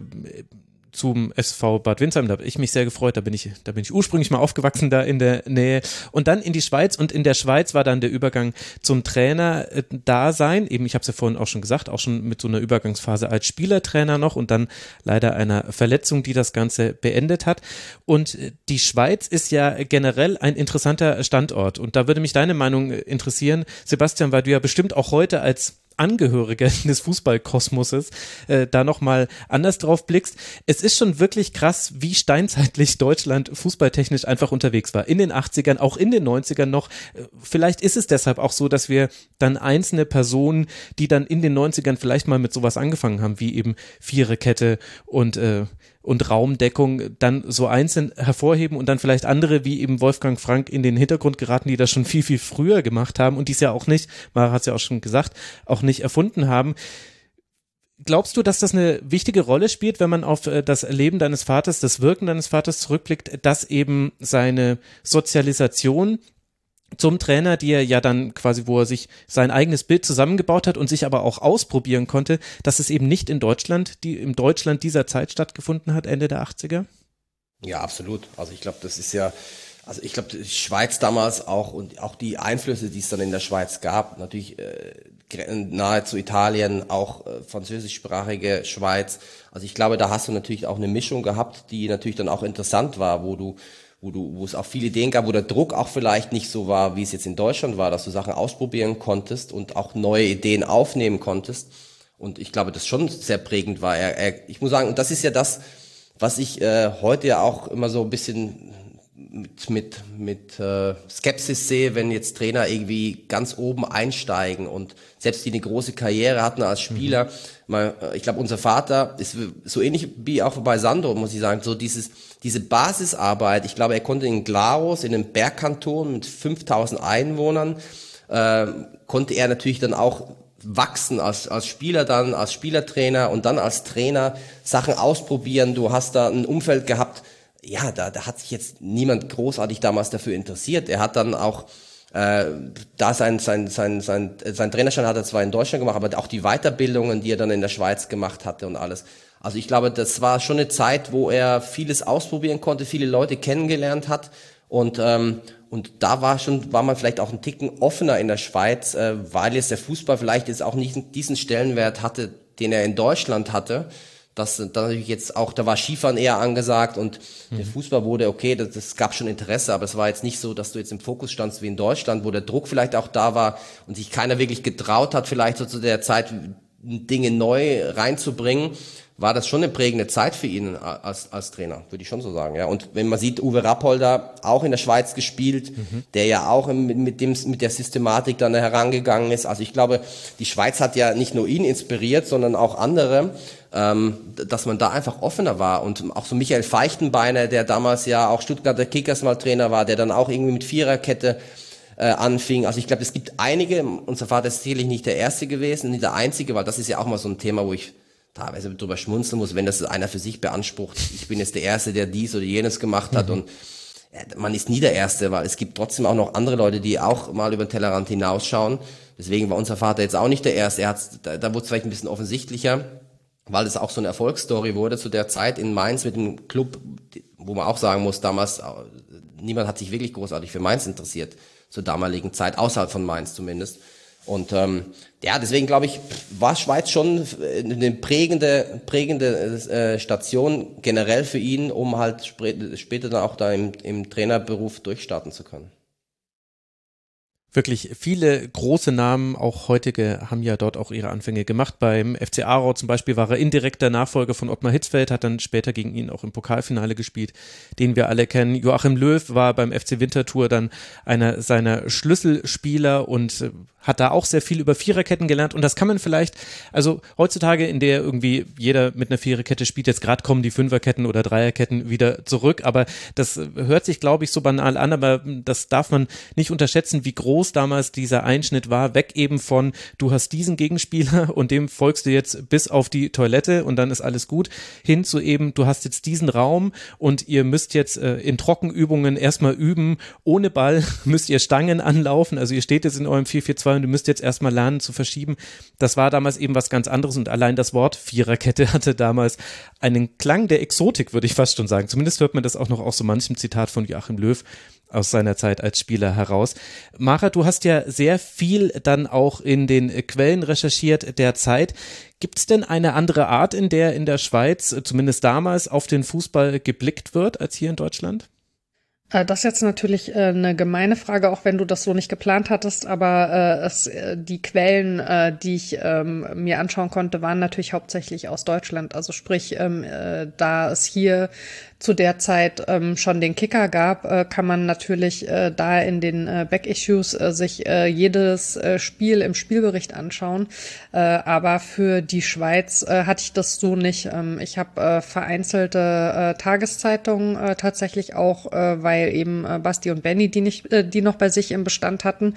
zum SV Bad Windsheim. Da habe ich mich sehr gefreut. Da bin ich, da bin ich ursprünglich mal aufgewachsen da in der Nähe. Und dann in die Schweiz und in der Schweiz war dann der Übergang zum Trainer äh, da sein. Eben, ich habe es ja vorhin auch schon gesagt, auch schon mit so einer Übergangsphase als Spielertrainer noch und dann leider einer Verletzung, die das Ganze beendet hat. Und äh, die Schweiz ist ja generell ein interessanter Standort. Und da würde mich deine Meinung interessieren, Sebastian, weil du ja bestimmt auch heute als Angehörige des Fußballkosmoses äh, da nochmal anders drauf blickst. Es ist schon wirklich krass, wie steinzeitlich Deutschland fußballtechnisch einfach unterwegs war. In den 80ern, auch in den 90ern noch. Äh, vielleicht ist es deshalb auch so, dass wir dann einzelne Personen, die dann in den 90ern vielleicht mal mit sowas angefangen haben, wie eben Viererkette und äh, und Raumdeckung dann so einzeln hervorheben und dann vielleicht andere wie eben Wolfgang Frank in den Hintergrund geraten, die das schon viel, viel früher gemacht haben und dies ja auch nicht, Mara hat es ja auch schon gesagt, auch nicht erfunden haben. Glaubst du, dass das eine wichtige Rolle spielt, wenn man auf äh, das Leben deines Vaters, das Wirken deines Vaters zurückblickt, dass eben seine Sozialisation zum Trainer, die er ja dann quasi, wo er sich sein eigenes Bild zusammengebaut hat und sich aber auch ausprobieren konnte, dass es eben nicht in Deutschland, die im Deutschland dieser Zeit stattgefunden hat, Ende der 80er? Ja, absolut. Also ich glaube, das ist ja, also ich glaube, die Schweiz damals auch und auch die Einflüsse, die es dann in der Schweiz gab, natürlich äh, nahe zu Italien, auch äh, französischsprachige Schweiz. Also ich glaube, da hast du natürlich auch eine Mischung gehabt, die natürlich dann auch interessant war, wo du wo du, wo es auch viele Ideen gab, wo der Druck auch vielleicht nicht so war, wie es jetzt in Deutschland war, dass du Sachen ausprobieren konntest und auch neue Ideen aufnehmen konntest. Und ich glaube, das schon sehr prägend war. Er, er, ich muss sagen, und das ist ja das, was ich äh, heute ja auch immer so ein bisschen mit, mit, mit äh, Skepsis sehe, wenn jetzt Trainer irgendwie ganz oben einsteigen und selbst die eine große Karriere hatten als Spieler. Mhm. Mal, äh, ich glaube, unser Vater ist so ähnlich wie auch bei Sandro, muss ich sagen, so dieses, diese Basisarbeit. Ich glaube, er konnte in Glarus, in einem Bergkanton mit 5000 Einwohnern, äh, konnte er natürlich dann auch wachsen als, als Spieler dann, als Spielertrainer und dann als Trainer Sachen ausprobieren. Du hast da ein Umfeld gehabt, ja, da, da hat sich jetzt niemand großartig damals dafür interessiert. Er hat dann auch äh, da sein, sein, sein, sein, sein Trainerschein hat er zwar in Deutschland gemacht, aber auch die Weiterbildungen, die er dann in der Schweiz gemacht hatte und alles. Also ich glaube, das war schon eine Zeit, wo er vieles ausprobieren konnte, viele Leute kennengelernt hat Und, ähm, und da war schon, war man vielleicht auch ein Ticken offener in der Schweiz, äh, weil jetzt der Fußball vielleicht jetzt auch nicht diesen Stellenwert hatte, den er in Deutschland hatte. Das, da natürlich jetzt auch, da war Skifahren eher angesagt und mhm. der Fußball wurde okay, das, das gab schon Interesse, aber es war jetzt nicht so, dass du jetzt im Fokus standst wie in Deutschland, wo der Druck vielleicht auch da war und sich keiner wirklich getraut hat, vielleicht so zu der Zeit Dinge neu reinzubringen war das schon eine prägende Zeit für ihn als, als Trainer, würde ich schon so sagen. Ja. Und wenn man sieht, Uwe Rappolder auch in der Schweiz gespielt, mhm. der ja auch mit, dem, mit der Systematik dann herangegangen ist. Also ich glaube, die Schweiz hat ja nicht nur ihn inspiriert, sondern auch andere, ähm, dass man da einfach offener war. Und auch so Michael Feichtenbeiner, der damals ja auch Stuttgarter Kickers mal Trainer war, der dann auch irgendwie mit Viererkette äh, anfing. Also ich glaube, es gibt einige, unser Vater ist sicherlich nicht der Erste gewesen, nicht der Einzige, weil das ist ja auch mal so ein Thema, wo ich teilweise drüber schmunzeln muss, wenn das einer für sich beansprucht. Ich bin jetzt der Erste, der dies oder jenes gemacht hat mhm. und man ist nie der Erste, weil es gibt trotzdem auch noch andere Leute, die auch mal über den Tellerrand hinausschauen. Deswegen war unser Vater jetzt auch nicht der Erste. Er hat, da, da wurde es vielleicht ein bisschen offensichtlicher, weil es auch so eine Erfolgsstory wurde zu der Zeit in Mainz mit dem Club, wo man auch sagen muss, damals, äh, niemand hat sich wirklich großartig für Mainz interessiert, zur damaligen Zeit, außerhalb von Mainz zumindest. Und ähm, ja, deswegen glaube ich, war Schweiz schon eine prägende, prägende äh, Station generell für ihn, um halt später dann auch da im, im Trainerberuf durchstarten zu können wirklich viele große Namen, auch heutige, haben ja dort auch ihre Anfänge gemacht. Beim FC Aarau zum Beispiel war er indirekter Nachfolger von Ottmar Hitzfeld, hat dann später gegen ihn auch im Pokalfinale gespielt, den wir alle kennen. Joachim Löw war beim FC Winterthur dann einer seiner Schlüsselspieler und äh, hat da auch sehr viel über Viererketten gelernt. Und das kann man vielleicht, also heutzutage, in der irgendwie jeder mit einer Viererkette spielt, jetzt gerade kommen die Fünferketten oder Dreierketten wieder zurück, aber das hört sich, glaube ich, so banal an, aber das darf man nicht unterschätzen, wie groß damals dieser Einschnitt war, weg eben von, du hast diesen Gegenspieler und dem folgst du jetzt bis auf die Toilette und dann ist alles gut, hin zu eben, du hast jetzt diesen Raum und ihr müsst jetzt äh, in Trockenübungen erstmal üben, ohne Ball müsst ihr Stangen anlaufen, also ihr steht jetzt in eurem 442 und du müsst jetzt erstmal lernen zu verschieben. Das war damals eben was ganz anderes und allein das Wort Viererkette hatte damals einen Klang der Exotik, würde ich fast schon sagen. Zumindest hört man das auch noch aus so manchem Zitat von Joachim Löw aus seiner Zeit als Spieler heraus. Mara, du hast ja sehr viel dann auch in den Quellen recherchiert der Zeit. Gibt es denn eine andere Art, in der in der Schweiz, zumindest damals, auf den Fußball geblickt wird als hier in Deutschland? Äh, das ist jetzt natürlich äh, eine gemeine Frage, auch wenn du das so nicht geplant hattest, aber äh, es, die Quellen, die ich ähm, mir anschauen konnte, waren natürlich hauptsächlich aus Deutschland. Also sprich, ähm, da es hier zu der Zeit ähm, schon den Kicker gab, äh, kann man natürlich äh, da in den äh, Back-Issues äh, sich äh, jedes äh, Spiel im Spielbericht anschauen. Äh, aber für die Schweiz äh, hatte ich das so nicht. Ähm, ich habe äh, vereinzelte äh, Tageszeitungen äh, tatsächlich auch, äh, weil eben äh, Basti und Benny die nicht, äh, die noch bei sich im Bestand hatten,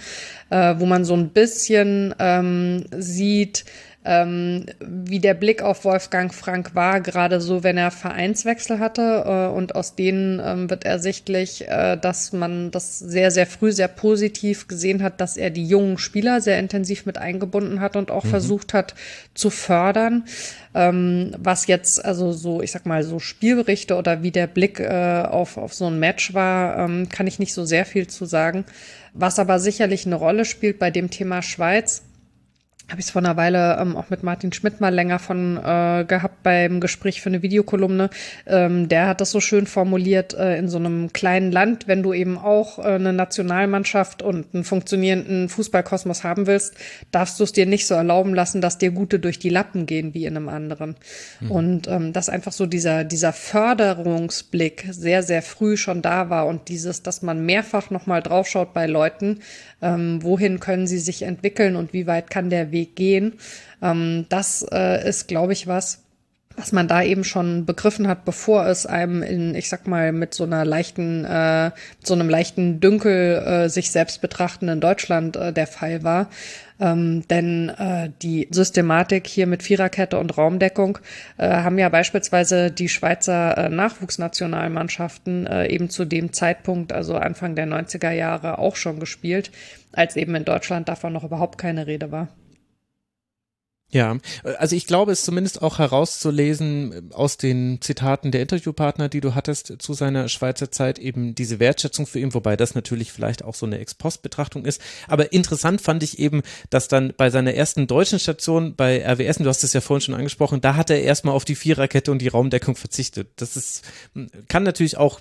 äh, wo man so ein bisschen ähm, sieht, ähm, wie der Blick auf Wolfgang Frank war, gerade so, wenn er Vereinswechsel hatte. Äh, und aus denen ähm, wird ersichtlich, äh, dass man das sehr, sehr früh sehr positiv gesehen hat, dass er die jungen Spieler sehr intensiv mit eingebunden hat und auch mhm. versucht hat zu fördern. Ähm, was jetzt also so, ich sag mal, so Spielberichte oder wie der Blick äh, auf, auf so ein Match war, ähm, kann ich nicht so sehr viel zu sagen. Was aber sicherlich eine Rolle spielt bei dem Thema Schweiz, habe ich es vor einer Weile ähm, auch mit Martin Schmidt mal länger von äh, gehabt beim Gespräch für eine Videokolumne. Ähm, der hat das so schön formuliert, äh, in so einem kleinen Land, wenn du eben auch äh, eine Nationalmannschaft und einen funktionierenden Fußballkosmos haben willst, darfst du es dir nicht so erlauben lassen, dass dir gute durch die Lappen gehen wie in einem anderen. Mhm. Und ähm, dass einfach so dieser, dieser Förderungsblick sehr, sehr früh schon da war und dieses, dass man mehrfach nochmal draufschaut bei Leuten, ähm, wohin können sie sich entwickeln und wie weit kann der Weg gehen. Ähm, das äh, ist, glaube ich, was, was man da eben schon begriffen hat, bevor es einem in, ich sag mal, mit so einer leichten, äh, so einem leichten Dünkel äh, sich selbst betrachtenden Deutschland äh, der Fall war. Ähm, denn äh, die Systematik hier mit Viererkette und Raumdeckung äh, haben ja beispielsweise die Schweizer äh, Nachwuchsnationalmannschaften äh, eben zu dem Zeitpunkt, also Anfang der 90er Jahre, auch schon gespielt, als eben in Deutschland davon noch überhaupt keine Rede war. Ja, also ich glaube, es zumindest auch herauszulesen aus den Zitaten der Interviewpartner, die du hattest zu seiner Schweizer Zeit, eben diese Wertschätzung für ihn, wobei das natürlich vielleicht auch so eine Ex-Post-Betrachtung ist. Aber interessant fand ich eben, dass dann bei seiner ersten deutschen Station bei RWS, du hast es ja vorhin schon angesprochen, da hat er erstmal auf die Viererkette und die Raumdeckung verzichtet. Das ist, kann natürlich auch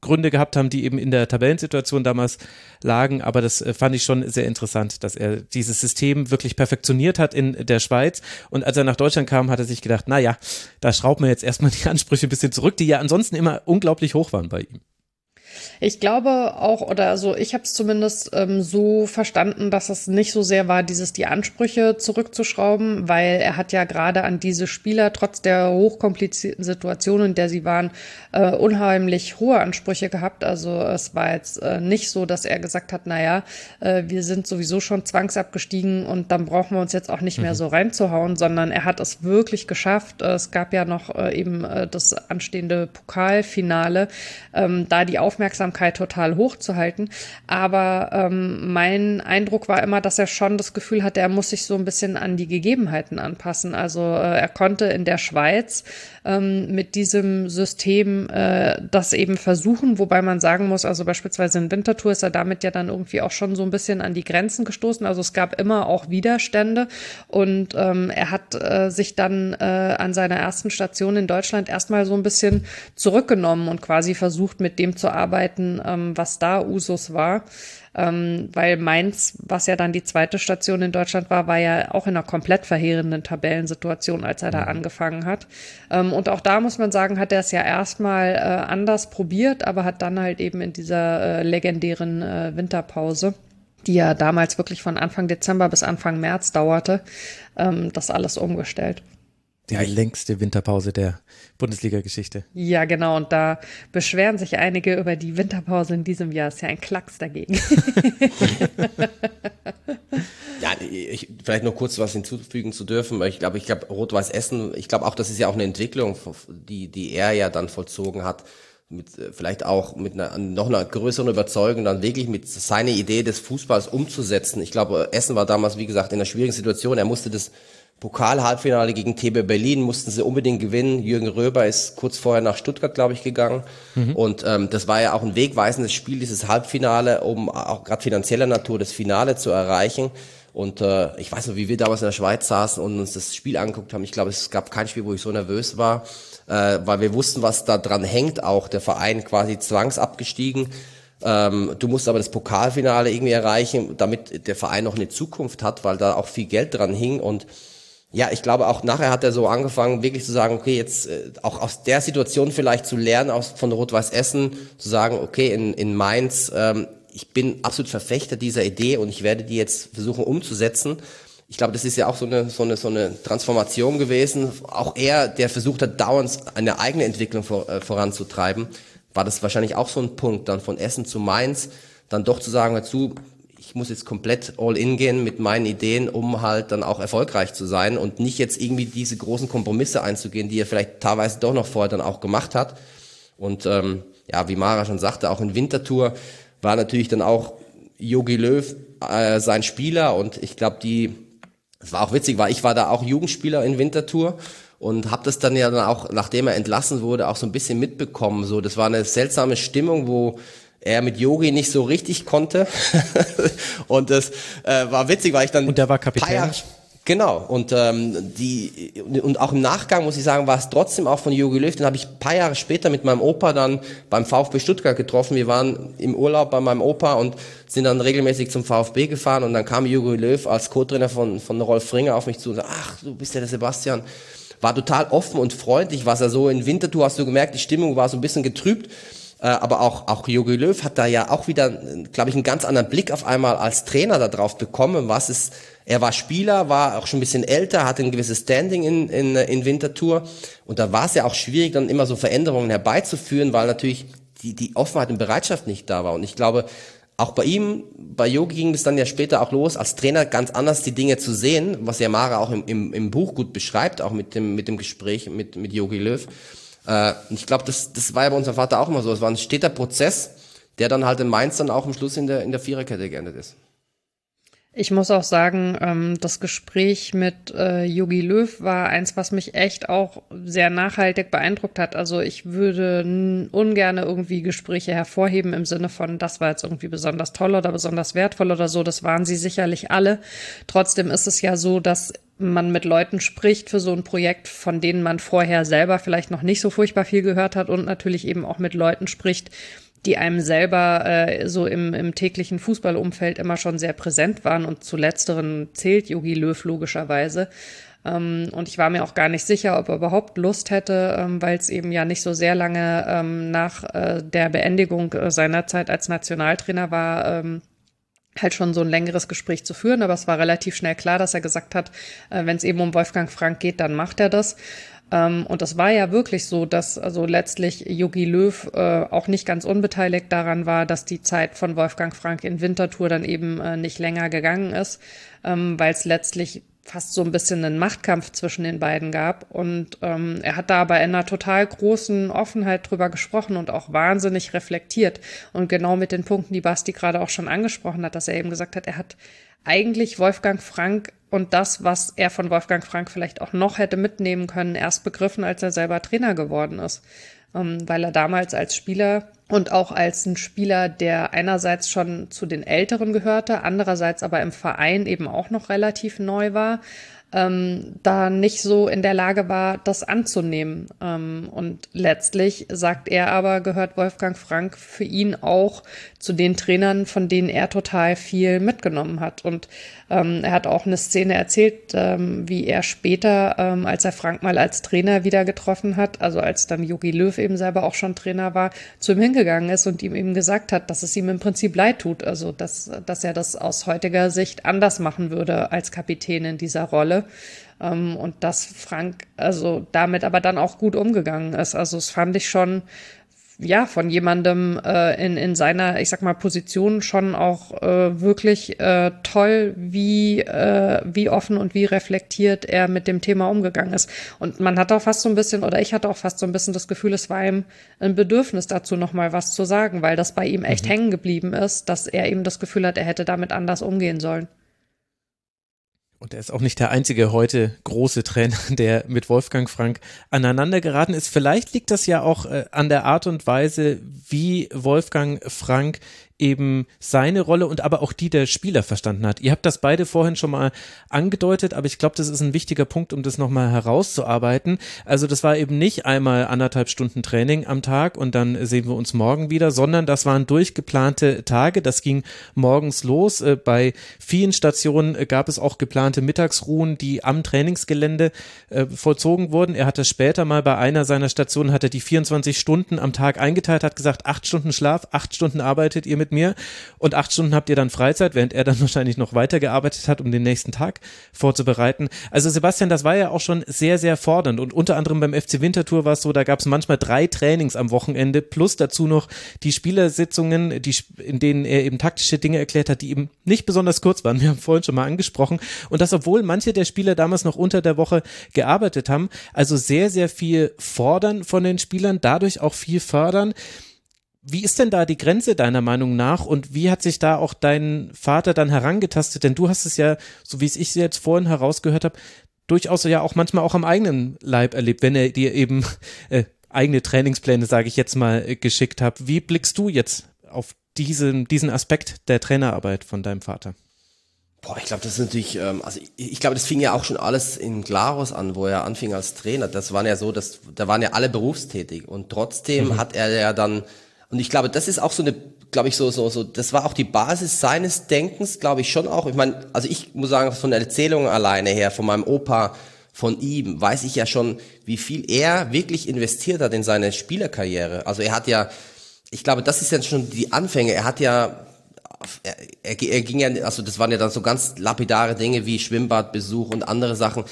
Gründe gehabt haben, die eben in der Tabellensituation damals lagen, aber das äh, fand ich schon sehr interessant, dass er dieses System wirklich perfektioniert hat in der Schweiz und als er nach Deutschland kam, hat er sich gedacht, na ja, da schraubt man jetzt erstmal die Ansprüche ein bisschen zurück, die ja ansonsten immer unglaublich hoch waren bei ihm. Ich glaube auch, oder also ich habe es zumindest ähm, so verstanden, dass es nicht so sehr war, dieses die Ansprüche zurückzuschrauben, weil er hat ja gerade an diese Spieler trotz der hochkomplizierten Situation, in der sie waren, äh, unheimlich hohe Ansprüche gehabt. Also es war jetzt äh, nicht so, dass er gesagt hat, naja, äh, wir sind sowieso schon zwangsabgestiegen und dann brauchen wir uns jetzt auch nicht mehr mhm. so reinzuhauen, sondern er hat es wirklich geschafft. Es gab ja noch äh, eben äh, das anstehende Pokalfinale, ähm, da die Aufmerksamkeit Aufmerksamkeit total hoch zu halten. Aber ähm, mein Eindruck war immer, dass er schon das Gefühl hatte, er muss sich so ein bisschen an die Gegebenheiten anpassen. Also äh, er konnte in der Schweiz ähm, mit diesem System äh, das eben versuchen, wobei man sagen muss, also beispielsweise in Winterthur ist er damit ja dann irgendwie auch schon so ein bisschen an die Grenzen gestoßen. Also es gab immer auch Widerstände und ähm, er hat äh, sich dann äh, an seiner ersten Station in Deutschland erstmal so ein bisschen zurückgenommen und quasi versucht, mit dem zu arbeiten, arbeiten, ähm, was da Usus war. Ähm, weil Mainz, was ja dann die zweite Station in Deutschland war, war ja auch in einer komplett verheerenden Tabellensituation, als er da mhm. angefangen hat. Ähm, und auch da muss man sagen, hat er es ja erstmal äh, anders probiert, aber hat dann halt eben in dieser äh, legendären äh, Winterpause die ja damals wirklich von Anfang Dezember bis Anfang März dauerte, ähm, das alles umgestellt. Die ja, längste Winterpause der Bundesliga-Geschichte. Ja, genau. Und da beschweren sich einige über die Winterpause in diesem Jahr. Ist ja ein Klacks dagegen. ja, ich, vielleicht noch kurz was hinzufügen zu dürfen, weil ich glaube, ich glaube, Rot-Weiß Essen, ich glaube auch, das ist ja auch eine Entwicklung, die, die er ja dann vollzogen hat mit äh, vielleicht auch mit einer noch einer größeren Überzeugung dann wirklich mit seiner Idee des Fußballs umzusetzen. Ich glaube, Essen war damals, wie gesagt, in einer schwierigen Situation. Er musste das Pokal-Halbfinale gegen TB Berlin mussten sie unbedingt gewinnen. Jürgen Röber ist kurz vorher nach Stuttgart, glaube ich, gegangen. Mhm. Und ähm, das war ja auch ein wegweisendes Spiel, dieses Halbfinale, um auch gerade finanzieller Natur das Finale zu erreichen. Und äh, ich weiß noch, wie wir damals in der Schweiz saßen und uns das Spiel angeguckt haben. Ich glaube, es gab kein Spiel, wo ich so nervös war, äh, weil wir wussten, was da dran hängt. Auch der Verein quasi zwangsabgestiegen. Ähm, du musst aber das Pokalfinale irgendwie erreichen, damit der Verein noch eine Zukunft hat, weil da auch viel Geld dran hing und ja, ich glaube auch nachher hat er so angefangen, wirklich zu sagen, okay, jetzt äh, auch aus der Situation vielleicht zu lernen, aus von Rot-Weiß Essen, zu sagen, okay, in, in Mainz, ähm, ich bin absolut Verfechter dieser Idee und ich werde die jetzt versuchen umzusetzen. Ich glaube, das ist ja auch so eine, so eine, so eine Transformation gewesen. Auch er, der versucht hat, dauernd eine eigene Entwicklung vor, äh, voranzutreiben, war das wahrscheinlich auch so ein Punkt, dann von Essen zu Mainz, dann doch zu sagen, dazu, ich muss jetzt komplett all in gehen mit meinen Ideen, um halt dann auch erfolgreich zu sein und nicht jetzt irgendwie diese großen Kompromisse einzugehen, die er vielleicht teilweise doch noch vorher dann auch gemacht hat. Und ähm, ja, wie Mara schon sagte, auch in Winterthur war natürlich dann auch Yogi Löw äh, sein Spieler und ich glaube, die, es war auch witzig, weil ich war da auch Jugendspieler in Winterthur und habe das dann ja dann auch, nachdem er entlassen wurde, auch so ein bisschen mitbekommen. So, das war eine seltsame Stimmung, wo er mit Yogi nicht so richtig konnte. und das äh, war witzig, weil ich dann. Und der war Kapitän. Genau, und ähm, die und auch im Nachgang muss ich sagen, war es trotzdem auch von Jogi Löw. Den habe ich ein paar Jahre später mit meinem Opa dann beim VfB Stuttgart getroffen. Wir waren im Urlaub bei meinem Opa und sind dann regelmäßig zum VfB gefahren und dann kam Jogi Löw als Co-Trainer von, von Rolf Ringer auf mich zu und sagte, ach, du bist ja der Sebastian. War total offen und freundlich, was er so in Winterthur hast du gemerkt, die Stimmung war so ein bisschen getrübt. Äh, aber auch, auch Jogi Löw hat da ja auch wieder, glaube ich, einen ganz anderen Blick auf einmal als Trainer darauf bekommen, was ist, er war Spieler, war auch schon ein bisschen älter, hatte ein gewisses Standing in, in, in Winterthur. Und da war es ja auch schwierig, dann immer so Veränderungen herbeizuführen, weil natürlich die, die Offenheit und Bereitschaft nicht da war. Und ich glaube, auch bei ihm, bei Yogi ging es dann ja später auch los, als Trainer ganz anders die Dinge zu sehen, was ja Mara auch im, im, im Buch gut beschreibt, auch mit dem, mit dem Gespräch mit, mit Yogi Löw. Äh, ich glaube, das, das war ja bei unserem Vater auch immer so. Es war ein steter Prozess, der dann halt in Mainz dann auch am Schluss in der, in der Viererkette geendet ist. Ich muss auch sagen, ähm, das Gespräch mit äh, Yogi Löw war eins, was mich echt auch sehr nachhaltig beeindruckt hat. Also ich würde ungern irgendwie Gespräche hervorheben im Sinne von, das war jetzt irgendwie besonders toll oder besonders wertvoll oder so. Das waren sie sicherlich alle. Trotzdem ist es ja so, dass man mit Leuten spricht für so ein Projekt, von denen man vorher selber vielleicht noch nicht so furchtbar viel gehört hat und natürlich eben auch mit Leuten spricht, die einem selber äh, so im, im täglichen Fußballumfeld immer schon sehr präsent waren. Und zu letzteren zählt Yogi Löw logischerweise. Ähm, und ich war mir auch gar nicht sicher, ob er überhaupt Lust hätte, ähm, weil es eben ja nicht so sehr lange ähm, nach äh, der Beendigung äh, seiner Zeit als Nationaltrainer war, ähm, halt schon so ein längeres Gespräch zu führen. Aber es war relativ schnell klar, dass er gesagt hat, äh, wenn es eben um Wolfgang Frank geht, dann macht er das. Ähm, und das war ja wirklich so, dass also letztlich Yogi Löw äh, auch nicht ganz unbeteiligt daran war, dass die Zeit von Wolfgang Frank in Winterthur dann eben äh, nicht länger gegangen ist, ähm, weil es letztlich fast so ein bisschen einen Machtkampf zwischen den beiden gab. Und ähm, er hat da aber in einer total großen Offenheit drüber gesprochen und auch wahnsinnig reflektiert. Und genau mit den Punkten, die Basti gerade auch schon angesprochen hat, dass er eben gesagt hat, er hat eigentlich Wolfgang Frank und das, was er von Wolfgang Frank vielleicht auch noch hätte mitnehmen können, erst begriffen, als er selber Trainer geworden ist. Ähm, weil er damals als Spieler und auch als ein Spieler, der einerseits schon zu den Älteren gehörte, andererseits aber im Verein eben auch noch relativ neu war, ähm, da nicht so in der Lage war, das anzunehmen. Ähm, und letztlich, sagt er aber, gehört Wolfgang Frank für ihn auch zu den Trainern, von denen er total viel mitgenommen hat. Und ähm, er hat auch eine Szene erzählt, ähm, wie er später, ähm, als er Frank mal als Trainer wieder getroffen hat, also als dann Jogi Löw eben selber auch schon Trainer war, zu ihm hingegangen ist und ihm eben gesagt hat, dass es ihm im Prinzip leid tut. Also, dass, dass er das aus heutiger Sicht anders machen würde als Kapitän in dieser Rolle. Ähm, und dass Frank also damit aber dann auch gut umgegangen ist. Also, das fand ich schon ja, von jemandem äh, in, in seiner, ich sag mal, Position schon auch äh, wirklich äh, toll, wie, äh, wie offen und wie reflektiert er mit dem Thema umgegangen ist. Und man hat auch fast so ein bisschen, oder ich hatte auch fast so ein bisschen das Gefühl, es war ihm ein Bedürfnis dazu, nochmal was zu sagen, weil das bei ihm echt mhm. hängen geblieben ist, dass er eben das Gefühl hat, er hätte damit anders umgehen sollen. Und er ist auch nicht der einzige heute große Trainer, der mit Wolfgang Frank aneinander geraten ist. Vielleicht liegt das ja auch äh, an der Art und Weise, wie Wolfgang Frank eben seine Rolle und aber auch die der Spieler verstanden hat. Ihr habt das beide vorhin schon mal angedeutet, aber ich glaube, das ist ein wichtiger Punkt, um das nochmal herauszuarbeiten. Also das war eben nicht einmal anderthalb Stunden Training am Tag und dann sehen wir uns morgen wieder, sondern das waren durchgeplante Tage. Das ging morgens los. Äh, bei vielen Stationen äh, gab es auch geplante Mittagsruhen, die am Trainingsgelände äh, vollzogen wurden. Er hatte später mal bei einer seiner Stationen, hat er die 24 Stunden am Tag eingeteilt, hat gesagt, acht Stunden Schlaf, acht Stunden arbeitet ihr mit mit mir und acht Stunden habt ihr dann Freizeit, während er dann wahrscheinlich noch weitergearbeitet hat, um den nächsten Tag vorzubereiten. Also Sebastian, das war ja auch schon sehr, sehr fordernd und unter anderem beim FC Winterthur war es so, da gab es manchmal drei Trainings am Wochenende plus dazu noch die Spielersitzungen, die, in denen er eben taktische Dinge erklärt hat, die eben nicht besonders kurz waren. Wir haben vorhin schon mal angesprochen und das, obwohl manche der Spieler damals noch unter der Woche gearbeitet haben, also sehr, sehr viel fordern von den Spielern, dadurch auch viel fördern. Wie ist denn da die Grenze deiner Meinung nach und wie hat sich da auch dein Vater dann herangetastet? Denn du hast es ja, so wie es ich jetzt vorhin herausgehört habe, durchaus ja auch manchmal auch am eigenen Leib erlebt, wenn er dir eben äh, eigene Trainingspläne, sage ich jetzt mal, äh, geschickt hat. Wie blickst du jetzt auf diesen, diesen Aspekt der Trainerarbeit von deinem Vater? Boah, ich glaube, das ist natürlich, ähm, also ich, ich glaube, das fing ja auch schon alles in Glarus an, wo er anfing als Trainer. Das waren ja so, dass da waren ja alle berufstätig und trotzdem mhm. hat er ja dann und ich glaube, das ist auch so eine, glaube ich, so, so, so, das war auch die Basis seines Denkens, glaube ich schon auch. Ich meine, also ich muss sagen, von der Erzählung alleine her, von meinem Opa, von ihm, weiß ich ja schon, wie viel er wirklich investiert hat in seine Spielerkarriere. Also er hat ja, ich glaube, das ist ja schon die Anfänge. Er hat ja er, er, er ging ja, also das waren ja dann so ganz lapidare Dinge wie Schwimmbadbesuch und andere Sachen.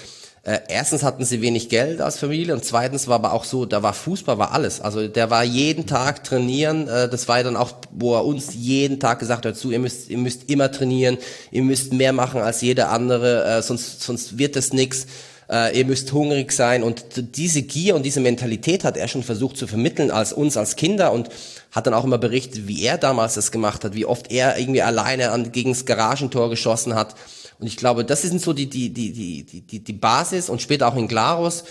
Äh, erstens hatten sie wenig Geld als Familie und zweitens war aber auch so, da war Fußball, war alles. Also der war jeden Tag trainieren. Äh, das war ja dann auch, wo er uns jeden Tag gesagt hat, zu, ihr müsst, ihr müsst immer trainieren, ihr müsst mehr machen als jeder andere, äh, sonst, sonst wird das nix. äh, ihr müsst hungrig sein. Und diese Gier und diese Mentalität hat er schon versucht zu vermitteln als uns als Kinder und hat dann auch immer berichtet, wie er damals das gemacht hat, wie oft er irgendwie alleine an, gegen das Garagentor geschossen hat. Und ich glaube, das sind so die, die, die, die, die, die Basis und später auch in Glarus.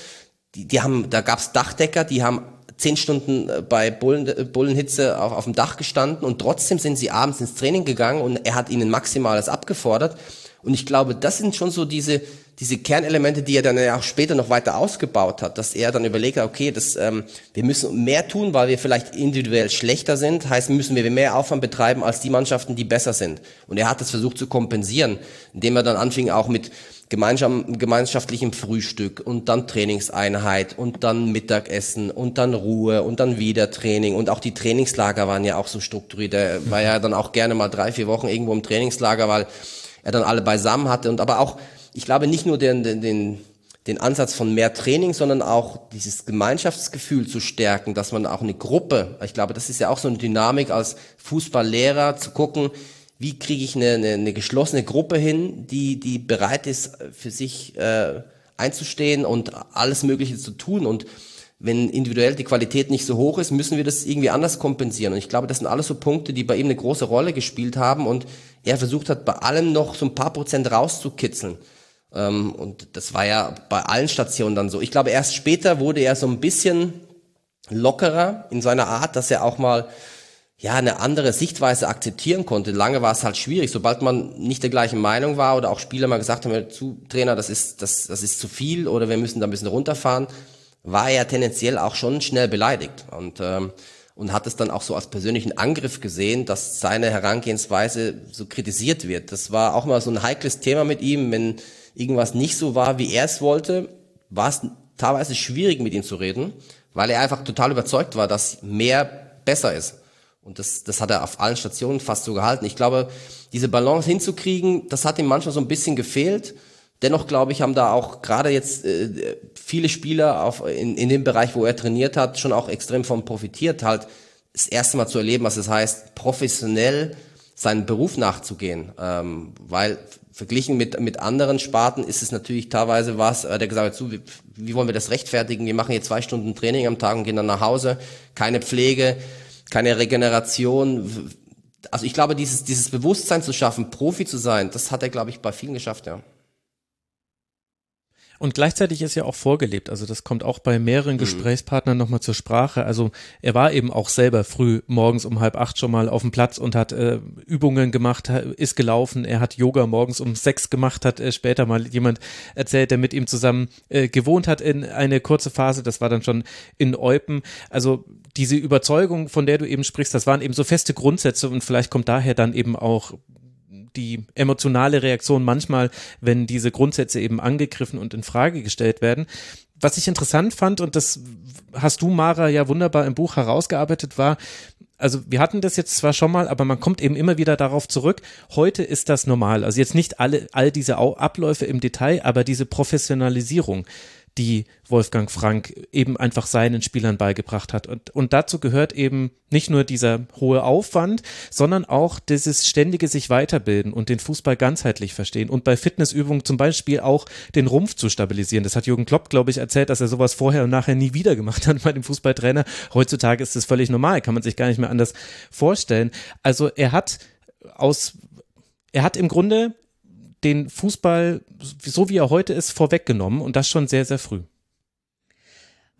Die, die haben, da gab's Dachdecker, die haben zehn Stunden äh, bei Bullen, äh, Bullenhitze auf, auf dem Dach gestanden und trotzdem sind sie abends ins Training gegangen und er hat ihnen Maximales abgefordert. Und ich glaube, das sind schon so diese, diese Kernelemente, die er dann ja auch später noch weiter ausgebaut hat, dass er dann überlegt hat, okay, das, ähm, wir müssen mehr tun, weil wir vielleicht individuell schlechter sind, heißt müssen wir mehr Aufwand betreiben als die Mannschaften, die besser sind. Und er hat das versucht zu kompensieren, indem er dann anfing auch mit gemeinschaftlichem Frühstück und dann Trainingseinheit und dann Mittagessen und dann Ruhe und dann wieder Training und auch die Trainingslager waren ja auch so strukturiert. Er war ja dann auch gerne mal drei, vier Wochen irgendwo im Trainingslager, weil er dann alle beisammen hatte und aber auch, ich glaube nicht nur den, den, den den Ansatz von mehr Training, sondern auch dieses Gemeinschaftsgefühl zu stärken, dass man auch eine Gruppe, ich glaube, das ist ja auch so eine Dynamik als Fußballlehrer zu gucken, wie kriege ich eine, eine, eine geschlossene Gruppe hin, die, die bereit ist, für sich äh, einzustehen und alles Mögliche zu tun. Und wenn individuell die Qualität nicht so hoch ist, müssen wir das irgendwie anders kompensieren. Und ich glaube, das sind alles so Punkte, die bei ihm eine große Rolle gespielt haben und er versucht hat, bei allem noch so ein paar Prozent rauszukitzeln. Ähm, und das war ja bei allen Stationen dann so. Ich glaube, erst später wurde er so ein bisschen lockerer in seiner Art, dass er auch mal ja, eine andere Sichtweise akzeptieren konnte. Lange war es halt schwierig. Sobald man nicht der gleichen Meinung war oder auch Spieler mal gesagt haben, zu Trainer, das ist, das, das ist zu viel oder wir müssen da ein bisschen runterfahren, war er tendenziell auch schon schnell beleidigt und, ähm, und hat es dann auch so als persönlichen Angriff gesehen, dass seine Herangehensweise so kritisiert wird. Das war auch mal so ein heikles Thema mit ihm. Wenn irgendwas nicht so war, wie er es wollte, war es teilweise schwierig mit ihm zu reden, weil er einfach total überzeugt war, dass mehr besser ist. Und das, das hat er auf allen Stationen fast so gehalten. Ich glaube, diese Balance hinzukriegen, das hat ihm manchmal so ein bisschen gefehlt. Dennoch glaube ich, haben da auch gerade jetzt äh, viele Spieler auf, in, in dem Bereich, wo er trainiert hat, schon auch extrem von profitiert, halt das erste Mal zu erleben, was es heißt, professionell seinen Beruf nachzugehen. Ähm, weil verglichen mit, mit anderen Sparten ist es natürlich teilweise was, äh, der gesagt hat, so, wie, wie wollen wir das rechtfertigen? Wir machen jetzt zwei Stunden Training am Tag und gehen dann nach Hause, keine Pflege keine Regeneration. Also ich glaube, dieses, dieses Bewusstsein zu schaffen, Profi zu sein, das hat er, glaube ich, bei vielen geschafft, ja. Und gleichzeitig ist ja auch vorgelebt. Also das kommt auch bei mehreren mhm. Gesprächspartnern nochmal zur Sprache. Also er war eben auch selber früh morgens um halb acht schon mal auf dem Platz und hat äh, Übungen gemacht, ist gelaufen. Er hat Yoga morgens um sechs gemacht, hat äh, später mal jemand erzählt, der mit ihm zusammen äh, gewohnt hat in eine kurze Phase. Das war dann schon in Eupen. Also diese Überzeugung, von der du eben sprichst, das waren eben so feste Grundsätze und vielleicht kommt daher dann eben auch die emotionale Reaktion manchmal, wenn diese Grundsätze eben angegriffen und in Frage gestellt werden. Was ich interessant fand, und das hast du, Mara, ja wunderbar im Buch herausgearbeitet, war, also wir hatten das jetzt zwar schon mal, aber man kommt eben immer wieder darauf zurück. Heute ist das normal. Also jetzt nicht alle, all diese Abläufe im Detail, aber diese Professionalisierung die Wolfgang Frank eben einfach seinen Spielern beigebracht hat. Und, und dazu gehört eben nicht nur dieser hohe Aufwand, sondern auch dieses ständige sich weiterbilden und den Fußball ganzheitlich verstehen und bei Fitnessübungen zum Beispiel auch den Rumpf zu stabilisieren. Das hat Jürgen Klopp, glaube ich, erzählt, dass er sowas vorher und nachher nie wieder gemacht hat bei dem Fußballtrainer. Heutzutage ist das völlig normal, kann man sich gar nicht mehr anders vorstellen. Also er hat aus er hat im Grunde den Fußball, so wie er heute ist, vorweggenommen und das schon sehr, sehr früh.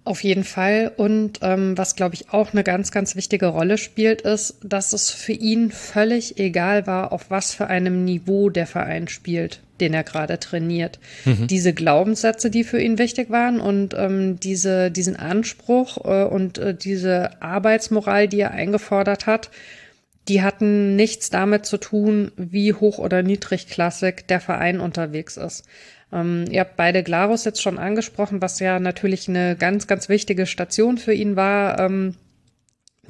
Auf jeden Fall. Und ähm, was, glaube ich, auch eine ganz, ganz wichtige Rolle spielt, ist, dass es für ihn völlig egal war, auf was für einem Niveau der Verein spielt, den er gerade trainiert. Mhm. Diese Glaubenssätze, die für ihn wichtig waren und ähm, diese, diesen Anspruch äh, und äh, diese Arbeitsmoral, die er eingefordert hat, die hatten nichts damit zu tun, wie hoch oder niedrigklassig der Verein unterwegs ist. Ähm, ihr habt beide Glarus jetzt schon angesprochen, was ja natürlich eine ganz, ganz wichtige Station für ihn war. Ähm,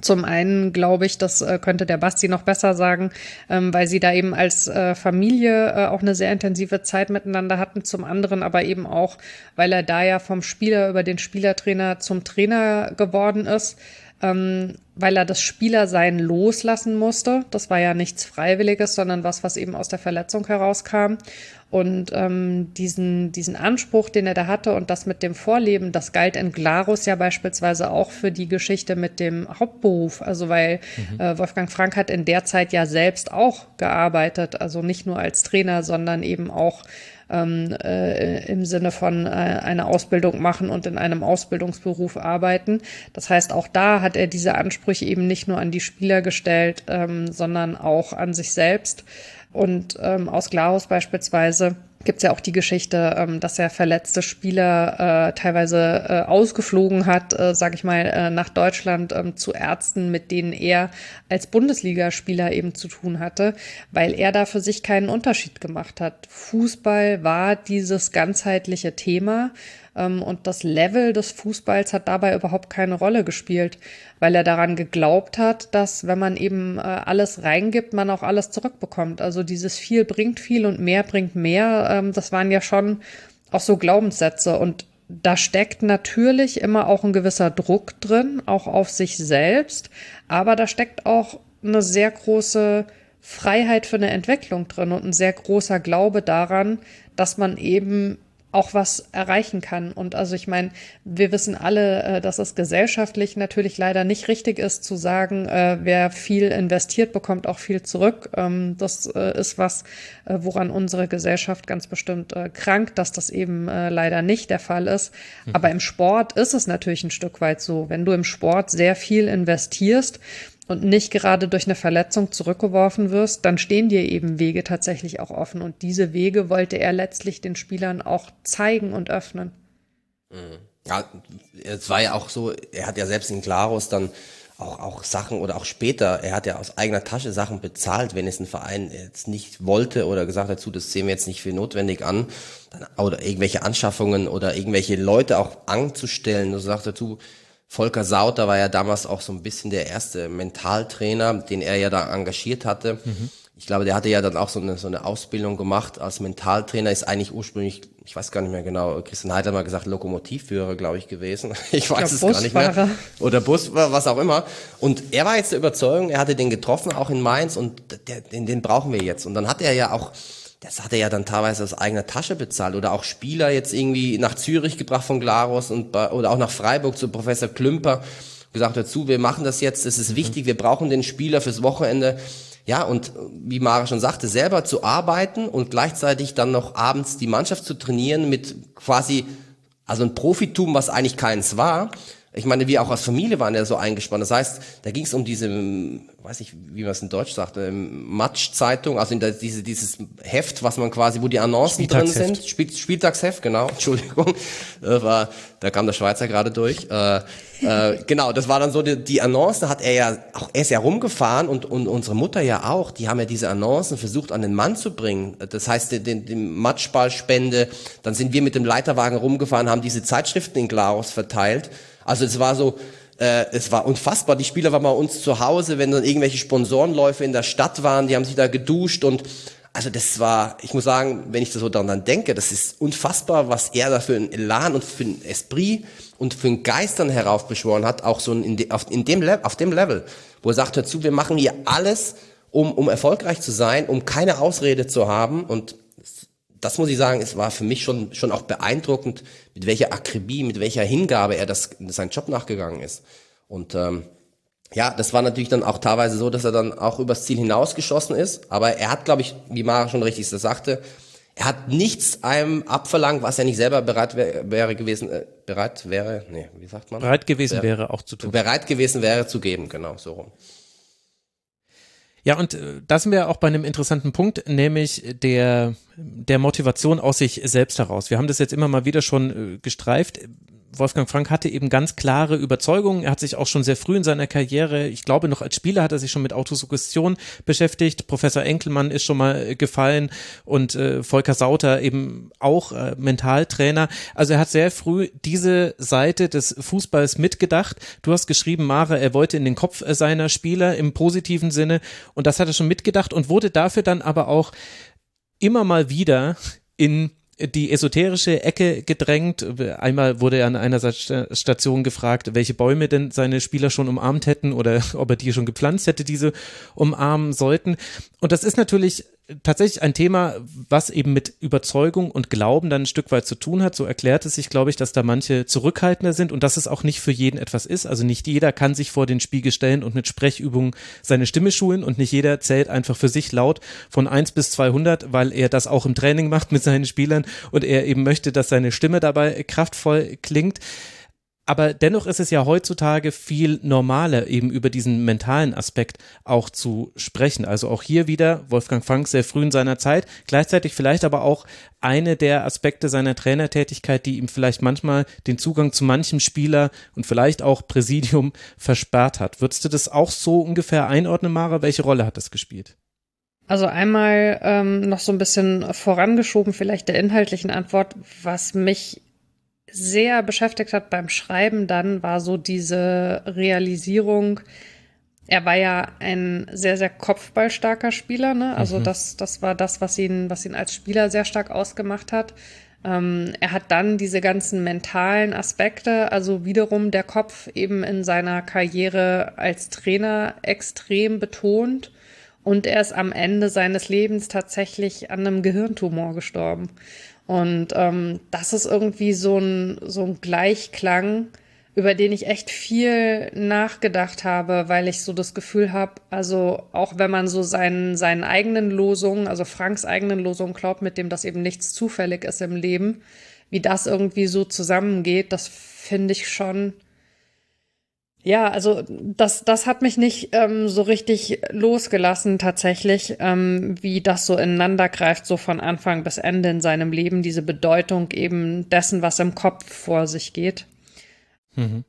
zum einen glaube ich, das äh, könnte der Basti noch besser sagen, ähm, weil sie da eben als äh, Familie äh, auch eine sehr intensive Zeit miteinander hatten. Zum anderen aber eben auch, weil er da ja vom Spieler über den Spielertrainer zum Trainer geworden ist ähm, weil er das Spielersein loslassen musste. Das war ja nichts Freiwilliges, sondern was, was eben aus der Verletzung herauskam. Und ähm, diesen, diesen Anspruch, den er da hatte und das mit dem Vorleben, das galt in Glarus ja beispielsweise auch für die Geschichte mit dem Hauptberuf. Also weil mhm. äh, Wolfgang Frank hat in der Zeit ja selbst auch gearbeitet, also nicht nur als Trainer, sondern eben auch ähm, äh, im Sinne von äh, eine Ausbildung machen und in einem Ausbildungsberuf arbeiten. Das heißt, auch da hat er diese Ansprüche eben nicht nur an die Spieler gestellt, ähm, sondern auch an sich selbst. Und ähm, aus Glarus beispielsweise gibt es ja auch die Geschichte, ähm, dass er verletzte Spieler äh, teilweise äh, ausgeflogen hat, äh, sage ich mal, äh, nach Deutschland ähm, zu Ärzten, mit denen er als Bundesligaspieler eben zu tun hatte, weil er da für sich keinen Unterschied gemacht hat. Fußball war dieses ganzheitliche Thema und das Level des Fußballs hat dabei überhaupt keine Rolle gespielt, weil er daran geglaubt hat, dass wenn man eben äh, alles reingibt, man auch alles zurückbekommt. Also dieses viel bringt viel und mehr bringt mehr, ähm, das waren ja schon auch so Glaubenssätze und da steckt natürlich immer auch ein gewisser Druck drin, auch auf sich selbst, aber da steckt auch eine sehr große Freiheit für eine Entwicklung drin und ein sehr großer Glaube daran, dass man eben auch was erreichen kann. Und also ich meine, wir wissen alle, äh, dass es gesellschaftlich natürlich leider nicht richtig ist zu sagen, äh, wer viel investiert, bekommt auch viel zurück. Ähm, das äh, ist was, woran unsere Gesellschaft ganz bestimmt krankt, dass das eben leider nicht der Fall ist. Mhm. Aber im Sport ist es natürlich ein Stück weit so. Wenn du im Sport sehr viel investierst, und nicht gerade durch eine Verletzung zurückgeworfen wirst, dann stehen dir eben Wege tatsächlich auch offen. Und diese Wege wollte er letztlich den Spielern auch zeigen und öffnen. Mhm. Ja, es war ja auch so, er hat ja selbst in Glarus dann auch, auch Sachen oder auch später, er hat ja aus eigener Tasche Sachen bezahlt, wenn es ein Verein jetzt nicht wollte oder gesagt dazu, das sehen wir jetzt nicht für notwendig an, dann, oder irgendwelche Anschaffungen oder irgendwelche Leute auch anzustellen, so sagt dazu, Volker Sauter war ja damals auch so ein bisschen der erste Mentaltrainer, den er ja da engagiert hatte. Mhm. Ich glaube, der hatte ja dann auch so eine, so eine Ausbildung gemacht als Mentaltrainer, ist eigentlich ursprünglich, ich weiß gar nicht mehr genau, Christian Heid hat mal gesagt, Lokomotivführer, glaube ich, gewesen. Ich weiß ich es gar nicht mehr. Oder Bus, was auch immer. Und er war jetzt der Überzeugung, er hatte den getroffen, auch in Mainz, und der, den, den brauchen wir jetzt. Und dann hat er ja auch das hat er ja dann teilweise aus eigener Tasche bezahlt oder auch Spieler jetzt irgendwie nach Zürich gebracht von Glarus und bei, oder auch nach Freiburg zu Professor Klümper gesagt dazu, wir machen das jetzt, es ist mhm. wichtig, wir brauchen den Spieler fürs Wochenende. Ja, und wie Mara schon sagte, selber zu arbeiten und gleichzeitig dann noch abends die Mannschaft zu trainieren mit quasi, also ein Profitum, was eigentlich keins war. Ich meine, wir auch als Familie waren ja so eingespannt. Das heißt, da ging es um diese weiß nicht, wie man es in Deutsch sagt, ähm, Match-Zeitung, also in der, diese, dieses Heft, was man quasi, wo die Annoncen drin sind. Spiel, Spieltagsheft, genau, Entschuldigung. Das war, da kam der Schweizer gerade durch. Äh, äh, genau, das war dann so, die, die Annonce, da hat er ja, auch er ist ja rumgefahren und, und unsere Mutter ja auch, die haben ja diese Annoncen versucht an den Mann zu bringen. Das heißt, den, den, den Matchballspende, dann sind wir mit dem Leiterwagen rumgefahren, haben diese Zeitschriften in Glarus verteilt. Also es war so, äh, es war unfassbar. Die Spieler waren bei uns zu Hause, wenn dann irgendwelche Sponsorenläufe in der Stadt waren, die haben sich da geduscht und also das war, ich muss sagen, wenn ich das so daran denke, das ist unfassbar, was er da für ein Elan und für ein Esprit und für ein Geistern heraufbeschworen hat, auch so in, de, auf, in dem, auf dem Level, wo er sagt, hör zu, wir machen hier alles, um, um erfolgreich zu sein, um keine Ausrede zu haben und das muss ich sagen, es war für mich schon, schon auch beeindruckend, mit welcher Akribie, mit welcher Hingabe er das, seinen Job nachgegangen ist. Und ähm, ja, das war natürlich dann auch teilweise so, dass er dann auch übers Ziel hinausgeschossen ist. Aber er hat, glaube ich, wie Mara schon richtig sagte, er hat nichts einem abverlangt, was er nicht selber bereit wär, wäre gewesen, äh, bereit wäre, nee, wie sagt man? Bereit gewesen wäre, wäre auch zu tun. Bereit gewesen wäre zu geben, genau, so rum. Ja, und äh, da sind wir auch bei einem interessanten Punkt, nämlich der, der Motivation aus sich selbst heraus. Wir haben das jetzt immer mal wieder schon äh, gestreift. Wolfgang Frank hatte eben ganz klare Überzeugungen. Er hat sich auch schon sehr früh in seiner Karriere, ich glaube noch als Spieler hat er sich schon mit Autosuggestion beschäftigt. Professor Enkelmann ist schon mal äh, gefallen und äh, Volker Sauter eben auch äh, Mentaltrainer. Also er hat sehr früh diese Seite des Fußballs mitgedacht. Du hast geschrieben, Mare, er wollte in den Kopf seiner Spieler im positiven Sinne und das hat er schon mitgedacht und wurde dafür dann aber auch immer mal wieder in die esoterische Ecke gedrängt. Einmal wurde er an einer Station gefragt, welche Bäume denn seine Spieler schon umarmt hätten oder ob er die schon gepflanzt hätte, diese umarmen sollten. Und das ist natürlich tatsächlich ein Thema, was eben mit Überzeugung und Glauben dann ein Stück weit zu tun hat. So erklärt es sich, glaube ich, dass da manche zurückhaltender sind und dass es auch nicht für jeden etwas ist. Also nicht jeder kann sich vor den Spiegel stellen und mit Sprechübungen seine Stimme schulen und nicht jeder zählt einfach für sich laut von eins bis 200, weil er das auch im Training macht mit seinen Spielern und er eben möchte, dass seine Stimme dabei kraftvoll klingt. Aber dennoch ist es ja heutzutage viel normaler, eben über diesen mentalen Aspekt auch zu sprechen. Also auch hier wieder Wolfgang Frank sehr früh in seiner Zeit, gleichzeitig vielleicht aber auch eine der Aspekte seiner Trainertätigkeit, die ihm vielleicht manchmal den Zugang zu manchem Spieler und vielleicht auch Präsidium versperrt hat. Würdest du das auch so ungefähr einordnen, Mara? Welche Rolle hat das gespielt? Also einmal ähm, noch so ein bisschen vorangeschoben, vielleicht der inhaltlichen Antwort, was mich sehr beschäftigt hat beim Schreiben dann, war so diese Realisierung, er war ja ein sehr, sehr kopfballstarker Spieler, ne? Also mhm. das, das war das, was ihn, was ihn als Spieler sehr stark ausgemacht hat. Ähm, er hat dann diese ganzen mentalen Aspekte, also wiederum der Kopf eben in seiner Karriere als Trainer extrem betont. Und er ist am Ende seines Lebens tatsächlich an einem Gehirntumor gestorben. Und ähm, das ist irgendwie so ein, so ein Gleichklang, über den ich echt viel nachgedacht habe, weil ich so das Gefühl habe, also auch wenn man so seinen, seinen eigenen Losungen, also Franks eigenen Losungen glaubt, mit dem das eben nichts zufällig ist im Leben, wie das irgendwie so zusammengeht, das finde ich schon ja, also das, das hat mich nicht ähm, so richtig losgelassen tatsächlich, ähm, wie das so ineinander greift, so von Anfang bis Ende in seinem Leben, diese Bedeutung eben dessen, was im Kopf vor sich geht. Mhm.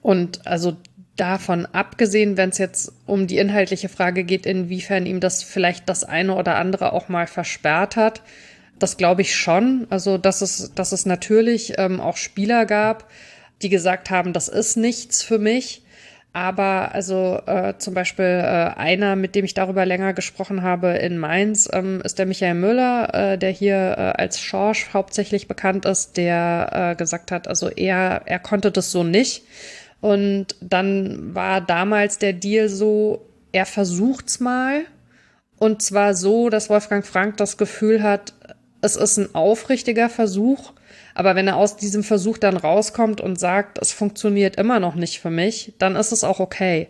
Und also davon abgesehen, wenn es jetzt um die inhaltliche Frage geht, inwiefern ihm das vielleicht das eine oder andere auch mal versperrt hat, das glaube ich schon. Also, dass es, dass es natürlich ähm, auch Spieler gab, die gesagt haben, das ist nichts für mich. Aber also äh, zum Beispiel äh, einer, mit dem ich darüber länger gesprochen habe in Mainz, ähm, ist der Michael Müller, äh, der hier äh, als Schorsch hauptsächlich bekannt ist, der äh, gesagt hat, also er, er konnte das so nicht. Und dann war damals der Deal so, er versucht's mal. Und zwar so, dass Wolfgang Frank das Gefühl hat, es ist ein aufrichtiger Versuch aber wenn er aus diesem Versuch dann rauskommt und sagt, es funktioniert immer noch nicht für mich, dann ist es auch okay.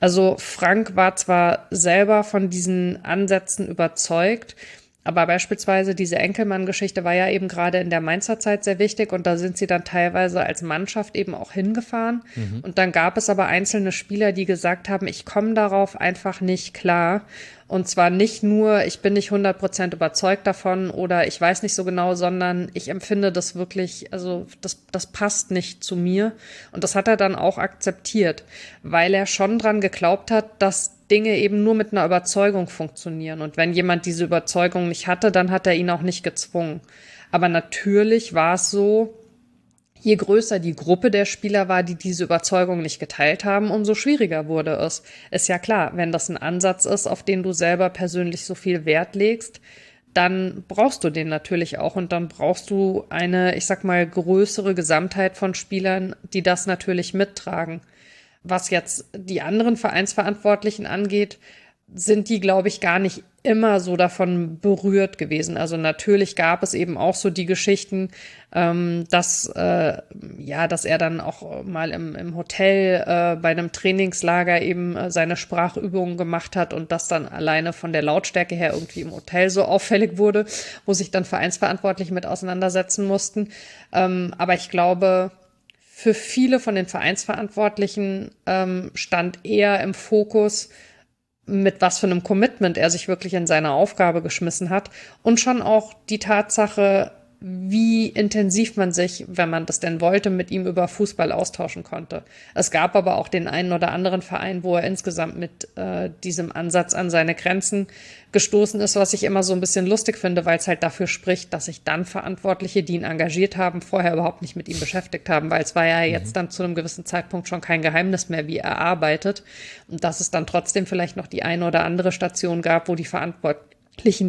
Also Frank war zwar selber von diesen Ansätzen überzeugt, aber beispielsweise diese Enkelmann-Geschichte war ja eben gerade in der Mainzer Zeit sehr wichtig und da sind sie dann teilweise als Mannschaft eben auch hingefahren. Mhm. Und dann gab es aber einzelne Spieler, die gesagt haben, ich komme darauf einfach nicht klar. Und zwar nicht nur, ich bin nicht 100% überzeugt davon oder ich weiß nicht so genau, sondern ich empfinde das wirklich, also das, das passt nicht zu mir. Und das hat er dann auch akzeptiert, weil er schon dran geglaubt hat, dass Dinge eben nur mit einer Überzeugung funktionieren. Und wenn jemand diese Überzeugung nicht hatte, dann hat er ihn auch nicht gezwungen. Aber natürlich war es so, je größer die Gruppe der Spieler war, die diese Überzeugung nicht geteilt haben, umso schwieriger wurde es. Ist ja klar, wenn das ein Ansatz ist, auf den du selber persönlich so viel Wert legst, dann brauchst du den natürlich auch und dann brauchst du eine, ich sag mal, größere Gesamtheit von Spielern, die das natürlich mittragen. Was jetzt die anderen Vereinsverantwortlichen angeht, sind die, glaube ich, gar nicht immer so davon berührt gewesen. Also natürlich gab es eben auch so die Geschichten, ähm, dass äh, ja, dass er dann auch mal im, im Hotel äh, bei einem Trainingslager eben äh, seine Sprachübungen gemacht hat und das dann alleine von der Lautstärke her irgendwie im Hotel so auffällig wurde, wo sich dann Vereinsverantwortliche mit auseinandersetzen mussten. Ähm, aber ich glaube, für viele von den Vereinsverantwortlichen ähm, stand eher im Fokus, mit was für einem Commitment er sich wirklich in seine Aufgabe geschmissen hat. Und schon auch die Tatsache, wie intensiv man sich, wenn man das denn wollte, mit ihm über Fußball austauschen konnte. Es gab aber auch den einen oder anderen Verein, wo er insgesamt mit äh, diesem Ansatz an seine Grenzen gestoßen ist, was ich immer so ein bisschen lustig finde, weil es halt dafür spricht, dass sich dann Verantwortliche, die ihn engagiert haben, vorher überhaupt nicht mit ihm beschäftigt haben, weil es war ja jetzt mhm. dann zu einem gewissen Zeitpunkt schon kein Geheimnis mehr, wie er arbeitet und dass es dann trotzdem vielleicht noch die eine oder andere Station gab, wo die Verantwort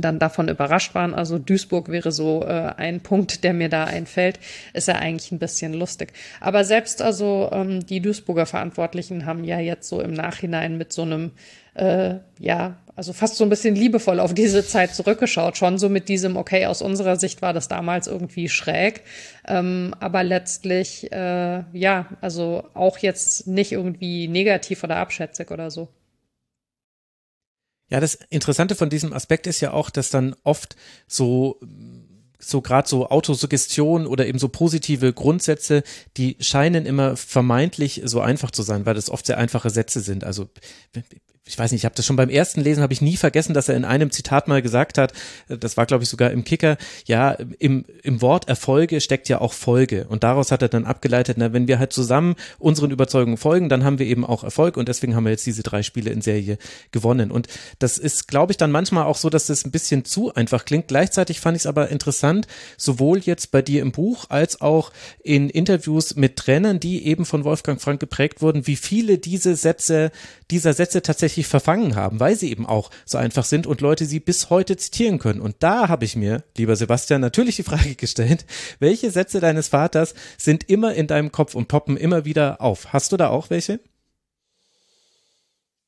dann davon überrascht waren. Also Duisburg wäre so äh, ein Punkt, der mir da einfällt. Ist ja eigentlich ein bisschen lustig. Aber selbst also ähm, die Duisburger Verantwortlichen haben ja jetzt so im Nachhinein mit so einem, äh, ja, also fast so ein bisschen liebevoll auf diese Zeit zurückgeschaut. Schon so mit diesem, okay, aus unserer Sicht war das damals irgendwie schräg. Ähm, aber letztlich, äh, ja, also auch jetzt nicht irgendwie negativ oder abschätzig oder so. Ja, das Interessante von diesem Aspekt ist ja auch, dass dann oft so so gerade so Autosuggestion oder eben so positive Grundsätze, die scheinen immer vermeintlich so einfach zu sein, weil das oft sehr einfache Sätze sind. Also ich weiß nicht, ich habe das schon beim ersten Lesen, habe ich nie vergessen, dass er in einem Zitat mal gesagt hat, äh, das war glaube ich sogar im Kicker, ja, im, im Wort Erfolge steckt ja auch Folge. Und daraus hat er dann abgeleitet, na, wenn wir halt zusammen unseren Überzeugungen folgen, dann haben wir eben auch Erfolg und deswegen haben wir jetzt diese drei Spiele in Serie gewonnen. Und das ist, glaube ich, dann manchmal auch so, dass das ein bisschen zu einfach klingt. Gleichzeitig fand ich es aber interessant, sowohl jetzt bei dir im Buch als auch in Interviews mit Trainern, die eben von Wolfgang Frank geprägt wurden, wie viele diese Sätze, dieser Sätze tatsächlich tatsächlich verfangen haben, weil sie eben auch so einfach sind und Leute sie bis heute zitieren können. Und da habe ich mir, lieber Sebastian, natürlich die Frage gestellt, welche Sätze deines Vaters sind immer in deinem Kopf und poppen immer wieder auf? Hast du da auch welche?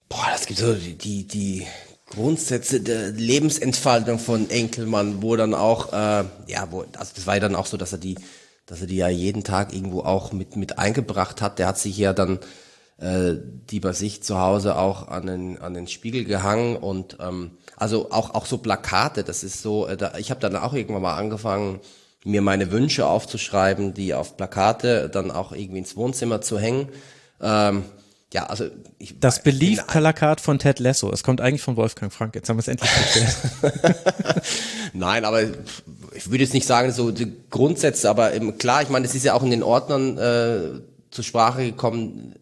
Boah, das gibt so die, die Grundsätze der Lebensentfaltung von Enkelmann, wo dann auch, äh, ja, wo, also das war ja dann auch so, dass er die, dass er die ja jeden Tag irgendwo auch mit, mit eingebracht hat. Der hat sich ja dann äh, die bei sich zu Hause auch an den, an den Spiegel gehangen und ähm, also auch, auch so Plakate, das ist so, äh, da, ich habe dann auch irgendwann mal angefangen, mir meine Wünsche aufzuschreiben, die auf Plakate dann auch irgendwie ins Wohnzimmer zu hängen. Ähm, ja, also ich, das Belief-Plakat von Ted Lasso. Es kommt eigentlich von Wolfgang Frank. Jetzt haben wir es endlich geklärt. Nein, aber ich würde jetzt nicht sagen so die Grundsätze, aber klar, ich meine, es ist ja auch in den Ordnern äh, zur Sprache gekommen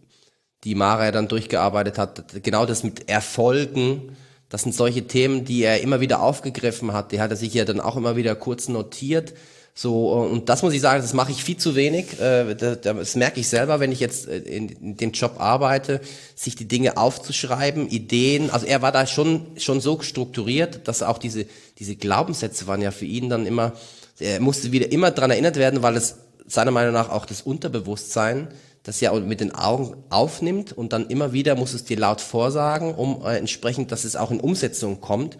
die Mara dann durchgearbeitet hat, genau das mit Erfolgen, das sind solche Themen, die er immer wieder aufgegriffen hat. Die hat er sich ja dann auch immer wieder kurz notiert. So, und das muss ich sagen, das mache ich viel zu wenig. Äh, das merke ich selber, wenn ich jetzt äh, in dem Job arbeite, sich die Dinge aufzuschreiben, Ideen. Also er war da schon, schon so strukturiert, dass auch diese, diese Glaubenssätze waren ja für ihn dann immer, er musste wieder immer dran erinnert werden, weil es seiner Meinung nach auch das Unterbewusstsein das ja mit den Augen aufnimmt und dann immer wieder muss es dir laut vorsagen, um äh, entsprechend, dass es auch in Umsetzung kommt.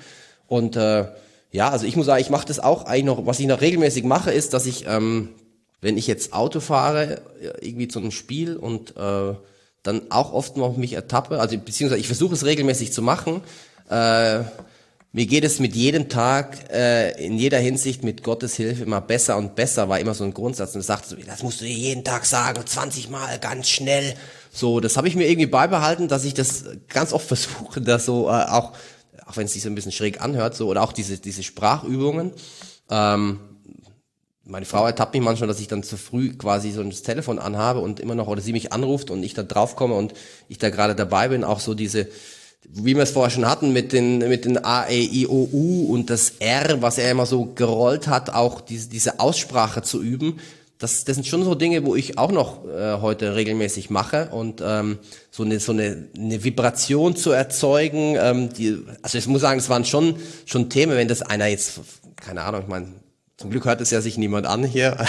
Und äh, ja, also ich muss sagen, ich mache das auch eigentlich noch, was ich noch regelmäßig mache, ist, dass ich, ähm, wenn ich jetzt Auto fahre, äh, irgendwie zu einem Spiel und äh, dann auch oft noch mich ertappe, also beziehungsweise ich versuche es regelmäßig zu machen, äh, mir geht es mit jedem Tag äh, in jeder Hinsicht mit Gottes Hilfe immer besser und besser, war immer so ein Grundsatz. Und sagte so, das musst du dir jeden Tag sagen, 20 Mal, ganz schnell. So, das habe ich mir irgendwie beibehalten, dass ich das ganz oft versuche, dass so äh, auch, auch wenn es sich so ein bisschen schräg anhört, so oder auch diese diese Sprachübungen. Ähm, meine Frau ertappt mich manchmal, dass ich dann zu früh quasi so das Telefon anhabe und immer noch oder sie mich anruft und ich da draufkomme und ich da gerade dabei bin, auch so diese wie wir es vorher schon hatten mit den, mit den A, E, I, O, U und das R, was er immer so gerollt hat, auch diese, diese Aussprache zu üben. Das, das sind schon so Dinge, wo ich auch noch äh, heute regelmäßig mache und ähm, so eine so eine, eine Vibration zu erzeugen. Ähm, die, also ich muss sagen, es waren schon schon Themen, wenn das einer jetzt keine Ahnung, ich meine zum Glück hört es ja sich niemand an hier.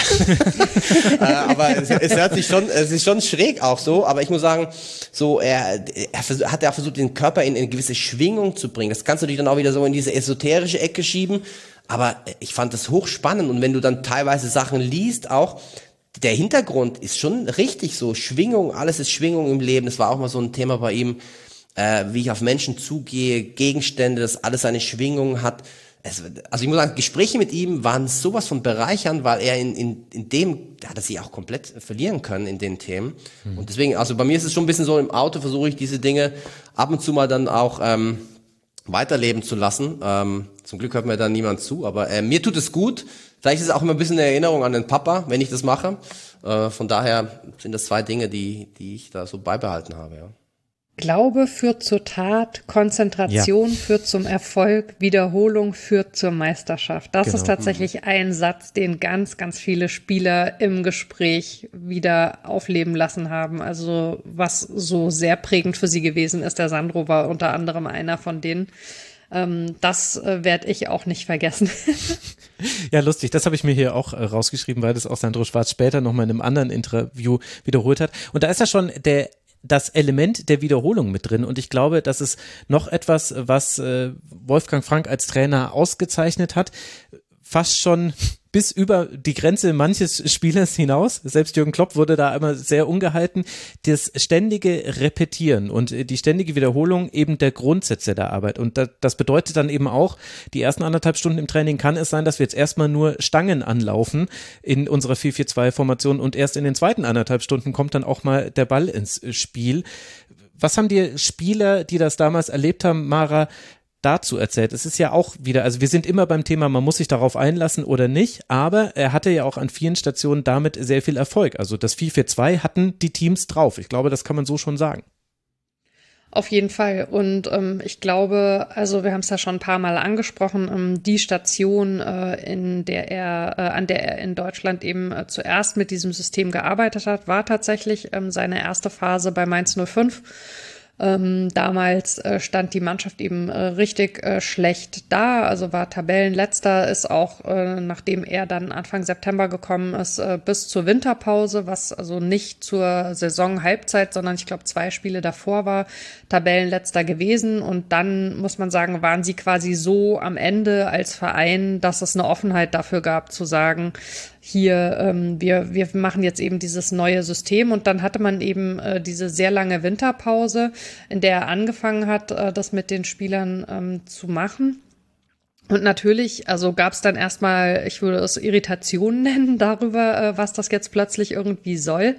Äh, aber es, es, hört sich schon, es ist schon schräg auch so. Aber ich muss sagen, so er, er hat ja versucht, den Körper in eine gewisse Schwingung zu bringen. Das kannst du dich dann auch wieder so in diese esoterische Ecke schieben. Aber ich fand das hochspannend. Und wenn du dann teilweise Sachen liest, auch der Hintergrund ist schon richtig so. Schwingung, alles ist Schwingung im Leben. Das war auch mal so ein Thema bei ihm, äh, wie ich auf Menschen zugehe, Gegenstände, dass alles eine Schwingung hat es, also ich muss sagen, Gespräche mit ihm waren sowas von bereichern, weil er in, in, in dem, da hat er sich auch komplett verlieren können in den Themen. Mhm. Und deswegen, also bei mir ist es schon ein bisschen so, im Auto versuche ich diese Dinge ab und zu mal dann auch ähm, weiterleben zu lassen. Ähm, zum Glück hört mir da niemand zu, aber äh, mir tut es gut. Vielleicht ist es auch immer ein bisschen eine Erinnerung an den Papa, wenn ich das mache. Äh, von daher sind das zwei Dinge, die, die ich da so beibehalten habe. Ja. Glaube führt zur Tat, Konzentration ja. führt zum Erfolg, Wiederholung führt zur Meisterschaft. Das genau. ist tatsächlich ein Satz, den ganz, ganz viele Spieler im Gespräch wieder aufleben lassen haben. Also was so sehr prägend für sie gewesen ist. Der Sandro war unter anderem einer von denen. Ähm, das äh, werde ich auch nicht vergessen. ja, lustig. Das habe ich mir hier auch äh, rausgeschrieben, weil das auch Sandro Schwarz später nochmal in einem anderen Interview wiederholt hat. Und da ist ja schon der das Element der Wiederholung mit drin. Und ich glaube, das ist noch etwas, was äh, Wolfgang Frank als Trainer ausgezeichnet hat. Fast schon bis über die Grenze manches Spielers hinaus. Selbst Jürgen Klopp wurde da immer sehr ungehalten. Das ständige Repetieren und die ständige Wiederholung eben der Grundsätze der Arbeit. Und das bedeutet dann eben auch, die ersten anderthalb Stunden im Training kann es sein, dass wir jetzt erstmal nur Stangen anlaufen in unserer 4-4-2-Formation und erst in den zweiten anderthalb Stunden kommt dann auch mal der Ball ins Spiel. Was haben die Spieler, die das damals erlebt haben, Mara, dazu erzählt. Es ist ja auch wieder, also wir sind immer beim Thema, man muss sich darauf einlassen oder nicht, aber er hatte ja auch an vielen Stationen damit sehr viel Erfolg. Also das 4-4-2 hatten die Teams drauf. Ich glaube, das kann man so schon sagen. Auf jeden Fall. Und ähm, ich glaube, also wir haben es ja schon ein paar Mal angesprochen, ähm, die Station, äh, in der er, äh, an der er in Deutschland eben äh, zuerst mit diesem System gearbeitet hat, war tatsächlich ähm, seine erste Phase bei Mainz 05 ähm, damals äh, stand die Mannschaft eben äh, richtig äh, schlecht da, also war Tabellenletzter, ist auch, äh, nachdem er dann Anfang September gekommen ist, äh, bis zur Winterpause, was also nicht zur Saison-Halbzeit, sondern ich glaube zwei Spiele davor war, Tabellenletzter gewesen. Und dann muss man sagen, waren sie quasi so am Ende als Verein, dass es eine Offenheit dafür gab, zu sagen, hier, ähm, wir, wir machen jetzt eben dieses neue System und dann hatte man eben äh, diese sehr lange Winterpause, in der er angefangen hat, äh, das mit den Spielern ähm, zu machen. Und natürlich, also gab es dann erstmal, ich würde es Irritation nennen darüber, äh, was das jetzt plötzlich irgendwie soll.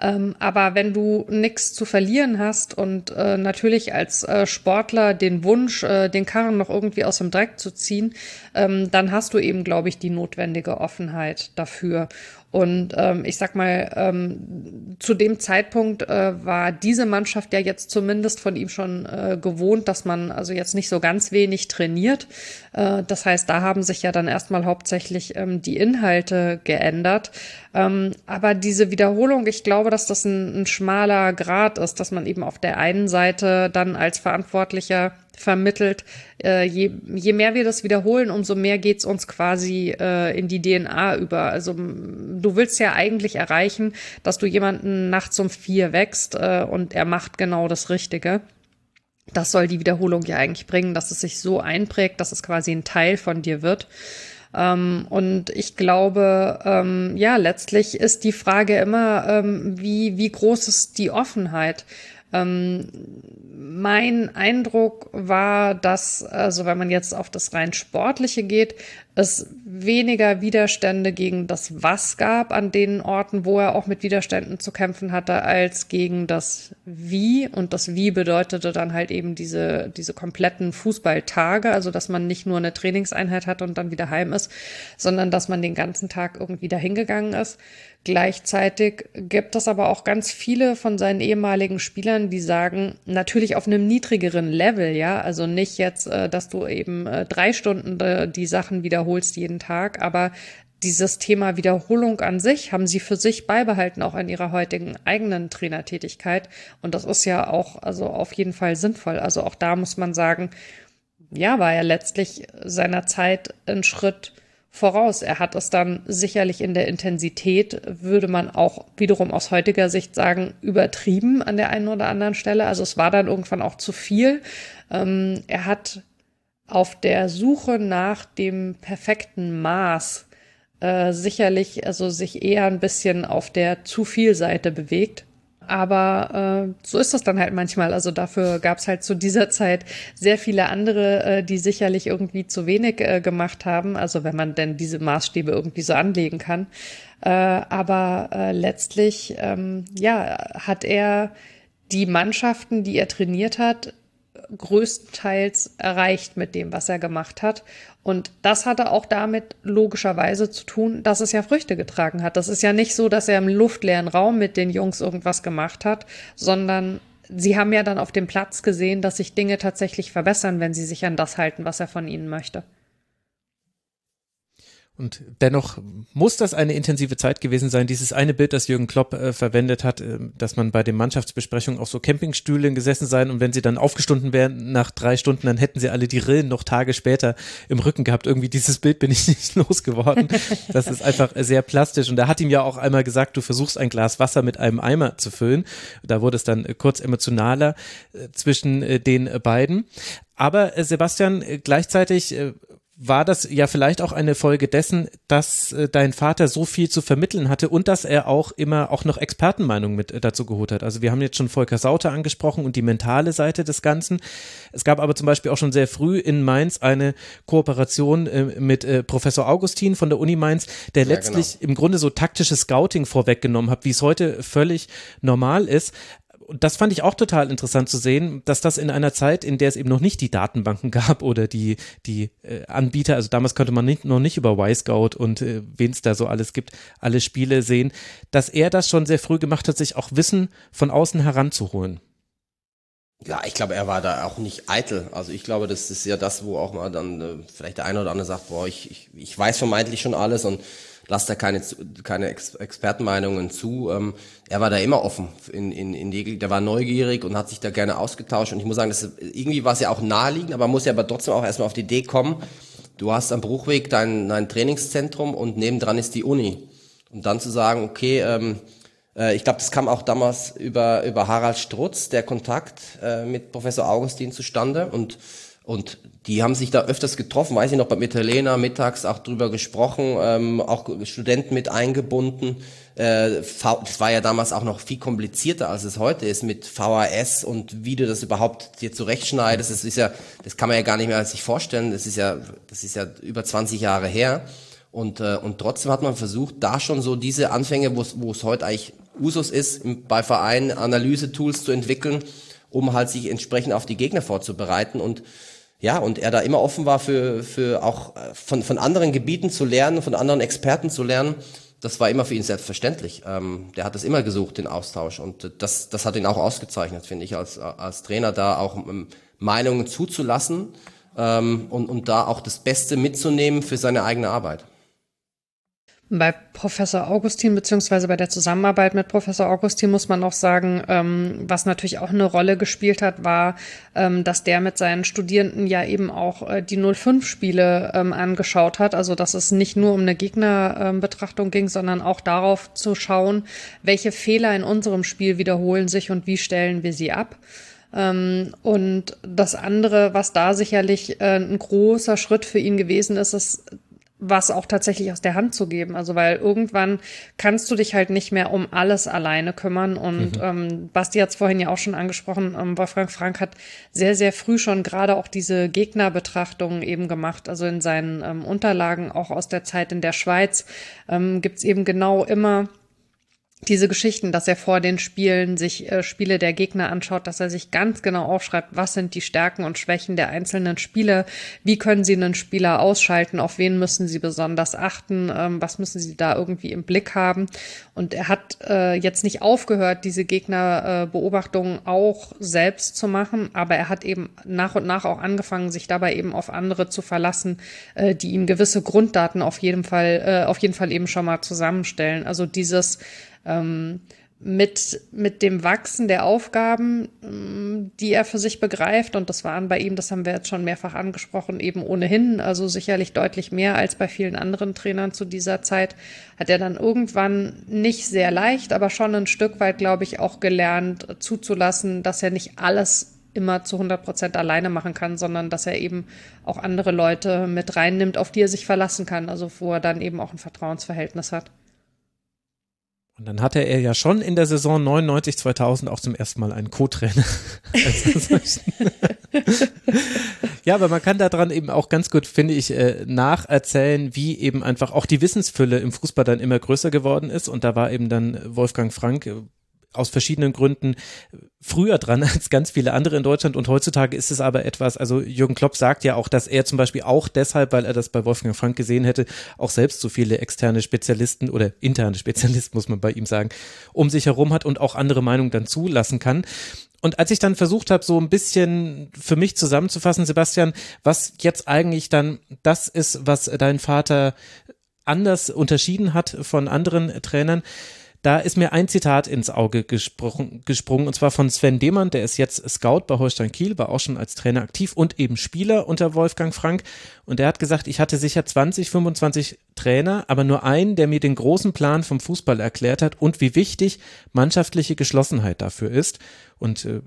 Ähm, aber wenn du nichts zu verlieren hast und äh, natürlich als äh, Sportler den Wunsch, den Karren noch irgendwie aus dem Dreck zu ziehen, ähm, dann hast du eben, glaube ich, die notwendige Offenheit dafür. Und ähm, ich sag mal, ähm, zu dem Zeitpunkt äh, war diese Mannschaft ja jetzt zumindest von ihm schon äh, gewohnt, dass man also jetzt nicht so ganz wenig trainiert. Äh, das heißt, da haben sich ja dann erstmal hauptsächlich ähm, die Inhalte geändert. Ähm, aber diese Wiederholung, ich glaube, dass das ein, ein schmaler Grad ist, dass man eben auf der einen Seite dann als Verantwortlicher vermittelt. Äh, je, je mehr wir das wiederholen, umso mehr geht's uns quasi äh, in die DNA über. Also du willst ja eigentlich erreichen, dass du jemanden nachts um vier wächst äh, und er macht genau das Richtige. Das soll die Wiederholung ja eigentlich bringen, dass es sich so einprägt, dass es quasi ein Teil von dir wird. Ähm, und ich glaube, ähm, ja, letztlich ist die Frage immer, ähm, wie, wie groß ist die Offenheit? Ähm, mein Eindruck war, dass, also wenn man jetzt auf das rein Sportliche geht, es weniger Widerstände gegen das Was gab an den Orten, wo er auch mit Widerständen zu kämpfen hatte, als gegen das Wie. Und das Wie bedeutete dann halt eben diese, diese kompletten Fußballtage, also dass man nicht nur eine Trainingseinheit hat und dann wieder heim ist, sondern dass man den ganzen Tag irgendwie dahin gegangen ist. Gleichzeitig gibt es aber auch ganz viele von seinen ehemaligen Spielern, die sagen, natürlich auf einem niedrigeren Level, ja, also nicht jetzt, äh, dass du eben äh, drei Stunden äh, die Sachen wiederholst jeden Tag, aber dieses Thema Wiederholung an sich haben sie für sich beibehalten, auch in ihrer heutigen eigenen Trainertätigkeit. Und das ist ja auch, also auf jeden Fall sinnvoll. Also auch da muss man sagen, ja, war er letztlich seiner Zeit ein Schritt voraus. Er hat es dann sicherlich in der Intensität, würde man auch wiederum aus heutiger Sicht sagen, übertrieben an der einen oder anderen Stelle. Also es war dann irgendwann auch zu viel. Ähm, er hat auf der Suche nach dem perfekten Maß äh, sicherlich also sich eher ein bisschen auf der zu viel Seite bewegt. Aber äh, so ist das dann halt manchmal. Also dafür gab es halt zu dieser Zeit sehr viele andere, äh, die sicherlich irgendwie zu wenig äh, gemacht haben. Also wenn man denn diese Maßstäbe irgendwie so anlegen kann. Äh, aber äh, letztlich, ähm, ja, hat er die Mannschaften, die er trainiert hat, größtenteils erreicht mit dem, was er gemacht hat. Und das hatte auch damit logischerweise zu tun, dass es ja Früchte getragen hat. Das ist ja nicht so, dass er im luftleeren Raum mit den Jungs irgendwas gemacht hat, sondern sie haben ja dann auf dem Platz gesehen, dass sich Dinge tatsächlich verbessern, wenn sie sich an das halten, was er von ihnen möchte. Und dennoch muss das eine intensive Zeit gewesen sein. Dieses eine Bild, das Jürgen Klopp äh, verwendet hat, äh, dass man bei den Mannschaftsbesprechungen auf so Campingstühlen gesessen sein und wenn sie dann aufgestunden wären nach drei Stunden, dann hätten sie alle die Rillen noch Tage später im Rücken gehabt. Irgendwie dieses Bild bin ich nicht losgeworden. Das ist einfach sehr plastisch. Und er hat ihm ja auch einmal gesagt, du versuchst ein Glas Wasser mit einem Eimer zu füllen. Da wurde es dann äh, kurz emotionaler äh, zwischen äh, den beiden. Aber Sebastian, gleichzeitig war das ja vielleicht auch eine Folge dessen, dass äh, dein Vater so viel zu vermitteln hatte und dass er auch immer auch noch Expertenmeinungen mit äh, dazu geholt hat. Also wir haben jetzt schon Volker Sauter angesprochen und die mentale Seite des Ganzen. Es gab aber zum Beispiel auch schon sehr früh in Mainz eine Kooperation äh, mit Professor Augustin von der Uni Mainz, der ja, letztlich genau. im Grunde so taktisches Scouting vorweggenommen hat, wie es heute völlig normal ist das fand ich auch total interessant zu sehen, dass das in einer Zeit, in der es eben noch nicht die Datenbanken gab oder die, die äh, Anbieter, also damals konnte man nicht, noch nicht über Y-Scout und äh, wen es da so alles gibt, alle Spiele sehen, dass er das schon sehr früh gemacht hat, sich auch Wissen von außen heranzuholen. Ja, ich glaube, er war da auch nicht eitel. Also ich glaube, das ist ja das, wo auch mal dann äh, vielleicht der eine oder andere sagt, boah, ich, ich, ich weiß vermeintlich schon alles und lasst da keine, keine Ex Expertenmeinungen zu. Ähm, er war da immer offen in, in, in die, der war neugierig und hat sich da gerne ausgetauscht. Und ich muss sagen, das ist, irgendwie war es ja auch naheliegend, aber man muss ja aber trotzdem auch erstmal auf die Idee kommen, du hast am Bruchweg dein, dein Trainingszentrum und nebendran ist die Uni. Und dann zu sagen, okay, ähm, äh, ich glaube, das kam auch damals über, über Harald Strutz, der Kontakt äh, mit Professor Augustin zustande. Und und die haben sich da öfters getroffen, weiß ich noch, bei Mitterlehner mittags auch drüber gesprochen, ähm, auch Studenten mit eingebunden. Äh, das war ja damals auch noch viel komplizierter, als es heute ist mit VHS und wie du das überhaupt dir zurechtschneidest. Das ist ja, das kann man ja gar nicht mehr sich vorstellen. Das ist ja, das ist ja über 20 Jahre her. Und, äh, und trotzdem hat man versucht, da schon so diese Anfänge, wo es heute eigentlich Usus ist, bei Vereinen Analyse-Tools zu entwickeln, um halt sich entsprechend auf die Gegner vorzubereiten und ja, und er da immer offen war für, für auch äh, von, von anderen Gebieten zu lernen, von anderen Experten zu lernen, das war immer für ihn selbstverständlich. Ähm, der hat das immer gesucht, den Austausch. Und das, das hat ihn auch ausgezeichnet, finde ich, als, als Trainer da auch ähm, Meinungen zuzulassen ähm, und, und da auch das Beste mitzunehmen für seine eigene Arbeit. Bei Professor Augustin beziehungsweise bei der Zusammenarbeit mit Professor Augustin muss man noch sagen, ähm, was natürlich auch eine Rolle gespielt hat, war, ähm, dass der mit seinen Studierenden ja eben auch äh, die 05-Spiele ähm, angeschaut hat. Also dass es nicht nur um eine Gegnerbetrachtung ging, sondern auch darauf zu schauen, welche Fehler in unserem Spiel wiederholen sich und wie stellen wir sie ab. Ähm, und das andere, was da sicherlich äh, ein großer Schritt für ihn gewesen ist, ist was auch tatsächlich aus der Hand zu geben. Also weil irgendwann kannst du dich halt nicht mehr um alles alleine kümmern. Und mhm. ähm, Basti hat es vorhin ja auch schon angesprochen, ähm, Wolfgang Frank hat sehr, sehr früh schon gerade auch diese Gegnerbetrachtungen eben gemacht. Also in seinen ähm, Unterlagen, auch aus der Zeit in der Schweiz, ähm, gibt es eben genau immer diese Geschichten, dass er vor den Spielen sich äh, Spiele der Gegner anschaut, dass er sich ganz genau aufschreibt, was sind die Stärken und Schwächen der einzelnen Spieler, wie können sie einen Spieler ausschalten, auf wen müssen sie besonders achten, ähm, was müssen sie da irgendwie im Blick haben. Und er hat äh, jetzt nicht aufgehört, diese Gegnerbeobachtungen äh, auch selbst zu machen, aber er hat eben nach und nach auch angefangen, sich dabei eben auf andere zu verlassen, äh, die ihm gewisse Grunddaten auf jeden Fall, äh, auf jeden Fall eben schon mal zusammenstellen. Also dieses ähm, mit, mit dem Wachsen der Aufgaben, ähm, die er für sich begreift, und das waren bei ihm, das haben wir jetzt schon mehrfach angesprochen, eben ohnehin, also sicherlich deutlich mehr als bei vielen anderen Trainern zu dieser Zeit, hat er dann irgendwann nicht sehr leicht, aber schon ein Stück weit, glaube ich, auch gelernt zuzulassen, dass er nicht alles immer zu 100 Prozent alleine machen kann, sondern dass er eben auch andere Leute mit reinnimmt, auf die er sich verlassen kann, also wo er dann eben auch ein Vertrauensverhältnis hat. Und dann hatte er ja schon in der Saison 99, 2000 auch zum ersten Mal einen Co-Trainer. ja, aber man kann daran eben auch ganz gut, finde ich, äh, nacherzählen, wie eben einfach auch die Wissensfülle im Fußball dann immer größer geworden ist. Und da war eben dann Wolfgang Frank äh, aus verschiedenen Gründen früher dran als ganz viele andere in Deutschland und heutzutage ist es aber etwas, also Jürgen Klopp sagt ja auch, dass er zum Beispiel auch deshalb, weil er das bei Wolfgang Frank gesehen hätte, auch selbst so viele externe Spezialisten oder interne Spezialisten, muss man bei ihm sagen, um sich herum hat und auch andere Meinungen dann zulassen kann. Und als ich dann versucht habe, so ein bisschen für mich zusammenzufassen, Sebastian, was jetzt eigentlich dann das ist, was dein Vater anders unterschieden hat von anderen Trainern. Da ist mir ein Zitat ins Auge gesprochen, gesprungen, und zwar von Sven Demann, der ist jetzt Scout bei Holstein Kiel, war auch schon als Trainer aktiv und eben Spieler unter Wolfgang Frank. Und der hat gesagt, ich hatte sicher 20, 25 Trainer, aber nur einen, der mir den großen Plan vom Fußball erklärt hat und wie wichtig mannschaftliche Geschlossenheit dafür ist. Und äh,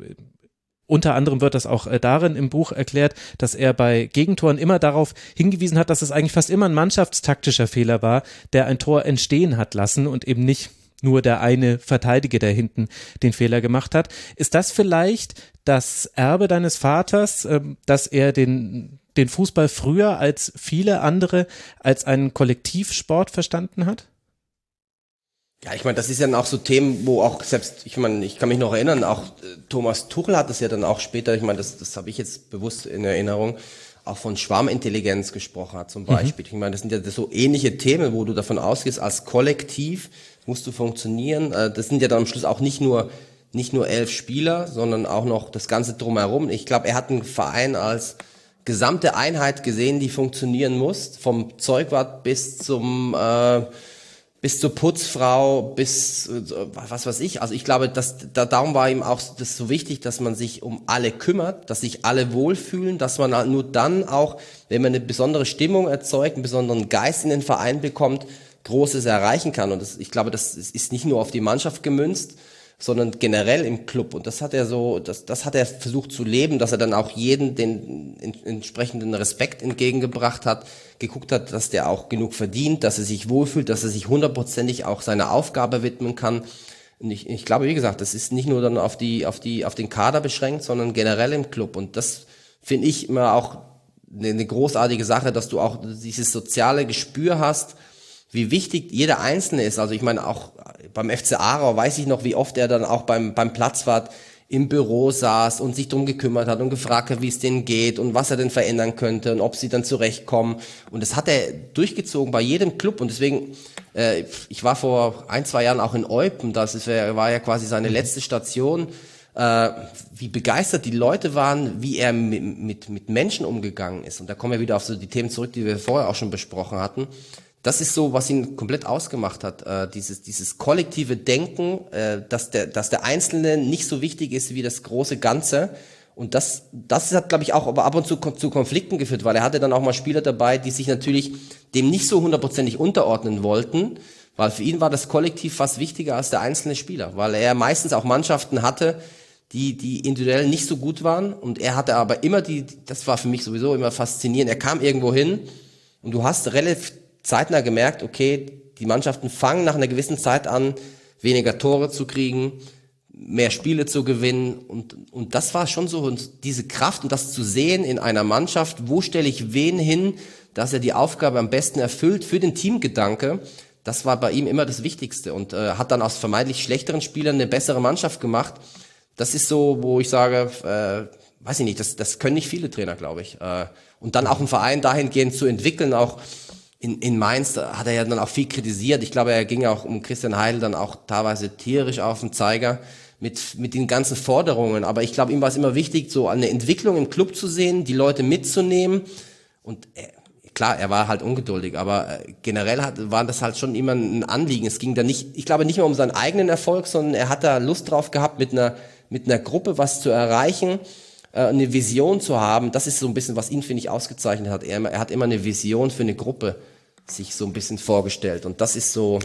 unter anderem wird das auch äh, darin im Buch erklärt, dass er bei Gegentoren immer darauf hingewiesen hat, dass es eigentlich fast immer ein mannschaftstaktischer Fehler war, der ein Tor entstehen hat lassen und eben nicht nur der eine Verteidiger, der hinten den Fehler gemacht hat. Ist das vielleicht das Erbe deines Vaters, ähm, dass er den, den Fußball früher als viele andere als einen Kollektivsport verstanden hat? Ja, ich meine, das ist ja dann auch so Themen, wo auch selbst, ich meine, ich kann mich noch erinnern, auch äh, Thomas Tuchel hat das ja dann auch später, ich meine, das, das habe ich jetzt bewusst in Erinnerung, auch von Schwarmintelligenz gesprochen hat zum mhm. Beispiel. Mhm. Ich meine, das sind ja so ähnliche Themen, wo du davon ausgehst, als Kollektiv musst du funktionieren. Äh, das sind ja dann am Schluss auch nicht nur nicht nur elf Spieler, sondern auch noch das Ganze drumherum. Ich glaube, er hat einen Verein als gesamte Einheit gesehen, die funktionieren muss, vom Zeugwart bis zum äh, bis zur Putzfrau, bis äh, was weiß ich. Also ich glaube, dass da, darum war ihm auch das so wichtig, dass man sich um alle kümmert, dass sich alle wohlfühlen, dass man halt nur dann auch, wenn man eine besondere Stimmung erzeugt, einen besonderen Geist in den Verein bekommt, Großes erreichen kann. Und das, ich glaube, das ist nicht nur auf die Mannschaft gemünzt, sondern generell im Club. Und das hat er so, das, das hat er versucht zu leben, dass er dann auch jeden den entsprechenden Respekt entgegengebracht hat, geguckt hat, dass der auch genug verdient, dass er sich wohlfühlt, dass er sich hundertprozentig auch seiner Aufgabe widmen kann. Und ich, ich glaube, wie gesagt, das ist nicht nur dann auf die, auf die, auf den Kader beschränkt, sondern generell im Club. Und das finde ich immer auch eine, eine großartige Sache, dass du auch dieses soziale Gespür hast, wie wichtig jeder Einzelne ist. Also ich meine, auch beim FC Aarau weiß ich noch, wie oft er dann auch beim, beim Platzwart im Büro saß und sich drum gekümmert hat und gefragt hat, wie es denen geht und was er denn verändern könnte und ob sie dann zurechtkommen. Und das hat er durchgezogen bei jedem Club. Und deswegen, äh, ich war vor ein, zwei Jahren auch in Eupen, das war ja quasi seine letzte Station. Äh, wie begeistert die Leute waren, wie er mit, mit, mit Menschen umgegangen ist. Und da kommen wir wieder auf so die Themen zurück, die wir vorher auch schon besprochen hatten das ist so, was ihn komplett ausgemacht hat. Äh, dieses, dieses kollektive Denken, äh, dass, der, dass der Einzelne nicht so wichtig ist wie das große Ganze. Und das, das hat, glaube ich, auch aber ab und zu zu Konflikten geführt, weil er hatte dann auch mal Spieler dabei, die sich natürlich dem nicht so hundertprozentig unterordnen wollten, weil für ihn war das Kollektiv fast wichtiger als der einzelne Spieler, weil er meistens auch Mannschaften hatte, die, die individuell nicht so gut waren. Und er hatte aber immer die, das war für mich sowieso immer faszinierend, er kam irgendwo hin und du hast relativ zeitnah gemerkt, okay, die Mannschaften fangen nach einer gewissen Zeit an, weniger Tore zu kriegen, mehr Spiele zu gewinnen. Und, und das war schon so, und diese Kraft und das zu sehen in einer Mannschaft, wo stelle ich wen hin, dass er die Aufgabe am besten erfüllt für den Teamgedanke, das war bei ihm immer das Wichtigste und äh, hat dann aus vermeintlich schlechteren Spielern eine bessere Mannschaft gemacht. Das ist so, wo ich sage, äh, weiß ich nicht, das, das können nicht viele Trainer, glaube ich. Äh, und dann auch einen Verein dahingehend zu entwickeln, auch in, in Mainz hat er ja dann auch viel kritisiert. Ich glaube, er ging auch um Christian Heidel dann auch teilweise tierisch auf den Zeiger mit, mit den ganzen Forderungen. Aber ich glaube, ihm war es immer wichtig, so eine Entwicklung im Club zu sehen, die Leute mitzunehmen. Und er, klar, er war halt ungeduldig, aber äh, generell hat, war das halt schon immer ein Anliegen. Es ging da nicht, ich glaube nicht mehr um seinen eigenen Erfolg, sondern er hat da Lust drauf gehabt, mit einer, mit einer Gruppe was zu erreichen äh, eine Vision zu haben, das ist so ein bisschen, was ihn, finde ich, ausgezeichnet hat. Er, er hat immer eine Vision für eine Gruppe sich so ein bisschen vorgestellt. Und das ist so,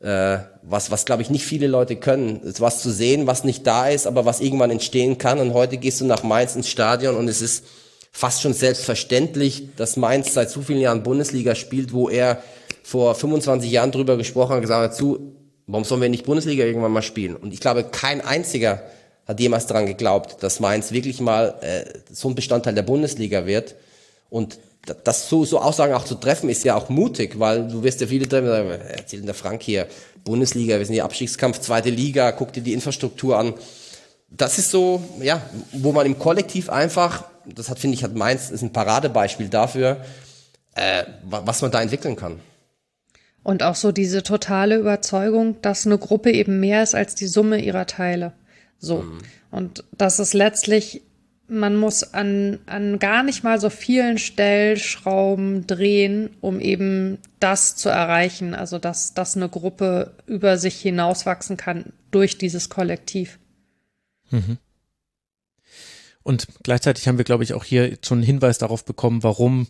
äh, was, was glaube ich nicht viele Leute können. Was zu sehen, was nicht da ist, aber was irgendwann entstehen kann. Und heute gehst du nach Mainz ins Stadion und es ist fast schon selbstverständlich, dass Mainz seit so vielen Jahren Bundesliga spielt, wo er vor 25 Jahren drüber gesprochen hat, gesagt hat, zu, warum sollen wir nicht Bundesliga irgendwann mal spielen? Und ich glaube, kein einziger hat jemals daran geglaubt, dass Mainz wirklich mal äh, so ein Bestandteil der Bundesliga wird. Und das so, so Aussagen auch zu treffen, ist ja auch mutig, weil du wirst ja viele treffen, sagen, erzählt der Frank hier, Bundesliga, wir sind hier Abstiegskampf, zweite Liga, guck dir die Infrastruktur an. Das ist so, ja, wo man im Kollektiv einfach, das hat, finde ich, hat Mainz, ist ein Paradebeispiel dafür, äh, was man da entwickeln kann. Und auch so diese totale Überzeugung, dass eine Gruppe eben mehr ist als die Summe ihrer Teile. So. Mhm. Und dass es letztlich man muss an, an gar nicht mal so vielen Stellschrauben drehen, um eben das zu erreichen, also dass, dass eine Gruppe über sich hinauswachsen kann durch dieses Kollektiv. Mhm. Und gleichzeitig haben wir, glaube ich, auch hier schon einen Hinweis darauf bekommen, warum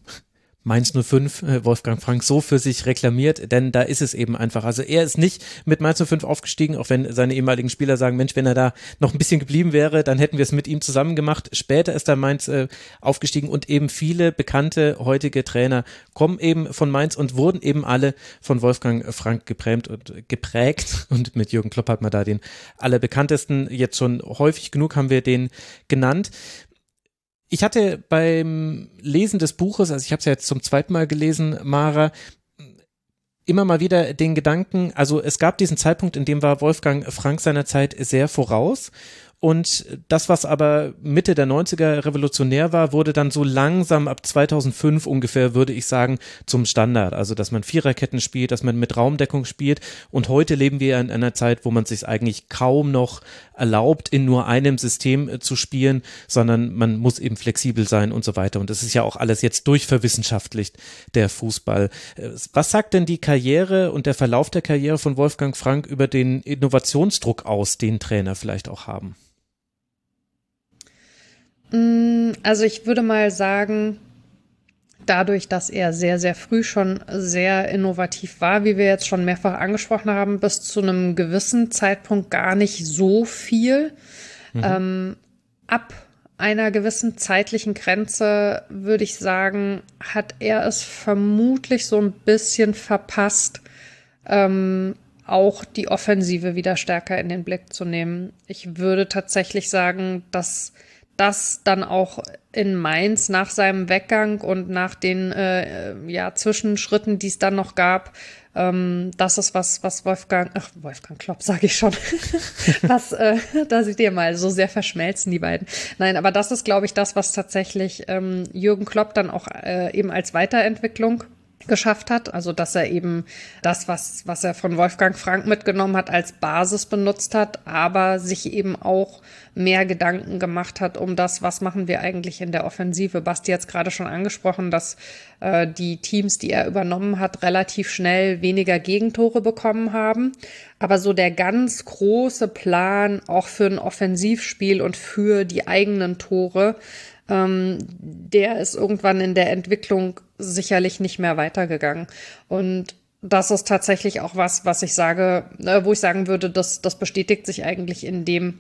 Mainz 05 äh, Wolfgang Frank so für sich reklamiert, denn da ist es eben einfach. Also er ist nicht mit Mainz 05 aufgestiegen, auch wenn seine ehemaligen Spieler sagen, Mensch, wenn er da noch ein bisschen geblieben wäre, dann hätten wir es mit ihm zusammen gemacht. Später ist er Mainz äh, aufgestiegen und eben viele bekannte heutige Trainer kommen eben von Mainz und wurden eben alle von Wolfgang Frank geprägt und geprägt und mit Jürgen Klopp hat man da den allerbekanntesten jetzt schon häufig genug haben wir den genannt. Ich hatte beim Lesen des Buches, also ich habe es ja jetzt zum zweiten Mal gelesen, Mara, immer mal wieder den Gedanken, also es gab diesen Zeitpunkt, in dem war Wolfgang Frank seiner Zeit sehr voraus und das, was aber Mitte der 90er revolutionär war, wurde dann so langsam ab 2005 ungefähr, würde ich sagen, zum Standard. Also, dass man Viererketten spielt, dass man mit Raumdeckung spielt. Und heute leben wir in einer Zeit, wo man sich eigentlich kaum noch erlaubt, in nur einem System äh, zu spielen, sondern man muss eben flexibel sein und so weiter. Und das ist ja auch alles jetzt durchverwissenschaftlicht, der Fußball. Äh, was sagt denn die Karriere und der Verlauf der Karriere von Wolfgang Frank über den Innovationsdruck aus, den Trainer vielleicht auch haben? Mm, also ich würde mal sagen, dadurch, dass er sehr, sehr früh schon sehr innovativ war, wie wir jetzt schon mehrfach angesprochen haben, bis zu einem gewissen Zeitpunkt gar nicht so viel. Mhm. Ähm, ab einer gewissen zeitlichen Grenze, würde ich sagen, hat er es vermutlich so ein bisschen verpasst, ähm, auch die Offensive wieder stärker in den Blick zu nehmen. Ich würde tatsächlich sagen, dass das dann auch in Mainz nach seinem Weggang und nach den äh, ja, Zwischenschritten, die es dann noch gab, ähm, das ist was, was Wolfgang, ach, Wolfgang Klopp, sage ich schon, was, äh, da sieht ihr mal, so sehr verschmelzen die beiden. Nein, aber das ist, glaube ich, das, was tatsächlich ähm, Jürgen Klopp dann auch äh, eben als Weiterentwicklung geschafft hat. Also, dass er eben das, was, was er von Wolfgang Frank mitgenommen hat, als Basis benutzt hat, aber sich eben auch mehr Gedanken gemacht hat um das, was machen wir eigentlich in der Offensive. Basti hat es gerade schon angesprochen, dass äh, die Teams, die er übernommen hat, relativ schnell weniger Gegentore bekommen haben. Aber so der ganz große Plan auch für ein Offensivspiel und für die eigenen Tore, ähm, der ist irgendwann in der Entwicklung sicherlich nicht mehr weitergegangen. Und das ist tatsächlich auch was, was ich sage, äh, wo ich sagen würde, das, das bestätigt sich eigentlich in dem,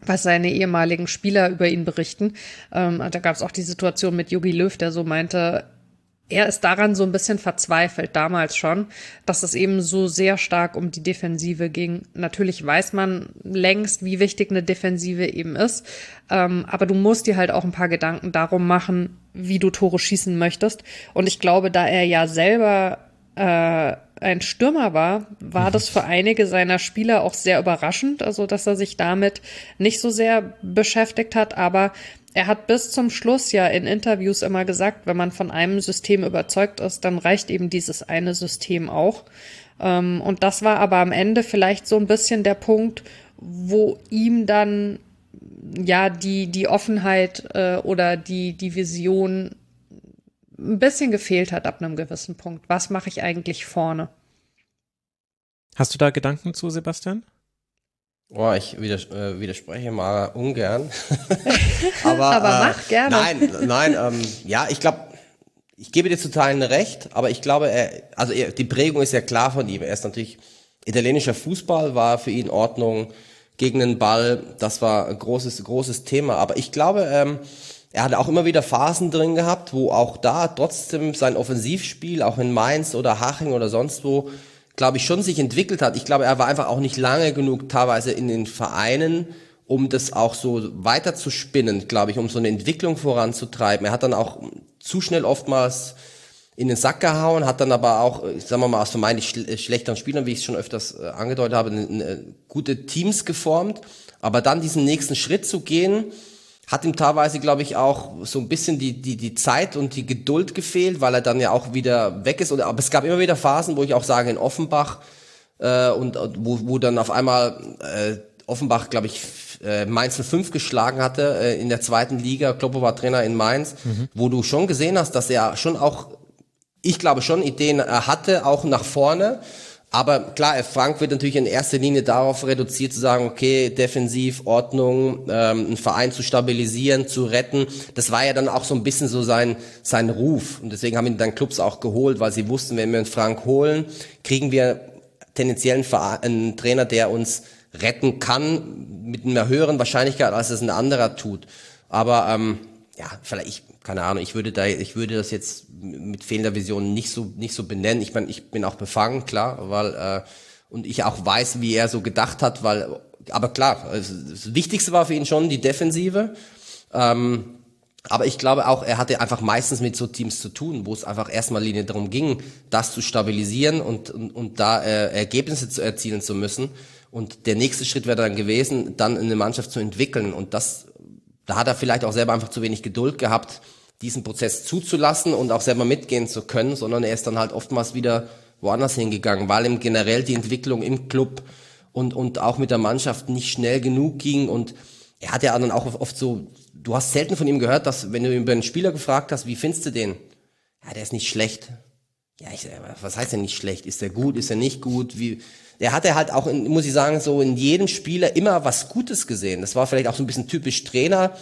was seine ehemaligen Spieler über ihn berichten. Ähm, da gab es auch die Situation mit Jogi Löw, der so meinte, er ist daran so ein bisschen verzweifelt, damals schon, dass es eben so sehr stark um die Defensive ging. Natürlich weiß man längst, wie wichtig eine Defensive eben ist, ähm, aber du musst dir halt auch ein paar Gedanken darum machen, wie du Tore schießen möchtest. Und ich glaube, da er ja selber äh, ein Stürmer war, war das für einige seiner Spieler auch sehr überraschend, also dass er sich damit nicht so sehr beschäftigt hat, aber er hat bis zum Schluss ja in Interviews immer gesagt, wenn man von einem System überzeugt ist, dann reicht eben dieses eine System auch. Ähm, und das war aber am Ende vielleicht so ein bisschen der Punkt, wo ihm dann ja die, die Offenheit äh, oder die, die Vision ein bisschen gefehlt hat ab einem gewissen Punkt. Was mache ich eigentlich vorne? Hast du da Gedanken zu, Sebastian? Oh, ich widers äh, widerspreche mal ungern. aber aber äh, mach gerne. Nein, nein, ähm, ja, ich glaube, ich gebe dir zu Teilen recht, aber ich glaube, er, also er, die Prägung ist ja klar von ihm. Er ist natürlich, italienischer Fußball war für ihn in Ordnung, gegen den Ball, das war ein großes, großes Thema. Aber ich glaube, ähm, er hat auch immer wieder Phasen drin gehabt, wo auch da trotzdem sein Offensivspiel, auch in Mainz oder Haching oder sonst wo, glaube ich, schon sich entwickelt hat. Ich glaube, er war einfach auch nicht lange genug teilweise in den Vereinen, um das auch so weiter zu spinnen, glaube ich, um so eine Entwicklung voranzutreiben. Er hat dann auch zu schnell oftmals in den Sack gehauen, hat dann aber auch, sagen wir mal, aus vermeintlich schl schlechteren Spielern, wie ich es schon öfters äh, angedeutet habe, gute Teams geformt. Aber dann diesen nächsten Schritt zu gehen, hat ihm teilweise, glaube ich, auch so ein bisschen die, die, die Zeit und die Geduld gefehlt, weil er dann ja auch wieder weg ist. Und, aber es gab immer wieder Phasen, wo ich auch sage, in Offenbach, äh, und, und wo, wo dann auf einmal äh, Offenbach, glaube ich, äh, Mainz 05 geschlagen hatte äh, in der zweiten Liga. Kloppo war Trainer in Mainz, mhm. wo du schon gesehen hast, dass er schon auch, ich glaube schon Ideen äh, hatte, auch nach vorne. Aber klar, Frank wird natürlich in erster Linie darauf reduziert zu sagen, okay, defensiv, Ordnung, ähm, einen Verein zu stabilisieren, zu retten. Das war ja dann auch so ein bisschen so sein, sein Ruf. Und deswegen haben ihn dann Clubs auch geholt, weil sie wussten, wenn wir einen Frank holen, kriegen wir tendenziell einen, Verein, einen Trainer, der uns retten kann, mit einer höheren Wahrscheinlichkeit, als es ein anderer tut. Aber ähm, ja, vielleicht, ich, keine Ahnung, ich würde da, ich würde das jetzt mit fehlender Vision nicht so nicht so benennen. Ich meine, ich bin auch befangen, klar, weil äh, und ich auch weiß, wie er so gedacht hat, weil, aber klar, das Wichtigste war für ihn schon die Defensive. Ähm, aber ich glaube auch, er hatte einfach meistens mit so Teams zu tun, wo es einfach erstmal Linie darum ging, das zu stabilisieren und, und, und da äh, Ergebnisse zu erzielen zu müssen. Und der nächste Schritt wäre dann gewesen, dann eine Mannschaft zu entwickeln. Und das, da hat er vielleicht auch selber einfach zu wenig Geduld gehabt, diesen Prozess zuzulassen und auch selber mitgehen zu können, sondern er ist dann halt oftmals wieder woanders hingegangen, weil ihm generell die Entwicklung im Club und, und auch mit der Mannschaft nicht schnell genug ging. Und er hat ja dann auch oft so, du hast selten von ihm gehört, dass, wenn du über einen Spieler gefragt hast, wie findest du den? Ja, der ist nicht schlecht. Ja, ich, was heißt denn nicht schlecht? Ist er gut? Ist er nicht gut? Wie, der hatte halt auch, in, muss ich sagen, so in jedem Spieler immer was Gutes gesehen. Das war vielleicht auch so ein bisschen typisch Trainer,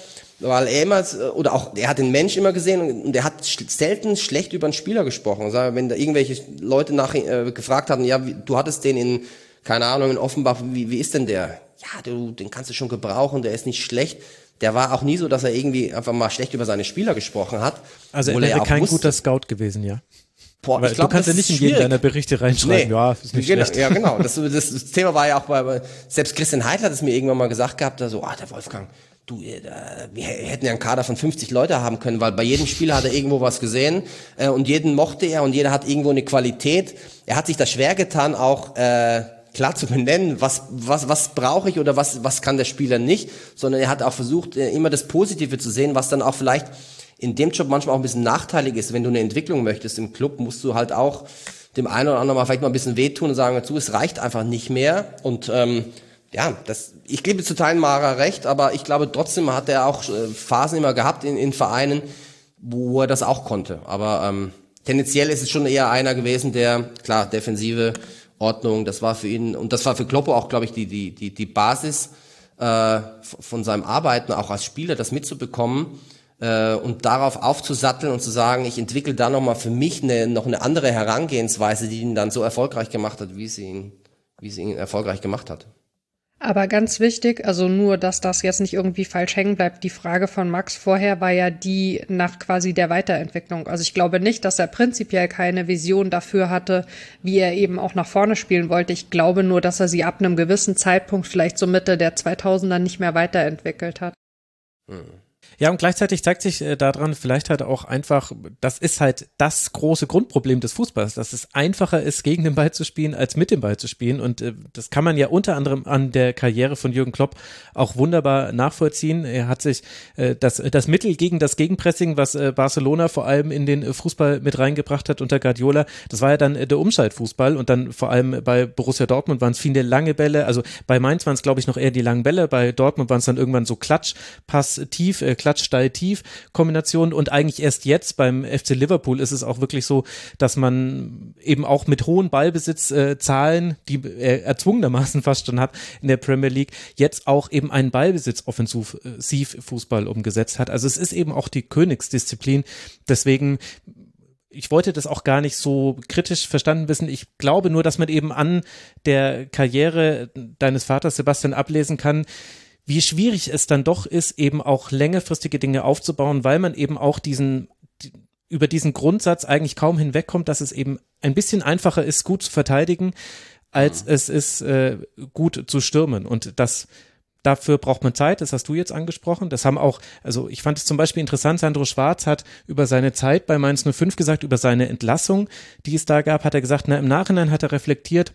weil er immer, oder auch, er hat den Mensch immer gesehen und er hat selten schlecht über einen Spieler gesprochen. Wenn da irgendwelche Leute nach, äh, gefragt hatten, ja, wie, du hattest den in, keine Ahnung, in Offenbach, wie, wie ist denn der? Ja, du, den kannst du schon gebrauchen, der ist nicht schlecht. Der war auch nie so, dass er irgendwie einfach mal schlecht über seine Spieler gesprochen hat. Also er wäre kein wusste, guter Scout gewesen, ja. Boah, ich glaub, du kannst ja nicht in jeden deiner Berichte reinschreiben, nee, ja, ist nicht genau, schlecht. Ja, genau. Das, das, Thema war ja auch bei, selbst Christian Heidler hat es mir irgendwann mal gesagt gehabt, da so, ah, der Wolfgang, du, äh, wir hätten ja einen Kader von 50 Leute haben können, weil bei jedem Spieler hat er irgendwo was gesehen äh, und jeden mochte er und jeder hat irgendwo eine Qualität. Er hat sich da schwer getan, auch äh, klar zu benennen, was, was, was brauche ich oder was, was kann der Spieler nicht, sondern er hat auch versucht, äh, immer das Positive zu sehen, was dann auch vielleicht in dem Job manchmal auch ein bisschen nachteilig ist. Wenn du eine Entwicklung möchtest im Club, musst du halt auch dem einen oder anderen mal vielleicht mal ein bisschen wehtun und sagen dazu, es reicht einfach nicht mehr. Und ähm, ja, das, ich gebe zu Teilen Mara recht, aber ich glaube trotzdem hat er auch äh, Phasen immer gehabt in, in Vereinen, wo er das auch konnte. Aber ähm, tendenziell ist es schon eher einer gewesen, der, klar, defensive Ordnung, das war für ihn, und das war für Kloppo auch, glaube ich, die, die, die, die Basis äh, von seinem Arbeiten, auch als Spieler, das mitzubekommen äh, und darauf aufzusatteln und zu sagen, ich entwickle da nochmal für mich eine, noch eine andere Herangehensweise, die ihn dann so erfolgreich gemacht hat, wie sie ihn, wie sie ihn erfolgreich gemacht hat. Aber ganz wichtig, also nur, dass das jetzt nicht irgendwie falsch hängen bleibt. Die Frage von Max vorher war ja die nach quasi der Weiterentwicklung. Also ich glaube nicht, dass er prinzipiell keine Vision dafür hatte, wie er eben auch nach vorne spielen wollte. Ich glaube nur, dass er sie ab einem gewissen Zeitpunkt, vielleicht so Mitte der 2000er, nicht mehr weiterentwickelt hat. Hm. Ja, und gleichzeitig zeigt sich äh, daran vielleicht halt auch einfach, das ist halt das große Grundproblem des Fußballs, dass es einfacher ist, gegen den Ball zu spielen, als mit dem Ball zu spielen. Und äh, das kann man ja unter anderem an der Karriere von Jürgen Klopp auch wunderbar nachvollziehen. Er hat sich äh, das, das Mittel gegen das Gegenpressing, was äh, Barcelona vor allem in den Fußball mit reingebracht hat unter Guardiola, das war ja dann der Umschaltfußball und dann vor allem bei Borussia Dortmund waren es viele lange Bälle, also bei Mainz waren es glaube ich noch eher die langen Bälle, bei Dortmund waren es dann irgendwann so Klatsch, Pass tief, Klatsch, Steil, tief Kombination und eigentlich erst jetzt beim FC Liverpool ist es auch wirklich so, dass man eben auch mit hohen Ballbesitzzahlen, äh, die er erzwungenermaßen fast schon hat in der Premier League, jetzt auch eben einen Ballbesitz-Offensiv-Fußball umgesetzt hat. Also es ist eben auch die Königsdisziplin. Deswegen ich wollte das auch gar nicht so kritisch verstanden wissen. Ich glaube nur, dass man eben an der Karriere deines Vaters Sebastian ablesen kann, wie schwierig es dann doch ist, eben auch längerfristige Dinge aufzubauen, weil man eben auch diesen über diesen Grundsatz eigentlich kaum hinwegkommt, dass es eben ein bisschen einfacher ist, gut zu verteidigen, als es ist, äh, gut zu stürmen. Und das Dafür braucht man Zeit, das hast du jetzt angesprochen. Das haben auch, also ich fand es zum Beispiel interessant, Sandro Schwarz hat über seine Zeit bei Mainz 05 gesagt, über seine Entlassung, die es da gab, hat er gesagt, na, im Nachhinein hat er reflektiert,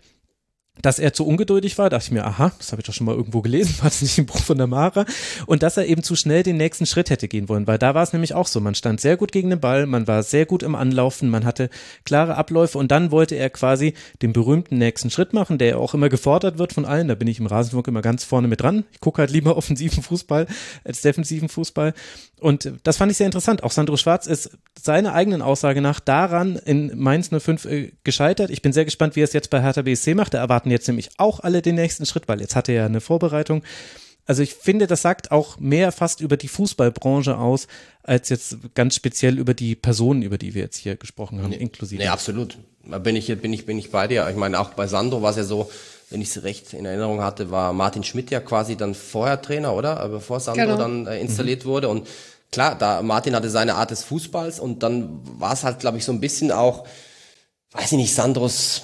dass er zu ungeduldig war, dachte ich mir, aha, das habe ich doch schon mal irgendwo gelesen, war das nicht ein Buch von der Mara? Und dass er eben zu schnell den nächsten Schritt hätte gehen wollen, weil da war es nämlich auch so, man stand sehr gut gegen den Ball, man war sehr gut im Anlaufen, man hatte klare Abläufe und dann wollte er quasi den berühmten nächsten Schritt machen, der auch immer gefordert wird von allen, da bin ich im Rasenfunk immer ganz vorne mit dran. Ich gucke halt lieber offensiven Fußball als defensiven Fußball und das fand ich sehr interessant. Auch Sandro Schwarz ist seiner eigenen Aussage nach daran in Mainz 05 äh, gescheitert. Ich bin sehr gespannt, wie er es jetzt bei Hertha BSC macht. Da erwarten jetzt nämlich auch alle den nächsten Schritt, weil jetzt hat er ja eine Vorbereitung. Also ich finde, das sagt auch mehr fast über die Fußballbranche aus, als jetzt ganz speziell über die Personen, über die wir jetzt hier gesprochen haben, nee, inklusive. Nee, absolut. Da bin ich, bin ich, bin ich bei dir. Ich meine, auch bei Sandro war es ja so, wenn ich es recht in Erinnerung hatte, war Martin Schmidt ja quasi dann vorher Trainer, oder? Äh, bevor Sandro genau. dann äh, installiert mhm. wurde. Und klar, da Martin hatte seine Art des Fußballs und dann war es halt, glaube ich, so ein bisschen auch, weiß ich nicht, Sandros,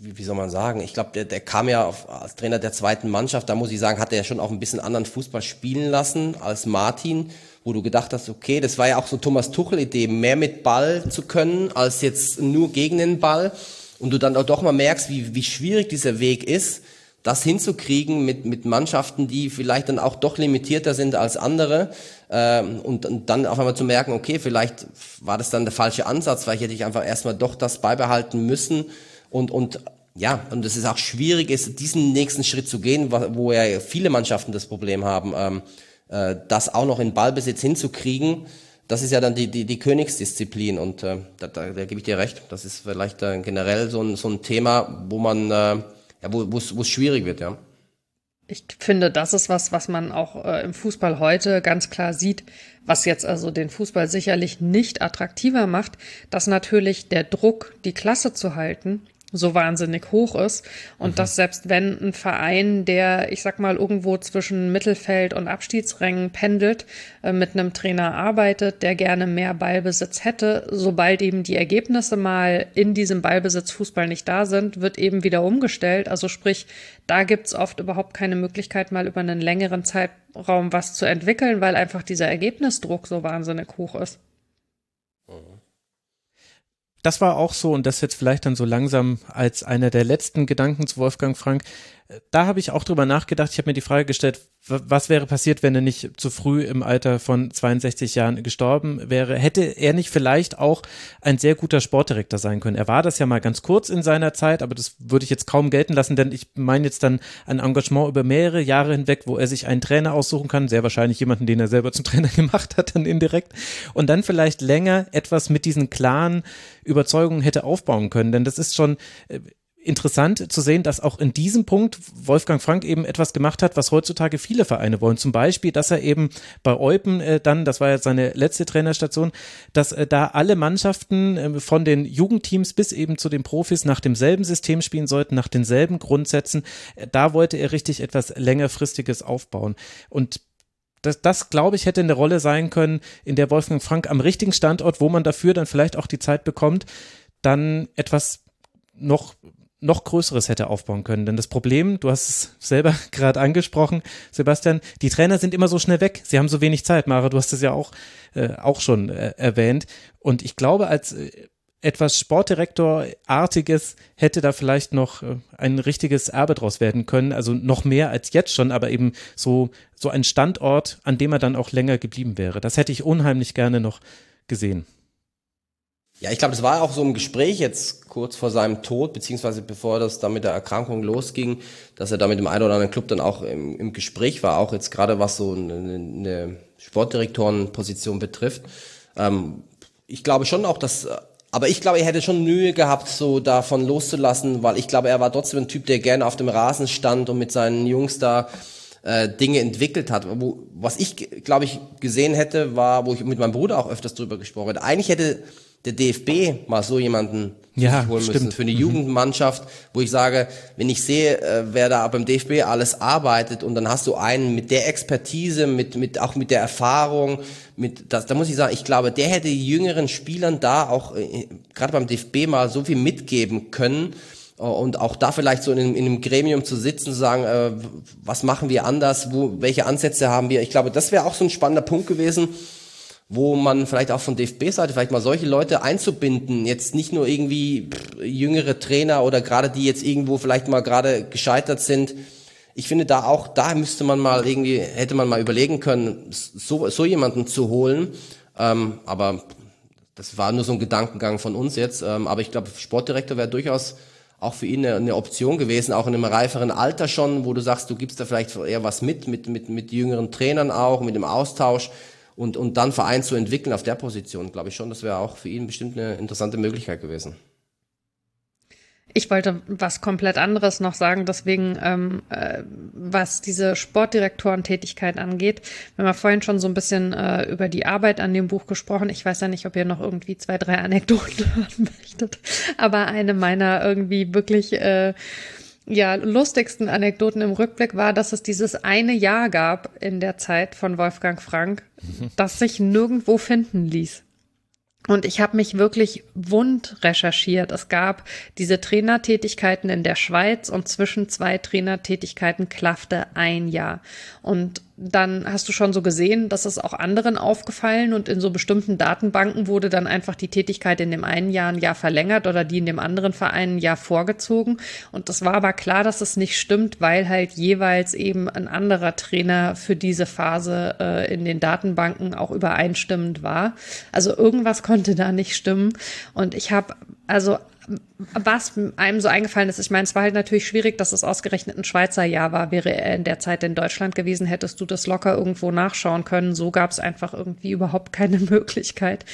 wie, wie soll man sagen, ich glaube, der, der kam ja auf, als Trainer der zweiten Mannschaft, da muss ich sagen, hat er ja schon auch ein bisschen anderen Fußball spielen lassen als Martin, wo du gedacht hast, okay, das war ja auch so Thomas Tuchel-Idee, mehr mit Ball zu können, als jetzt nur gegen den Ball. Und du dann auch doch mal merkst, wie, wie schwierig dieser Weg ist, das hinzukriegen mit, mit Mannschaften, die vielleicht dann auch doch limitierter sind als andere. Ähm, und, dann auf einmal zu merken, okay, vielleicht war das dann der falsche Ansatz, vielleicht hätte ich einfach erstmal doch das beibehalten müssen und, und ja, und es ist auch schwierig, ist, diesen nächsten Schritt zu gehen, wo ja viele Mannschaften das Problem haben, ähm, äh, das auch noch in Ballbesitz hinzukriegen das ist ja dann die, die, die Königsdisziplin und äh, da, da, da gebe ich dir recht. Das ist vielleicht äh, generell so ein, so ein Thema, wo man, äh, ja, wo es schwierig wird, ja. Ich finde, das ist was, was man auch äh, im Fußball heute ganz klar sieht, was jetzt also den Fußball sicherlich nicht attraktiver macht, dass natürlich der Druck, die Klasse zu halten, so wahnsinnig hoch ist und mhm. dass selbst wenn ein Verein, der, ich sag mal, irgendwo zwischen Mittelfeld und Abstiegsrängen pendelt, äh, mit einem Trainer arbeitet, der gerne mehr Ballbesitz hätte, sobald eben die Ergebnisse mal in diesem Ballbesitz Fußball nicht da sind, wird eben wieder umgestellt. Also sprich, da gibt's oft überhaupt keine Möglichkeit, mal über einen längeren Zeitraum was zu entwickeln, weil einfach dieser Ergebnisdruck so wahnsinnig hoch ist das war auch so und das jetzt vielleicht dann so langsam als einer der letzten Gedanken zu Wolfgang Frank. Da habe ich auch drüber nachgedacht. Ich habe mir die Frage gestellt, was wäre passiert, wenn er nicht zu früh im Alter von 62 Jahren gestorben wäre? Hätte er nicht vielleicht auch ein sehr guter Sportdirektor sein können? Er war das ja mal ganz kurz in seiner Zeit, aber das würde ich jetzt kaum gelten lassen, denn ich meine jetzt dann ein Engagement über mehrere Jahre hinweg, wo er sich einen Trainer aussuchen kann, sehr wahrscheinlich jemanden, den er selber zum Trainer gemacht hat, dann indirekt, und dann vielleicht länger etwas mit diesen klaren Überzeugungen hätte aufbauen können, denn das ist schon, äh, interessant zu sehen, dass auch in diesem Punkt Wolfgang Frank eben etwas gemacht hat, was heutzutage viele Vereine wollen. Zum Beispiel, dass er eben bei Eupen äh, dann, das war jetzt seine letzte Trainerstation, dass äh, da alle Mannschaften äh, von den Jugendteams bis eben zu den Profis nach demselben System spielen sollten, nach denselben Grundsätzen. Äh, da wollte er richtig etwas längerfristiges aufbauen. Und das, das glaube ich, hätte eine Rolle sein können, in der Wolfgang Frank am richtigen Standort, wo man dafür dann vielleicht auch die Zeit bekommt, dann etwas noch noch Größeres hätte aufbauen können. Denn das Problem, du hast es selber gerade angesprochen, Sebastian, die Trainer sind immer so schnell weg. Sie haben so wenig Zeit. Mara, du hast es ja auch, äh, auch schon äh, erwähnt. Und ich glaube, als äh, etwas Sportdirektorartiges hätte da vielleicht noch äh, ein richtiges Erbe draus werden können. Also noch mehr als jetzt schon, aber eben so, so ein Standort, an dem er dann auch länger geblieben wäre. Das hätte ich unheimlich gerne noch gesehen. Ja, ich glaube, das war auch so ein Gespräch jetzt kurz vor seinem Tod, beziehungsweise bevor das dann mit der Erkrankung losging, dass er da mit dem einen oder anderen Club dann auch im, im Gespräch war, auch jetzt gerade was so eine, eine Sportdirektorenposition betrifft. Ähm, ich glaube schon auch, dass, aber ich glaube, er hätte schon Mühe gehabt, so davon loszulassen, weil ich glaube, er war trotzdem ein Typ, der gerne auf dem Rasen stand und mit seinen Jungs da äh, Dinge entwickelt hat. Wo, was ich, glaube ich, gesehen hätte, war, wo ich mit meinem Bruder auch öfters drüber gesprochen habe. Eigentlich hätte der DFB mal so jemanden ja, holen stimmt. müssen für eine mhm. Jugendmannschaft, wo ich sage, wenn ich sehe, äh, wer da beim DFB alles arbeitet und dann hast du einen mit der Expertise, mit, mit auch mit der Erfahrung, mit das, da muss ich sagen, ich glaube, der hätte jüngeren Spielern da auch äh, gerade beim DFB mal so viel mitgeben können und auch da vielleicht so in, in einem Gremium zu sitzen, zu sagen, äh, was machen wir anders, wo, welche Ansätze haben wir. Ich glaube, das wäre auch so ein spannender Punkt gewesen wo man vielleicht auch von DFB-Seite vielleicht mal solche Leute einzubinden, jetzt nicht nur irgendwie jüngere Trainer oder gerade die jetzt irgendwo vielleicht mal gerade gescheitert sind. Ich finde da auch, da müsste man mal irgendwie, hätte man mal überlegen können, so, so jemanden zu holen. Ähm, aber das war nur so ein Gedankengang von uns jetzt. Ähm, aber ich glaube, Sportdirektor wäre durchaus auch für ihn eine, eine, Option gewesen, auch in einem reiferen Alter schon, wo du sagst, du gibst da vielleicht eher was mit, mit, mit, mit jüngeren Trainern auch, mit dem Austausch und, und dann Verein zu entwickeln auf der Position, glaube ich schon, das wäre auch für ihn bestimmt eine interessante Möglichkeit gewesen. Ich wollte was komplett anderes noch sagen, deswegen, ähm, äh, was diese Sportdirektorentätigkeit angeht. Wir haben ja vorhin schon so ein bisschen äh, über die Arbeit an dem Buch gesprochen. Ich weiß ja nicht, ob ihr noch irgendwie zwei, drei Anekdoten hören möchtet, aber eine meiner irgendwie wirklich äh, ja, lustigsten Anekdoten im Rückblick war, dass es dieses eine Jahr gab in der Zeit von Wolfgang Frank, mhm. das sich nirgendwo finden ließ. Und ich habe mich wirklich wund recherchiert. Es gab diese Trainertätigkeiten in der Schweiz und zwischen zwei Trainertätigkeiten klaffte ein Jahr. Und dann hast du schon so gesehen, dass es auch anderen aufgefallen und in so bestimmten Datenbanken wurde dann einfach die Tätigkeit in dem einen Jahr ein Jahr verlängert oder die in dem anderen Verein ein Jahr vorgezogen. Und das war aber klar, dass es nicht stimmt, weil halt jeweils eben ein anderer Trainer für diese Phase äh, in den Datenbanken auch übereinstimmend war. Also irgendwas konnte da nicht stimmen. Und ich habe also was einem so eingefallen ist, ich meine, es war halt natürlich schwierig, dass es ausgerechnet ein Schweizer Jahr war. Wäre er in der Zeit in Deutschland gewesen, hättest du das locker irgendwo nachschauen können. So gab es einfach irgendwie überhaupt keine Möglichkeit.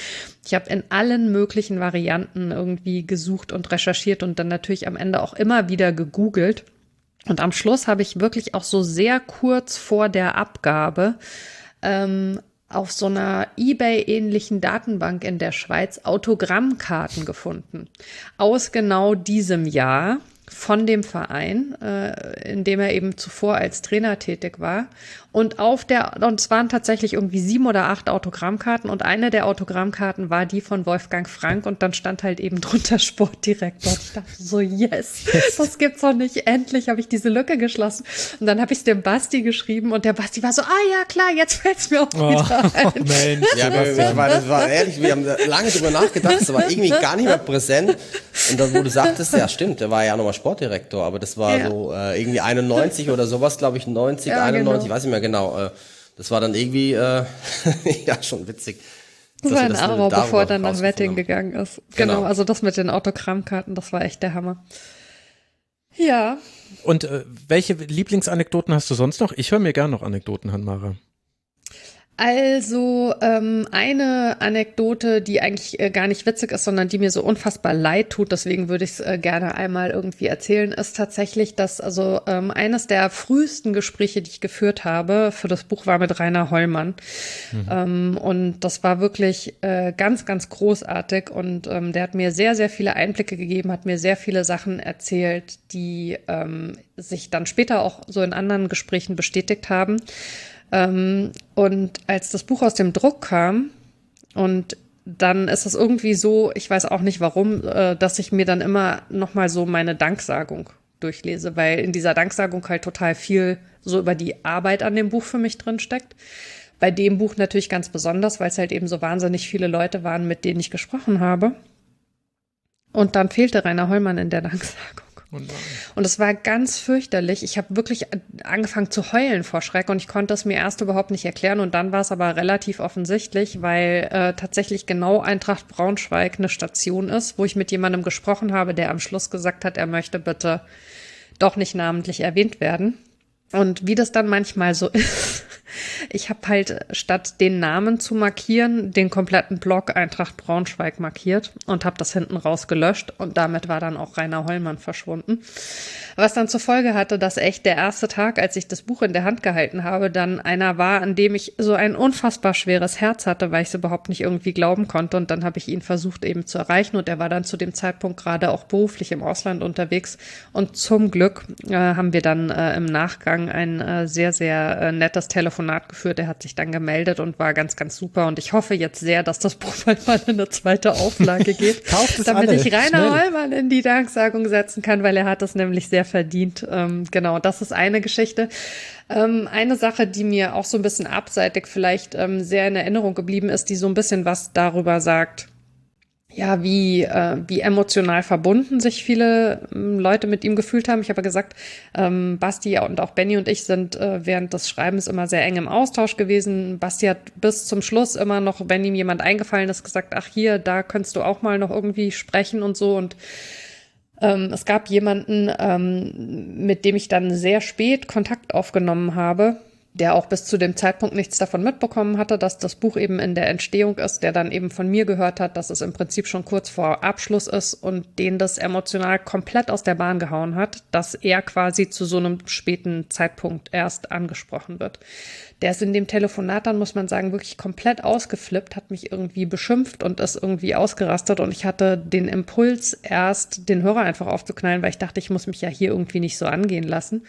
Ich habe in allen möglichen Varianten irgendwie gesucht und recherchiert und dann natürlich am Ende auch immer wieder gegoogelt. Und am Schluss habe ich wirklich auch so sehr kurz vor der Abgabe ähm, auf so einer eBay-ähnlichen Datenbank in der Schweiz Autogrammkarten gefunden. Aus genau diesem Jahr von dem Verein, äh, in dem er eben zuvor als Trainer tätig war. Und auf der, und es waren tatsächlich irgendwie sieben oder acht Autogrammkarten und eine der Autogrammkarten war die von Wolfgang Frank und dann stand halt eben drunter Sportdirektor. Und ich dachte so, yes, das gibt's doch nicht. Endlich habe ich diese Lücke geschlossen. Und dann habe ich es dem Basti geschrieben und der Basti war so, ah ja, klar, jetzt fällt's mir auch oh, wieder ein. Oh, Mensch. Ja, das war, das war ehrlich, wir haben lange drüber nachgedacht, das war irgendwie gar nicht mehr präsent. Und dann, wo du sagtest, ja stimmt, der war ja nochmal Sportdirektor, aber das war ja. so äh, irgendwie 91 oder sowas, glaube ich, 90, ja, 91, genau. weiß ich mehr genau. Äh, das war dann irgendwie, äh, ja, schon witzig. Das war ein Aro, bevor er dann nach Wedding gegangen ist. Genau. genau, also das mit den Autogrammkarten, das war echt der Hammer. Ja. Und äh, welche Lieblingsanekdoten hast du sonst noch? Ich höre mir gerne noch Anekdoten an, Mara. Also ähm, eine Anekdote, die eigentlich äh, gar nicht witzig ist, sondern die mir so unfassbar leid tut, deswegen würde ich es äh, gerne einmal irgendwie erzählen, ist tatsächlich, dass also ähm, eines der frühesten Gespräche, die ich geführt habe für das Buch, war mit Rainer Hollmann. Mhm. Ähm, und das war wirklich äh, ganz, ganz großartig und ähm, der hat mir sehr, sehr viele Einblicke gegeben, hat mir sehr viele Sachen erzählt, die ähm, sich dann später auch so in anderen Gesprächen bestätigt haben. Ähm, und als das Buch aus dem Druck kam und dann ist es irgendwie so, ich weiß auch nicht warum, äh, dass ich mir dann immer noch mal so meine Danksagung durchlese, weil in dieser Danksagung halt total viel so über die Arbeit an dem Buch für mich drin steckt. Bei dem Buch natürlich ganz besonders, weil es halt eben so wahnsinnig viele Leute waren, mit denen ich gesprochen habe. Und dann fehlte Rainer Hollmann in der Danksagung. Und es war ganz fürchterlich. Ich habe wirklich angefangen zu heulen vor Schreck und ich konnte es mir erst überhaupt nicht erklären. Und dann war es aber relativ offensichtlich, weil äh, tatsächlich genau Eintracht Braunschweig eine Station ist, wo ich mit jemandem gesprochen habe, der am Schluss gesagt hat, er möchte bitte doch nicht namentlich erwähnt werden. Und wie das dann manchmal so ist, ich habe halt statt den Namen zu markieren, den kompletten Blog Eintracht Braunschweig markiert und habe das hinten raus gelöscht und damit war dann auch Rainer Hollmann verschwunden. Was dann zur Folge hatte, dass echt der erste Tag, als ich das Buch in der Hand gehalten habe, dann einer war, an dem ich so ein unfassbar schweres Herz hatte, weil ich es überhaupt nicht irgendwie glauben konnte und dann habe ich ihn versucht eben zu erreichen und er war dann zu dem Zeitpunkt gerade auch beruflich im Ausland unterwegs und zum Glück äh, haben wir dann äh, im Nachgang ein äh, sehr, sehr äh, nettes Telefonat geführt. Er hat sich dann gemeldet und war ganz, ganz super. Und ich hoffe jetzt sehr, dass das Buch bald mal in eine zweite Auflage geht, damit alle. ich Rainer Schnell. Hollmann in die Danksagung setzen kann, weil er hat das nämlich sehr verdient. Ähm, genau, das ist eine Geschichte. Ähm, eine Sache, die mir auch so ein bisschen abseitig vielleicht ähm, sehr in Erinnerung geblieben ist, die so ein bisschen was darüber sagt, ja, wie, äh, wie emotional verbunden sich viele ähm, Leute mit ihm gefühlt haben. Ich habe gesagt, ähm, Basti und auch Benny und ich sind äh, während des Schreibens immer sehr eng im Austausch gewesen. Basti hat bis zum Schluss immer noch, wenn ihm jemand eingefallen ist, gesagt, ach hier, da könntest du auch mal noch irgendwie sprechen und so. Und ähm, es gab jemanden, ähm, mit dem ich dann sehr spät Kontakt aufgenommen habe, der auch bis zu dem Zeitpunkt nichts davon mitbekommen hatte, dass das Buch eben in der Entstehung ist, der dann eben von mir gehört hat, dass es im Prinzip schon kurz vor Abschluss ist und den das emotional komplett aus der Bahn gehauen hat, dass er quasi zu so einem späten Zeitpunkt erst angesprochen wird. Der ist in dem Telefonat dann, muss man sagen, wirklich komplett ausgeflippt, hat mich irgendwie beschimpft und ist irgendwie ausgerastet und ich hatte den Impuls, erst den Hörer einfach aufzuknallen, weil ich dachte, ich muss mich ja hier irgendwie nicht so angehen lassen.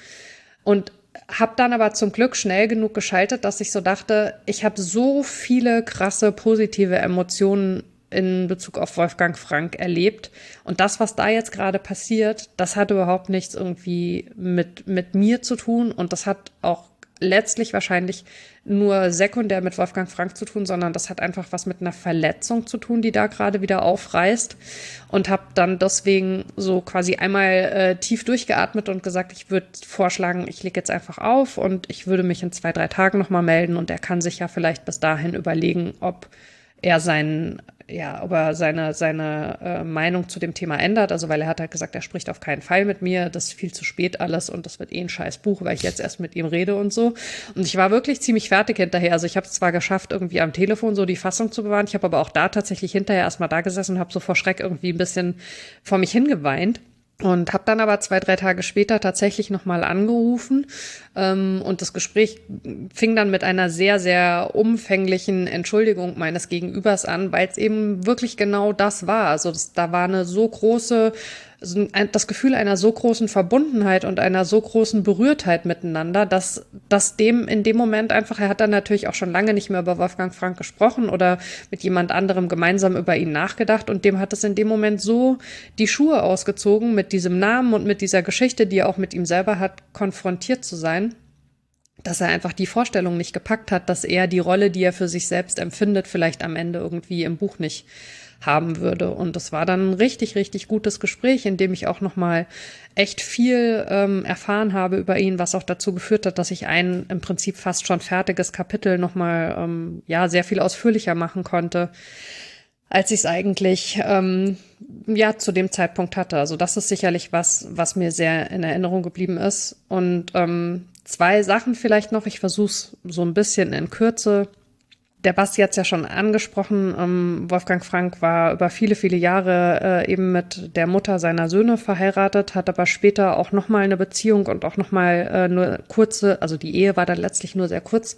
Und habe dann aber zum Glück schnell genug geschaltet, dass ich so dachte, ich habe so viele krasse positive Emotionen in Bezug auf Wolfgang Frank erlebt. Und das, was da jetzt gerade passiert, das hat überhaupt nichts irgendwie mit, mit mir zu tun. Und das hat auch letztlich wahrscheinlich nur sekundär mit Wolfgang Frank zu tun, sondern das hat einfach was mit einer Verletzung zu tun, die da gerade wieder aufreißt. Und habe dann deswegen so quasi einmal äh, tief durchgeatmet und gesagt, ich würde vorschlagen, ich lege jetzt einfach auf und ich würde mich in zwei, drei Tagen nochmal melden und er kann sich ja vielleicht bis dahin überlegen, ob er seinen, ja, ob er seine, seine äh, Meinung zu dem Thema ändert. Also weil er hat halt gesagt, er spricht auf keinen Fall mit mir, das ist viel zu spät alles und das wird eh ein scheiß Buch, weil ich jetzt erst mit ihm rede und so. Und ich war wirklich ziemlich fertig hinterher. Also ich habe es zwar geschafft, irgendwie am Telefon so die Fassung zu bewahren, ich habe aber auch da tatsächlich hinterher erstmal da gesessen und habe so vor Schreck irgendwie ein bisschen vor mich hingeweint. Und habe dann aber zwei, drei Tage später tatsächlich nochmal angerufen. Ähm, und das Gespräch fing dann mit einer sehr, sehr umfänglichen Entschuldigung meines Gegenübers an, weil es eben wirklich genau das war. Also das, da war eine so große, das Gefühl einer so großen Verbundenheit und einer so großen Berührtheit miteinander, dass, dass dem in dem Moment einfach, er hat dann natürlich auch schon lange nicht mehr über Wolfgang Frank gesprochen oder mit jemand anderem gemeinsam über ihn nachgedacht und dem hat es in dem Moment so die Schuhe ausgezogen, mit diesem Namen und mit dieser Geschichte, die er auch mit ihm selber hat, konfrontiert zu sein dass er einfach die Vorstellung nicht gepackt hat, dass er die Rolle, die er für sich selbst empfindet, vielleicht am Ende irgendwie im Buch nicht haben würde. Und das war dann ein richtig, richtig gutes Gespräch, in dem ich auch nochmal echt viel ähm, erfahren habe über ihn, was auch dazu geführt hat, dass ich ein im Prinzip fast schon fertiges Kapitel nochmal ähm, ja sehr viel ausführlicher machen konnte als ich es eigentlich ähm, ja zu dem Zeitpunkt hatte. Also das ist sicherlich was, was mir sehr in Erinnerung geblieben ist. Und ähm, zwei Sachen vielleicht noch. Ich versuche es so ein bisschen in Kürze. Der Basti hat es ja schon angesprochen. Ähm, Wolfgang Frank war über viele, viele Jahre äh, eben mit der Mutter seiner Söhne verheiratet, hat aber später auch nochmal eine Beziehung und auch nochmal äh, nur kurze, also die Ehe war dann letztlich nur sehr kurz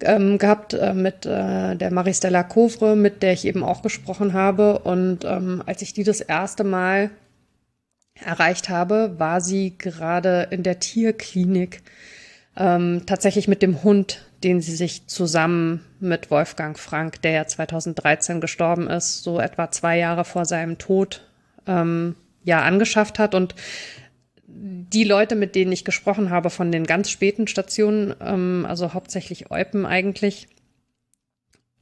ähm, gehabt äh, mit äh, der Maristella Kovre, mit der ich eben auch gesprochen habe. Und ähm, als ich die das erste Mal erreicht habe, war sie gerade in der Tierklinik ähm, tatsächlich mit dem Hund, den sie sich zusammen mit Wolfgang Frank, der ja 2013 gestorben ist, so etwa zwei Jahre vor seinem Tod, ähm, ja, angeschafft hat. Und die Leute, mit denen ich gesprochen habe von den ganz späten Stationen, ähm, also hauptsächlich Eupen eigentlich,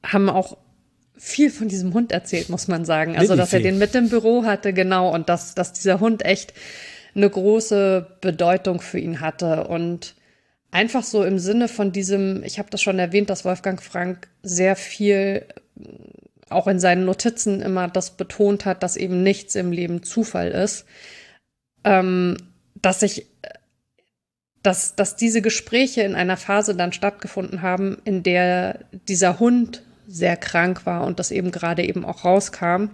haben auch viel von diesem Hund erzählt, muss man sagen. Also, dass er den mit im Büro hatte, genau, und dass, dass dieser Hund echt eine große Bedeutung für ihn hatte. Und einfach so im Sinne von diesem, ich habe das schon erwähnt, dass Wolfgang Frank sehr viel auch in seinen Notizen immer das betont hat, dass eben nichts im Leben Zufall ist ähm, dass ich, dass, dass diese Gespräche in einer Phase dann stattgefunden haben, in der dieser Hund sehr krank war und das eben gerade eben auch rauskam.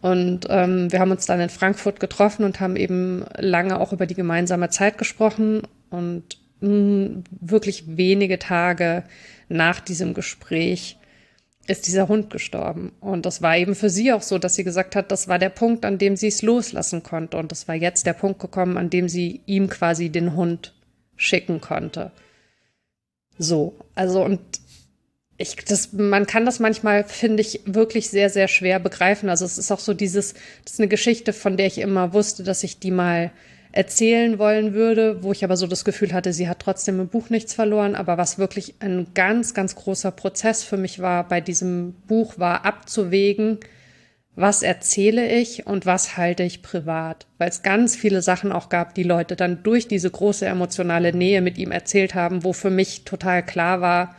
Und ähm, wir haben uns dann in Frankfurt getroffen und haben eben lange auch über die gemeinsame Zeit gesprochen. Und wirklich wenige Tage nach diesem Gespräch ist dieser Hund gestorben. Und das war eben für sie auch so, dass sie gesagt hat, das war der Punkt, an dem sie es loslassen konnte. Und das war jetzt der Punkt gekommen, an dem sie ihm quasi den Hund schicken konnte. So, also und ich, das, man kann das manchmal, finde ich, wirklich sehr, sehr schwer begreifen. Also es ist auch so dieses, das ist eine Geschichte, von der ich immer wusste, dass ich die mal erzählen wollen würde, wo ich aber so das Gefühl hatte, sie hat trotzdem im Buch nichts verloren. Aber was wirklich ein ganz, ganz großer Prozess für mich war bei diesem Buch, war abzuwägen, was erzähle ich und was halte ich privat. Weil es ganz viele Sachen auch gab, die Leute dann durch diese große emotionale Nähe mit ihm erzählt haben, wo für mich total klar war,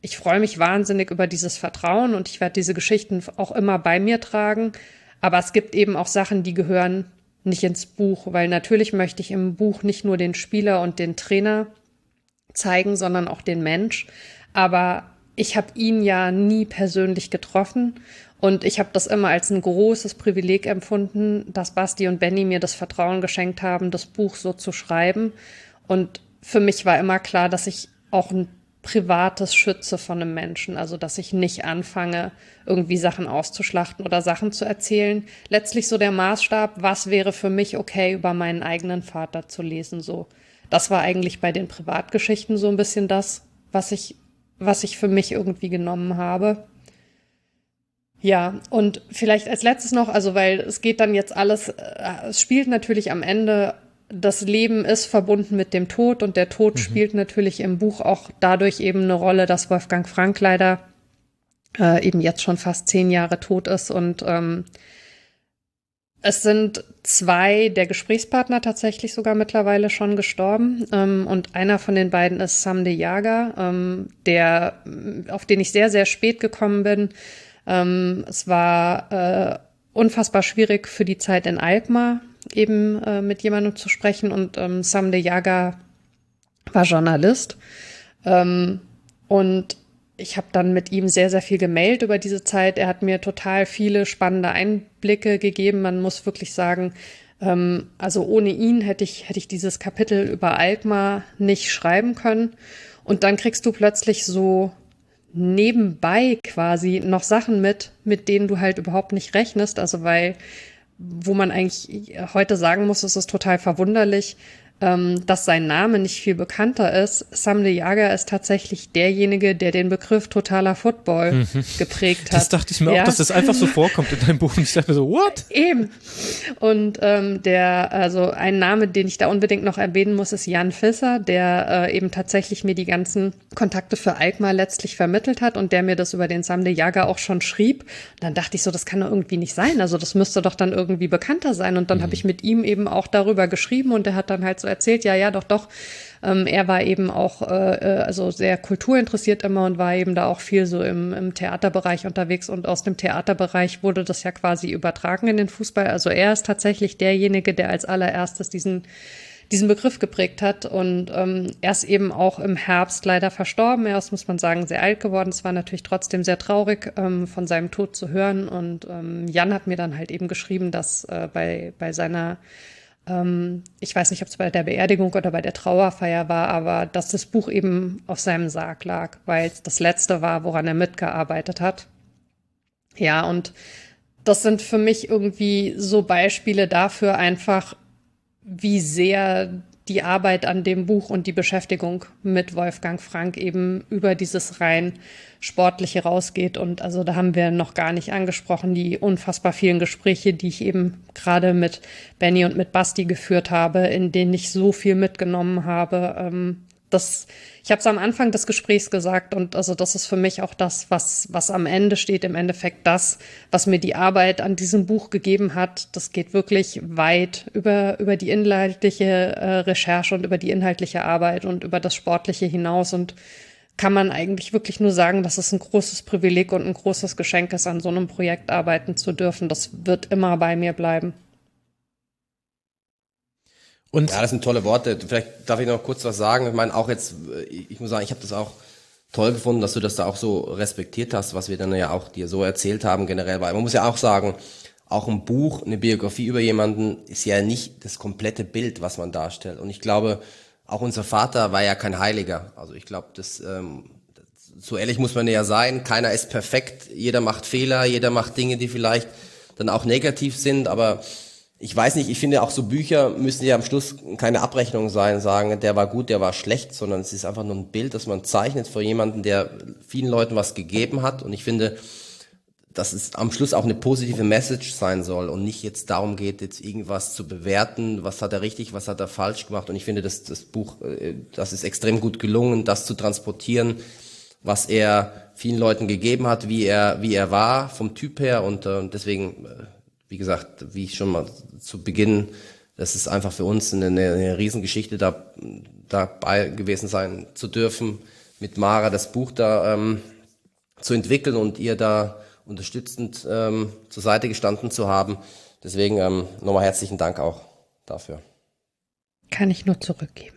ich freue mich wahnsinnig über dieses Vertrauen und ich werde diese Geschichten auch immer bei mir tragen. Aber es gibt eben auch Sachen, die gehören nicht ins Buch, weil natürlich möchte ich im Buch nicht nur den Spieler und den Trainer zeigen, sondern auch den Mensch. Aber ich habe ihn ja nie persönlich getroffen und ich habe das immer als ein großes Privileg empfunden, dass Basti und Benny mir das Vertrauen geschenkt haben, das Buch so zu schreiben. Und für mich war immer klar, dass ich auch ein privates Schütze von einem Menschen. Also, dass ich nicht anfange, irgendwie Sachen auszuschlachten oder Sachen zu erzählen. Letztlich so der Maßstab, was wäre für mich okay, über meinen eigenen Vater zu lesen, so. Das war eigentlich bei den Privatgeschichten so ein bisschen das, was ich, was ich für mich irgendwie genommen habe. Ja, und vielleicht als letztes noch, also weil es geht dann jetzt alles, äh, es spielt natürlich am Ende das Leben ist verbunden mit dem Tod und der Tod mhm. spielt natürlich im Buch auch dadurch eben eine Rolle, dass Wolfgang Frank leider äh, eben jetzt schon fast zehn Jahre tot ist und ähm, es sind zwei der Gesprächspartner tatsächlich sogar mittlerweile schon gestorben. Ähm, und einer von den beiden ist Sam de Jager, ähm, der, auf den ich sehr, sehr spät gekommen bin. Ähm, es war äh, unfassbar schwierig für die Zeit in Alkmaar eben äh, mit jemandem zu sprechen und ähm, Sam de Jaga war Journalist ähm, und ich habe dann mit ihm sehr, sehr viel gemailt über diese Zeit. Er hat mir total viele spannende Einblicke gegeben. Man muss wirklich sagen, ähm, also ohne ihn hätte ich, hätte ich dieses Kapitel über Alkmaar nicht schreiben können. Und dann kriegst du plötzlich so nebenbei quasi noch Sachen mit, mit denen du halt überhaupt nicht rechnest. Also weil wo man eigentlich heute sagen muss, es ist total verwunderlich, ähm, dass sein Name nicht viel bekannter ist. Sam de Jager ist tatsächlich derjenige, der den Begriff totaler Football mhm. geprägt hat. Das dachte ich mir ja. auch, dass das einfach so vorkommt in deinem Buch. Und ich dachte mir so, what? Eben. Und ähm, der, also ein Name, den ich da unbedingt noch erwähnen muss, ist Jan Fisser, der äh, eben tatsächlich mir die ganzen Kontakte für Alkmaar letztlich vermittelt hat und der mir das über den Sam de Jager auch schon schrieb. Und dann dachte ich so, das kann doch irgendwie nicht sein. Also das müsste doch dann irgendwie bekannter sein. Und dann mhm. habe ich mit ihm eben auch darüber geschrieben und er hat dann halt so erzählt, ja, ja, doch, doch. Ähm, er war eben auch äh, äh, also sehr kulturinteressiert immer und war eben da auch viel so im, im Theaterbereich unterwegs und aus dem Theaterbereich wurde das ja quasi übertragen in den Fußball. Also er ist tatsächlich derjenige, der als allererstes diesen diesen Begriff geprägt hat. Und ähm, er ist eben auch im Herbst leider verstorben. Er ist, muss man sagen, sehr alt geworden. Es war natürlich trotzdem sehr traurig, ähm, von seinem Tod zu hören. Und ähm, Jan hat mir dann halt eben geschrieben, dass äh, bei, bei seiner ich weiß nicht, ob es bei der Beerdigung oder bei der Trauerfeier war, aber dass das Buch eben auf seinem Sarg lag, weil es das letzte war, woran er mitgearbeitet hat. Ja, und das sind für mich irgendwie so Beispiele dafür einfach, wie sehr die Arbeit an dem Buch und die Beschäftigung mit Wolfgang Frank eben über dieses rein sportliche rausgeht. Und also da haben wir noch gar nicht angesprochen, die unfassbar vielen Gespräche, die ich eben gerade mit Benny und mit Basti geführt habe, in denen ich so viel mitgenommen habe. Ähm, das, ich habe es am Anfang des Gesprächs gesagt und also das ist für mich auch das, was, was am Ende steht, im Endeffekt das, was mir die Arbeit an diesem Buch gegeben hat. Das geht wirklich weit über, über die inhaltliche äh, Recherche und über die inhaltliche Arbeit und über das Sportliche hinaus und kann man eigentlich wirklich nur sagen, dass es ein großes Privileg und ein großes Geschenk ist, an so einem Projekt arbeiten zu dürfen. Das wird immer bei mir bleiben. Und ja, das sind tolle Worte. Vielleicht darf ich noch kurz was sagen. Ich meine, auch jetzt, ich muss sagen, ich habe das auch toll gefunden, dass du das da auch so respektiert hast, was wir dann ja auch dir so erzählt haben generell. Weil man muss ja auch sagen, auch ein Buch, eine Biografie über jemanden ist ja nicht das komplette Bild, was man darstellt. Und ich glaube, auch unser Vater war ja kein Heiliger. Also ich glaube, das, ähm, so ehrlich muss man ja sein. Keiner ist perfekt. Jeder macht Fehler. Jeder macht Dinge, die vielleicht dann auch negativ sind. Aber ich weiß nicht, ich finde auch so Bücher müssen ja am Schluss keine Abrechnung sein, sagen, der war gut, der war schlecht, sondern es ist einfach nur ein Bild, das man zeichnet vor jemanden, der vielen Leuten was gegeben hat. Und ich finde, dass es am Schluss auch eine positive Message sein soll und nicht jetzt darum geht, jetzt irgendwas zu bewerten, was hat er richtig, was hat er falsch gemacht. Und ich finde, dass das Buch, äh, das ist extrem gut gelungen, das zu transportieren, was er vielen Leuten gegeben hat, wie er, wie er war vom Typ her. Und äh, deswegen, äh, wie gesagt, wie ich schon mal zu Beginn, das ist einfach für uns eine, eine Riesengeschichte, da dabei gewesen sein zu dürfen, mit Mara das Buch da ähm, zu entwickeln und ihr da unterstützend ähm, zur Seite gestanden zu haben. Deswegen ähm, nochmal herzlichen Dank auch dafür. Kann ich nur zurückgeben.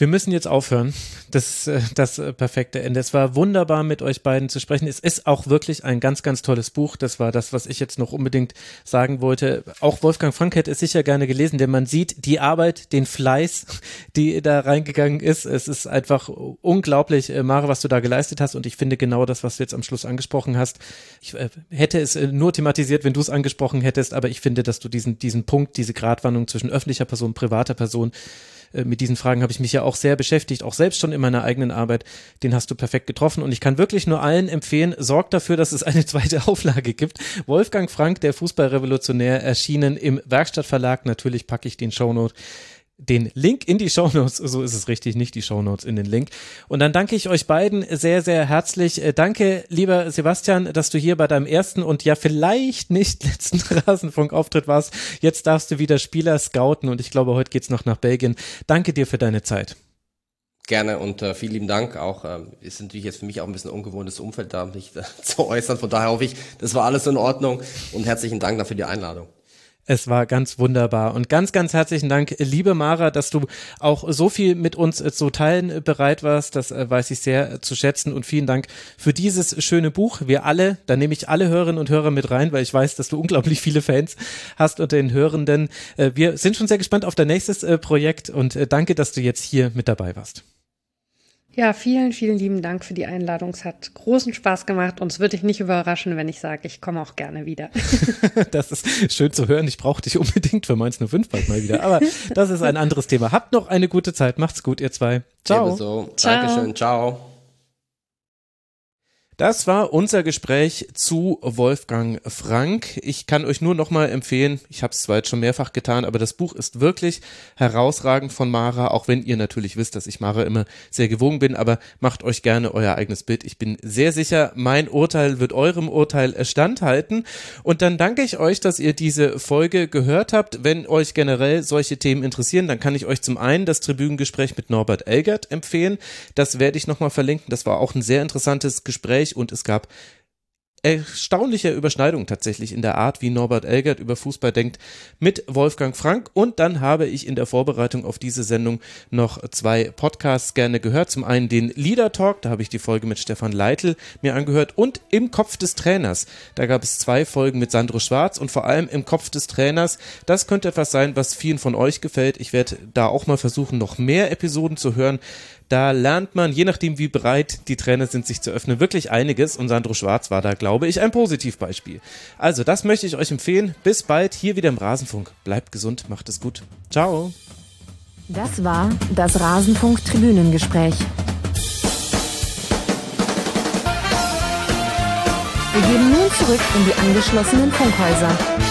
Wir müssen jetzt aufhören. Das ist äh, das äh, perfekte Ende. Es war wunderbar, mit euch beiden zu sprechen. Es ist auch wirklich ein ganz, ganz tolles Buch. Das war das, was ich jetzt noch unbedingt sagen wollte. Auch Wolfgang Frank hätte es sicher gerne gelesen, denn man sieht die Arbeit, den Fleiß, die da reingegangen ist. Es ist einfach unglaublich, äh, Mare, was du da geleistet hast. Und ich finde genau das, was du jetzt am Schluss angesprochen hast. Ich hätte es nur thematisiert, wenn du es angesprochen hättest. Aber ich finde, dass du diesen, diesen Punkt, diese Gratwanderung zwischen öffentlicher Person, privater Person, äh, mit diesen Fragen habe ich mich ja auch sehr beschäftigt, auch selbst schon in meiner eigenen Arbeit. Den hast du perfekt getroffen und ich kann wirklich nur allen empfehlen, sorgt dafür, dass es eine zweite Auflage gibt. Wolfgang Frank, der Fußballrevolutionär, erschienen im Werkstattverlag. Natürlich packe ich den Shownote den Link in die Shownotes, so ist es richtig, nicht die Shownotes in den Link. Und dann danke ich euch beiden sehr, sehr herzlich. Äh, danke, lieber Sebastian, dass du hier bei deinem ersten und ja vielleicht nicht letzten Rasenfunk-Auftritt warst. Jetzt darfst du wieder Spieler scouten und ich glaube, heute geht's noch nach Belgien. Danke dir für deine Zeit. Gerne und äh, vielen lieben Dank. Auch äh, ist natürlich jetzt für mich auch ein bisschen ungewohntes Umfeld da, mich äh, zu äußern. Von daher hoffe ich, das war alles in Ordnung und herzlichen Dank dafür die Einladung. Es war ganz wunderbar. Und ganz, ganz herzlichen Dank, liebe Mara, dass du auch so viel mit uns äh, zu teilen äh, bereit warst. Das äh, weiß ich sehr zu schätzen. Und vielen Dank für dieses schöne Buch. Wir alle, da nehme ich alle Hörerinnen und Hörer mit rein, weil ich weiß, dass du unglaublich viele Fans hast unter den Hörenden. Wir sind schon sehr gespannt auf dein nächstes Projekt und danke, dass du jetzt hier mit dabei warst. Ja, vielen, vielen lieben Dank für die Einladung. Es hat großen Spaß gemacht und es würde dich nicht überraschen, wenn ich sage, ich komme auch gerne wieder. das ist schön zu hören. Ich brauche dich unbedingt für Mainz 05 bald mal wieder. Aber das ist ein anderes Thema. Habt noch eine gute Zeit. Macht's gut, ihr zwei. Ciao. Ebenso. Ciao. Dankeschön. Ciao. Das war unser Gespräch zu Wolfgang Frank. Ich kann euch nur noch mal empfehlen, ich habe es zwar jetzt schon mehrfach getan, aber das Buch ist wirklich herausragend von Mara, auch wenn ihr natürlich wisst, dass ich Mara immer sehr gewogen bin, aber macht euch gerne euer eigenes Bild. Ich bin sehr sicher, mein Urteil wird eurem Urteil standhalten. Und dann danke ich euch, dass ihr diese Folge gehört habt. Wenn euch generell solche Themen interessieren, dann kann ich euch zum einen das Tribünengespräch mit Norbert Elgert empfehlen. Das werde ich nochmal verlinken. Das war auch ein sehr interessantes Gespräch Gespräch und es gab erstaunliche Überschneidung tatsächlich in der Art, wie Norbert Elgert über Fußball denkt, mit Wolfgang Frank. Und dann habe ich in der Vorbereitung auf diese Sendung noch zwei Podcasts gerne gehört. Zum einen den Leader Talk, da habe ich die Folge mit Stefan Leitl mir angehört und im Kopf des Trainers. Da gab es zwei Folgen mit Sandro Schwarz und vor allem im Kopf des Trainers. Das könnte etwas sein, was vielen von euch gefällt. Ich werde da auch mal versuchen, noch mehr Episoden zu hören. Da lernt man, je nachdem wie bereit die Trainer sind, sich zu öffnen, wirklich einiges. Und Sandro Schwarz war da, glaube ich, ein Positivbeispiel. Also, das möchte ich euch empfehlen. Bis bald hier wieder im Rasenfunk. Bleibt gesund, macht es gut. Ciao. Das war das Rasenfunk Tribünengespräch. Wir gehen nun zurück in die angeschlossenen Funkhäuser.